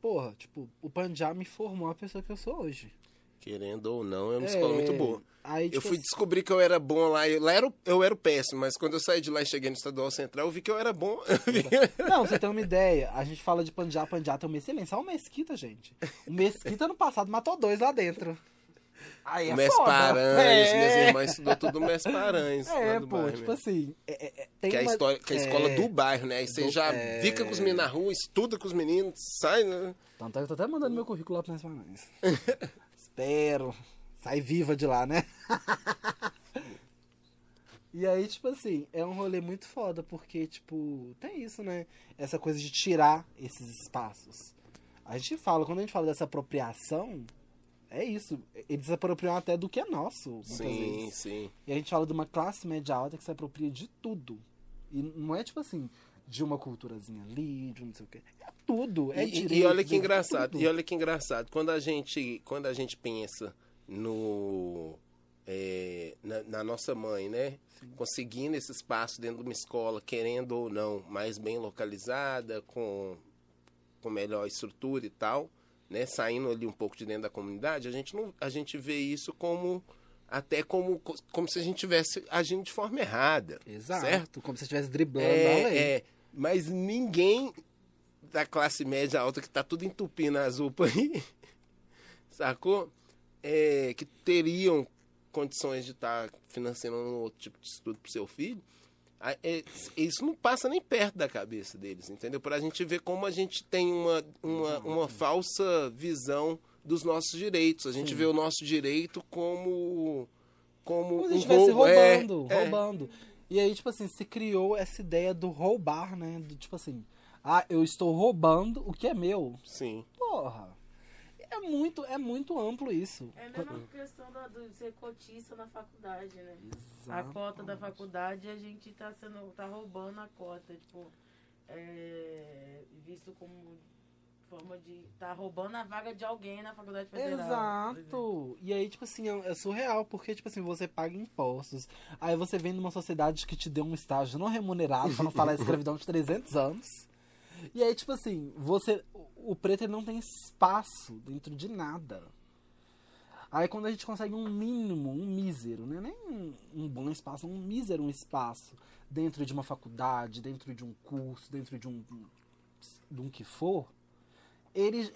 Porra, tipo, o Panjá me formou a pessoa que eu sou hoje. Querendo ou não, é uma É, escola muito boa. Aí, Eu tipo fui assim, descobrir que eu era bom lá. Eu, lá era, eu era o péssimo, mas quando eu saí de lá e cheguei no Estadual Central, eu vi que eu era bom. Não, você tem uma ideia. A gente fala de Panjá, Panjá tem uma excelência. Olha o Mesquita, gente. O Mesquita no passado matou dois lá dentro. Aí é o Mes foda. Paranhos, É. minhas irmãs estudou tudo Mes Paranhos. É, pô, bairro tipo mesmo. assim. é- é- é- tem Que é a, história, que é a escola é, do bairro, né? Aí você do- já é. fica com os meninos na rua, estuda com os meninos, sai, né? Tanto é que eu tô até mandando meu currículo lá pro Nes Paranhos. Espero. Sai viva de lá, né? E aí, tipo assim, é um rolê muito foda, porque, tipo, tem isso, né? Essa coisa de tirar esses espaços. A gente fala, quando a gente fala dessa apropriação, é isso. Eles se apropriam até do que é nosso, muitas Sim, vezes. sim. E a gente fala de uma classe média alta que se apropria de tudo. E não é tipo assim, de uma culturazinha ali, de um não sei o quê. É tudo. É e, direito, e olha que é engraçado, tudo. e olha que engraçado. Quando a gente, quando a gente pensa no é, na, na nossa mãe, né? Conseguindo esse espaço dentro de uma escola, querendo ou não, mais bem localizada, com, com melhor estrutura e tal, né? Saindo ali um pouco de dentro da comunidade, a gente não, a gente vê isso como até como, como se a gente tivesse agindo de forma errada, Exato. certo? Como se estivesse driblando a lei. É, é, mas ninguém da classe média alta que tá tudo entupindo as UPA aí, sacou? É, que teriam condições de estar financiando um outro tipo de estudo pro seu filho, a- é, isso não passa nem perto da cabeça deles, entendeu? Pra gente ver como a gente tem uma, uma, uma falsa visão dos nossos direitos. A gente Sim. vê o nosso direito como como Como se um estivesse roubo, é, roubando, é. E aí, tipo assim, se criou essa ideia do roubar, né? Do, tipo assim, ah, eu estou roubando o que é meu. Sim. Porra. É muito, é muito amplo isso. É a mesma questão da, do ser cotista na faculdade, né? A Exato. cota da faculdade, a gente tá sendo. tá roubando a cota, tipo, é, visto como forma de. tá roubando a vaga de alguém na faculdade federal. Exato. E aí, tipo assim, é é surreal, porque, tipo assim, você paga impostos. Aí você vem numa sociedade que te deu um estágio não remunerado, pra não falar escravidão de 300 anos. E aí, tipo assim, você. o- preto não tem espaço dentro de nada. Aí quando a gente consegue um mínimo, um mísero, né? nem um, um bom espaço, um mísero um espaço dentro de uma faculdade, dentro de um curso, dentro de um, de um que for, ele,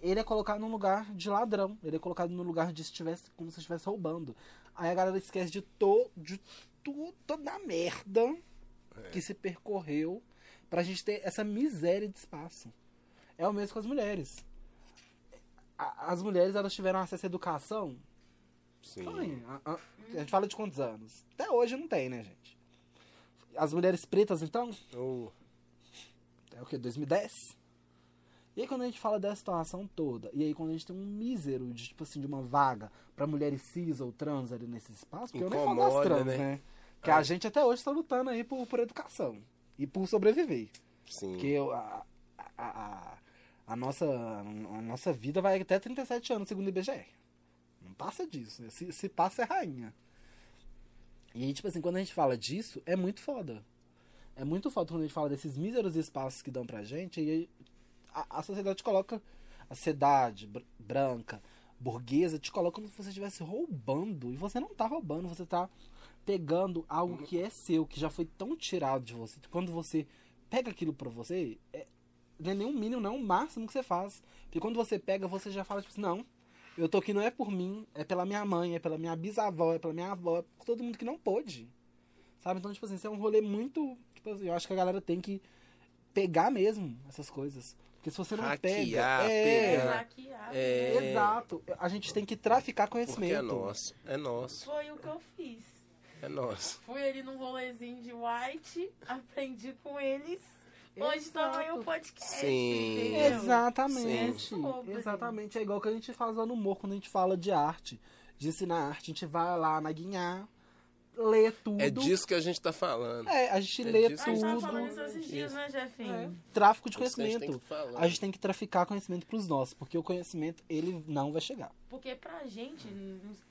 ele é colocado num lugar de ladrão, ele é colocado no lugar de se tivesse, como se estivesse roubando. Aí a galera esquece de, to, de tu, toda a merda que se percorreu pra gente ter essa miséria de espaço. É o mesmo com as mulheres. As mulheres, elas tiveram acesso à educação Sim. Sim, a, a- a gente fala de quantos anos? Até hoje não tem, né, gente? As mulheres pretas, então, Oh, é o que? 2010? E aí quando a gente fala dessa situação toda, e aí quando a gente tem um mísero de, tipo assim, de uma vaga pra mulheres cis ou trans ali nesse espaço, porque eu nem falo das Incomoda, trans, né? né? Que a gente até hoje tá lutando aí por, por educação e por sobreviver. sim. Porque eu- a, a, a, a nossa, a nossa vida vai até 37 anos, segundo o IBGE. Não passa disso. né? Se, se passa, é rainha. E aí, tipo assim, quando a gente fala disso, é muito foda. É muito foda quando a gente fala desses míseros espaços que dão pra gente. E a, a sociedade coloca. A sociedade br- branca, burguesa, te coloca como se você estivesse roubando. E você não tá roubando, você tá pegando algo que é seu, que já foi tão tirado de você. Quando você pega aquilo pra você, é, não é nem um mínimo, não é o máximo que você faz. Porque quando você pega, você já fala, tipo assim, não, eu tô aqui não é por mim, é pela minha mãe, é pela minha bisavó, é pela minha avó, é por todo mundo que não pôde. Sabe? Então, tipo assim, isso é um rolê muito. Tipo assim, eu acho que a galera tem que pegar mesmo essas coisas. Porque se você não Hackear, pega. É, É, pegar. hackear. É. exato. A gente tem que traficar Porque conhecimento. é nosso. É nosso. Foi o que eu fiz. É nosso. Fui ali num rolezinho de white, aprendi com eles. Hoje também o podcast. Sim. entendeu? Exatamente. Sim. Sobre. Exatamente. É igual que a gente faz lá no humor quando a gente fala de arte, de ensinar arte. A gente vai lá na Guinhar, lê tudo. É disso que a gente tá falando. É, a gente É lê disso A gente tava tudo. falando isso esses dias, né, Jefinho? É. Tráfico de Isso que a gente conhecimento. tem que falar. A gente tem que traficar conhecimento pros nossos, porque o conhecimento, ele não vai chegar. Porque pra gente,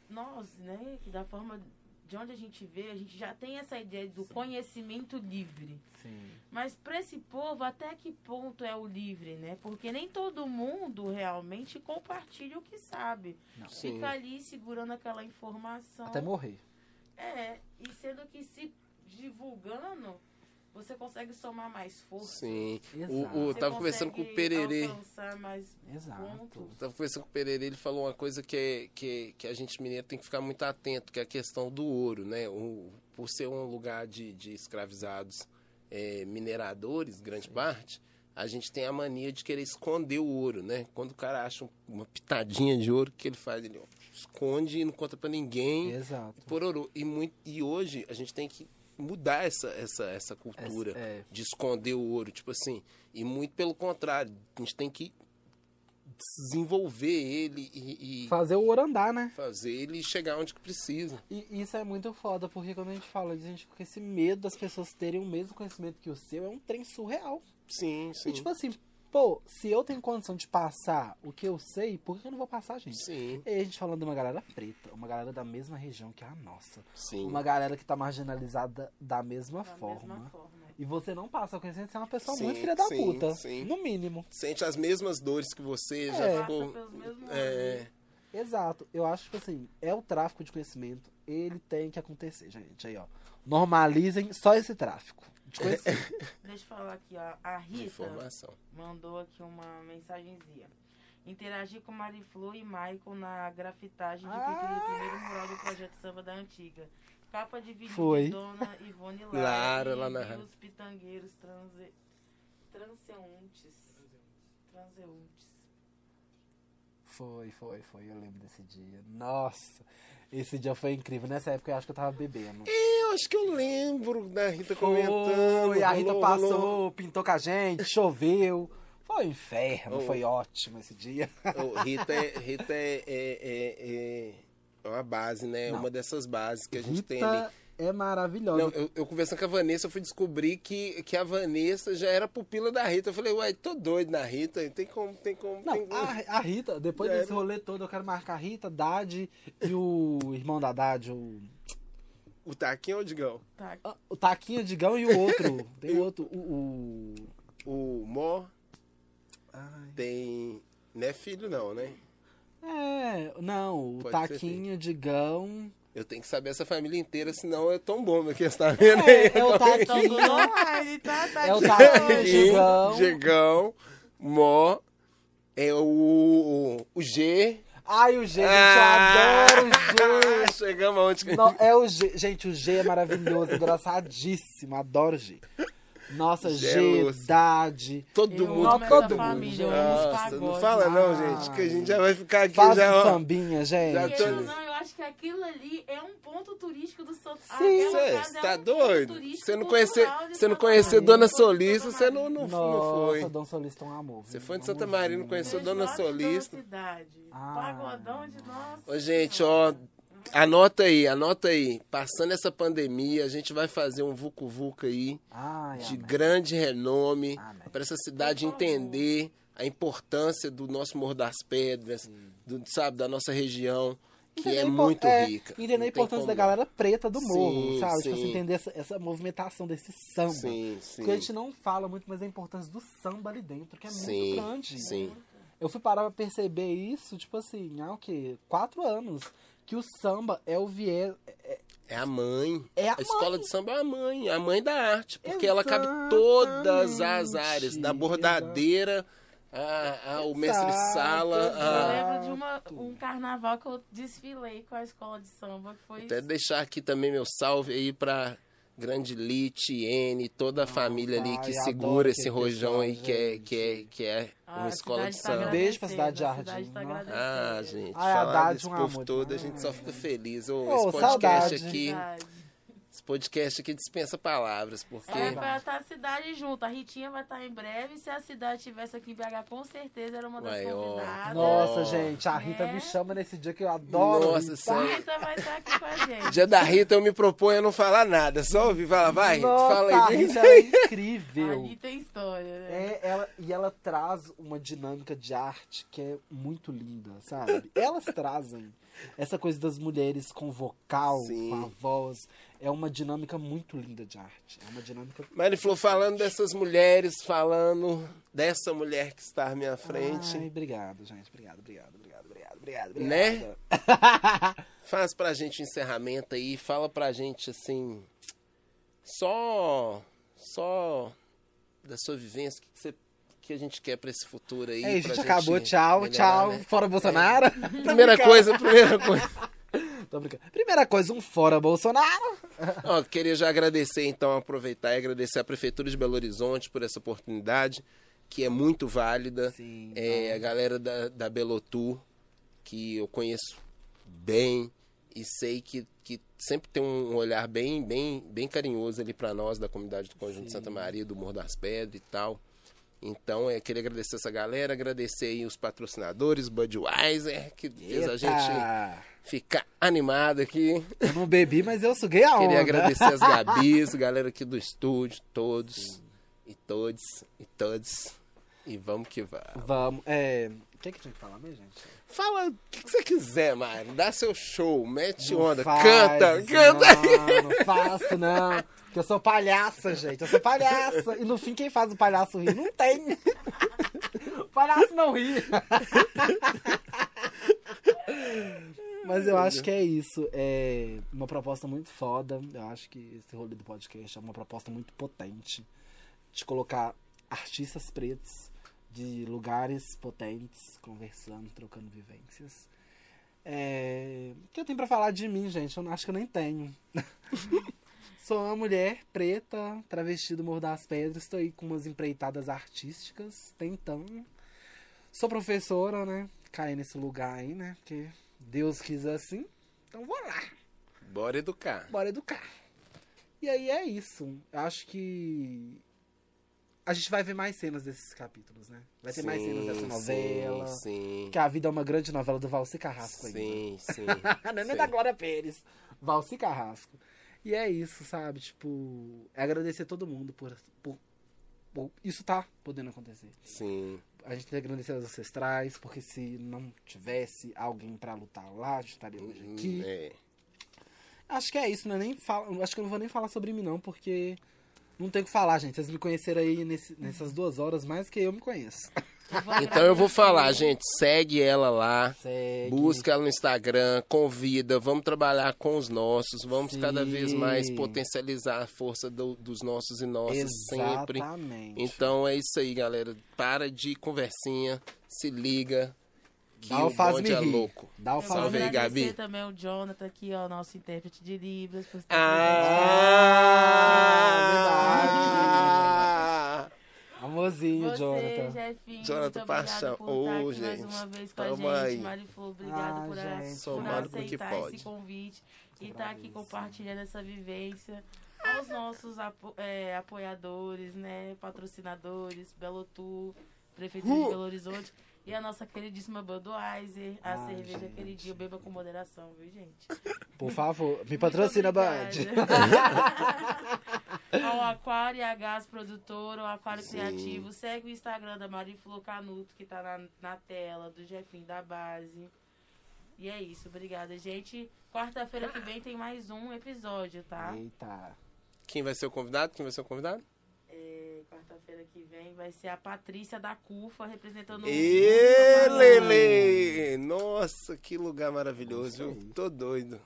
nós, né, que da forma de onde a gente vê, a gente já tem essa ideia do conhecimento livre. Sim. Mas pra esse povo, até que ponto é o livre, né? Porque nem todo mundo realmente compartilha o que sabe. Sim. Fica ali segurando aquela informação. Até morrer. É, e sendo que se divulgando, você consegue somar mais força. Sim. Exato. O, o, tava conversando com o Pererê. mais Exato. pontos. Eu tava conversando com o Pererê, ele falou uma coisa que, é, que, que a gente mineiro tem que ficar muito atento, que é a questão do ouro, né? O, por ser um lugar de, de escravizados é, mineradores, grande parte, a gente tem a mania de querer esconder o ouro, né? Quando o cara acha um- uma pitadinha de ouro, o que ele faz? Ele ó, esconde e não conta pra ninguém. Exato. Pororô. E, muito, e hoje a gente tem que mudar essa, essa, essa cultura Essa- é. de esconder o ouro, tipo assim. E muito pelo contrário, a gente tem que desenvolver ele e, e Fazer o ouro andar, né? fazer ele chegar onde que precisa. E isso é muito foda, porque quando a gente fala disso, a gente com esse medo das pessoas terem o mesmo conhecimento que o seu, é um trem surreal. Sim, sim. E tipo assim, pô, se eu tenho condição de passar o que eu sei, por que eu não vou passar, gente? sim, E a gente falando de uma galera preta, uma galera da mesma região que a nossa. sim. Uma galera que tá marginalizada da mesma Da forma. mesma forma. E você não passa o conhecimento, você é uma pessoa Sim, muito filha da sim, puta. sim. No mínimo. Sente as mesmas dores que você, É. já ficou. É, Exato. Eu acho que assim, é o tráfico de conhecimento. Ele tem que acontecer, gente. Aí, ó. Normalizem só esse tráfico. Deixa eu falar aqui, ó. A Rita informação. mandou aqui uma mensagenzinha. Interagi com Mariflu e Michael na grafitagem de pintura do primeiro mural do projeto Samba da Antiga. Capa de vinil Foi. de Dona Ivone Lara. Lara, e lá na rádio. os pitangueiros transe... transeuntes. Transeuntes. Foi, foi, foi. Eu lembro desse dia. Nossa. Esse dia foi incrível. Nessa época eu acho que eu tava bebendo. Eu acho que eu lembro da Rita comentando. Foi, a Rita rolou- passou, rolou- pintou com a gente, choveu. Foi um inferno, Oh. foi ótimo esse dia. Ô, Rita é, Rita é, é, é, é uma base, né? Não. Uma dessas bases que a gente tem ali. É maravilhosa. Não, eu, eu conversando com a Vanessa, eu fui descobrir que, que a Vanessa já era pupila da Rita. Eu falei, uai, tô doido na Rita, tem como, tem como. Não, tem como. a, a Rita, depois É, desse né? rolê todo, eu quero marcar a Rita, Dade e o irmão da Dade, o, O Taquinho ou o Digão? Tá. ah, o Taquinho, o Digão e o outro. Tem o outro, o. o... O Mó Ai. tem. Não é filho, não, né? É, não, o Pode Taquinho, Digão. Eu tenho que saber essa família inteira, senão é tão bom meu que você tá vendo aí. É, é o online, tá? tá É o aqui. Digão. Digão, Mó, é o, o G. Ai, o G, gente, Ah! eu adoro o G. Chegamos aonde que... Não, é o G. Gente, o G é maravilhoso, engraçadíssimo. Adoro o G. Nossa, G, Geloso. Dade. Todo Eu mundo, amo todo mundo. família, Nossa, não fala não, Ai. gente, que a gente já vai ficar aqui Faz já, um ó. sambinha, gente. Já tô- Não, que aquilo ali é um ponto turístico do Santo Sim. Você Você tá doido? Você não conhecer, você não conhecer Dona Solista, você não, não, não Nossa, foi. Dom Solista é um amor. Você foi de Santa. Maria, não conheceu Dona Solista. Cidade. Ah. Pagodão de nossa. Ô, gente, ó, anota aí, anota aí. Passando essa pandemia, a gente vai fazer um Vucu Vucu aí, Ai, de amém. grande renome, para essa cidade entender a importância do nosso Morro das Pedras, do, sabe, da nossa região, que é a muito é, rica. Entender a importância da galera preta do morro, Sim, sabe? Tipo sim. assim, entender essa, essa movimentação desse samba. Sim, sim. Porque a gente não fala muito, mas a importância do samba ali dentro, que é Sim, muito grande. sim. Eu fui parar pra perceber isso, tipo assim, há o quê? Quatro anos. Que o samba é o viés. é- É a mãe. É a escola mãe. de samba é a mãe, a mãe da arte, porque ela cabe todas as Exatamente. áreas, da bordadeira a- ao mestre Exato, sala, Eu a- lembro de uma, um carnaval que eu desfilei com a escola de samba, que foi até deixar aqui também meu salve aí pra Grande Lite, N, toda a família ali que segura esse rojão aí que é, que é, que é Ah, uma escola de tá samba. Beijo pra cidade Jardim, cidade tá. Ah, gente, Ai, falar desse um povo amor todo, a demais. gente só fica feliz. Ô, Ô, esse podcast saudade. aqui, Verdade. Podcast aqui dispensa palavras, porque É, vai estar a cidade junto. A Ritinha vai estar em breve. Se a cidade estivesse aqui em BH, com certeza era uma das Uai, convidadas. Nossa, Ó. gente, a Rita É. me chama nesse dia que eu adoro. Nossa, Rita. sério. A Rita vai estar aqui com a gente. Dia da Rita eu me proponho a não falar nada, só ouvir, fala, vai, Nossa, fala a aí. Rita é incrível. Ali tem história, né? É, ela, e ela traz uma dinâmica de arte que é muito linda, sabe? Elas trazem essa coisa das mulheres com vocal, Sim. com a voz. É uma dinâmica muito linda de arte. É uma dinâmica. Falando dessas mulheres, falando dessa mulher que está à minha frente, Ai, obrigado, gente. Obrigado, obrigado, obrigado, obrigado, obrigado. obrigado. Né? faz pra gente o encerramento aí, fala pra gente assim, só, só da sua vivência, o que, você que a gente quer pra esse futuro aí. É, a gente acabou. melhorar, Tchau, tchau. né? Fora Bolsonaro. Primeira coisa, primeira coisa. Tô brincando. Primeira coisa, um fora Bolsonaro. Ó, queria já agradecer, então, aproveitar e agradecer à Prefeitura de Belo Horizonte por essa oportunidade, que é muito válida. Sim, É, a galera da, da Belotur, que eu conheço bem e sei que, que sempre tem um olhar bem, bem, bem carinhoso ali para nós, da comunidade do Conjunto Sim. Santa Maria, do Morro das Pedras e tal. Então, é, queria agradecer essa galera, agradecer aí os patrocinadores, Budweiser, que fez a gente ficar animado aqui. Eu não bebi, mas eu suguei a onda. Queria agradecer as Gabis, galera aqui do estúdio, todos e todos e todos. E vamos que vamos. Vamos. É... O que, que tinha que falar mesmo, gente? Fala o que que você quiser, Mário. Dá seu show, mete Não onda, faz, canta, canta. Não, não faço, não. Porque eu sou palhaça, gente. Eu sou palhaça. E no fim, quem faz o palhaço rir? Não tem. O palhaço não ri. Mas eu acho que é isso. É uma proposta muito foda. Eu acho que esse rolê do podcast é uma proposta muito potente. De colocar artistas pretos de lugares potentes, conversando, trocando vivências. É... O que eu tenho pra falar de mim, gente? Eu acho que eu nem tenho. Sou uma mulher preta, travesti do Morro das Pedras. Estou aí com umas empreitadas artísticas, tentando. Sou professora, né? Caí nesse lugar aí, né? Porque Deus quis assim. Então vou lá. Bora educar. Bora educar. E aí é isso. Eu acho que. A gente vai ver mais cenas desses capítulos, né? Vai ter mais cenas dessa Sim, novela. Sim, sim. Que a vida é uma grande novela do Valci Carrasco ainda. Sim, sim. Não é sim. da Glória Pérez. Valci Carrasco. E é isso, sabe? Tipo, é agradecer todo mundo por, por, por isso tá podendo acontecer. Sim. A gente tem que agradecer aos ancestrais, porque se não tivesse alguém pra lutar lá, a gente estaria hoje aqui. É. Acho que é isso, não é nem fala, acho que eu não vou nem falar sobre mim não, porque não tem o que falar, gente. Vocês me conheceram aí nesse- nessas duas horas mais que eu me conheço. Então eu vou falar, gente, segue ela lá. Segue. Busca ela no Instagram, convida, vamos trabalhar com os nossos, vamos Sim. cada vez mais potencializar a força do- dos nossos e nossas sempre. Exatamente. Então é isso aí, galera. Para de conversinha, se liga. Que Dá o o faz-me bonde é rir. louco. Dá o faz Salve aí, Gabi. também o Jonathan aqui, ó, nosso intérprete de Libras. Estar Ah, Amorzinho, Você, Jonathan. Jefinho, obrigado Paixão. por estar Ô, aqui mais gente, uma vez com tamo a gente. aí. Obrigado Ah, por, a- gente, por somando pro que aceitar pode. esse convite e estar aqui compartilhando essa vivência. Aos nossos apo- é, apoiadores, né, patrocinadores, Belo Tour, Prefeitura de Belo Horizonte e a nossa queridíssima Budweiser, a Ah, cerveja gente. aquele dia, beba com moderação, viu, gente? Por favor, me patrocina, Band. Ao Aquário e a Gás Produtora, o Aquário Sim. Criativo. Segue o Instagram da Mariflu Canuto, que tá na, na tela, do Jefinho da Base. E é isso, obrigada, gente. Quarta-feira que vem tem mais um episódio, tá? Eita. Quem vai ser o convidado? Quem vai ser o convidado? É, Quarta-feira que vem vai ser a Patrícia da CUFA, representando Ê, o Lele! Nossa, que lugar maravilhoso, viu? Tô doido.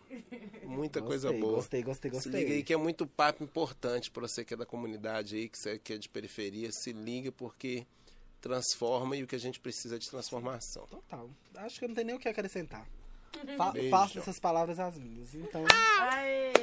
Muita coisa Gostei, boa. Gostei, gostei, Se gostei. liga aí que é muito papo importante pra você que é da comunidade aí, que você que é de periferia. Se liga porque transforma e o que a gente precisa é de transformação. Total. Acho que eu não tenho nem o que acrescentar. Fa Beijo. faço essas palavras as minhas. Então. Aê!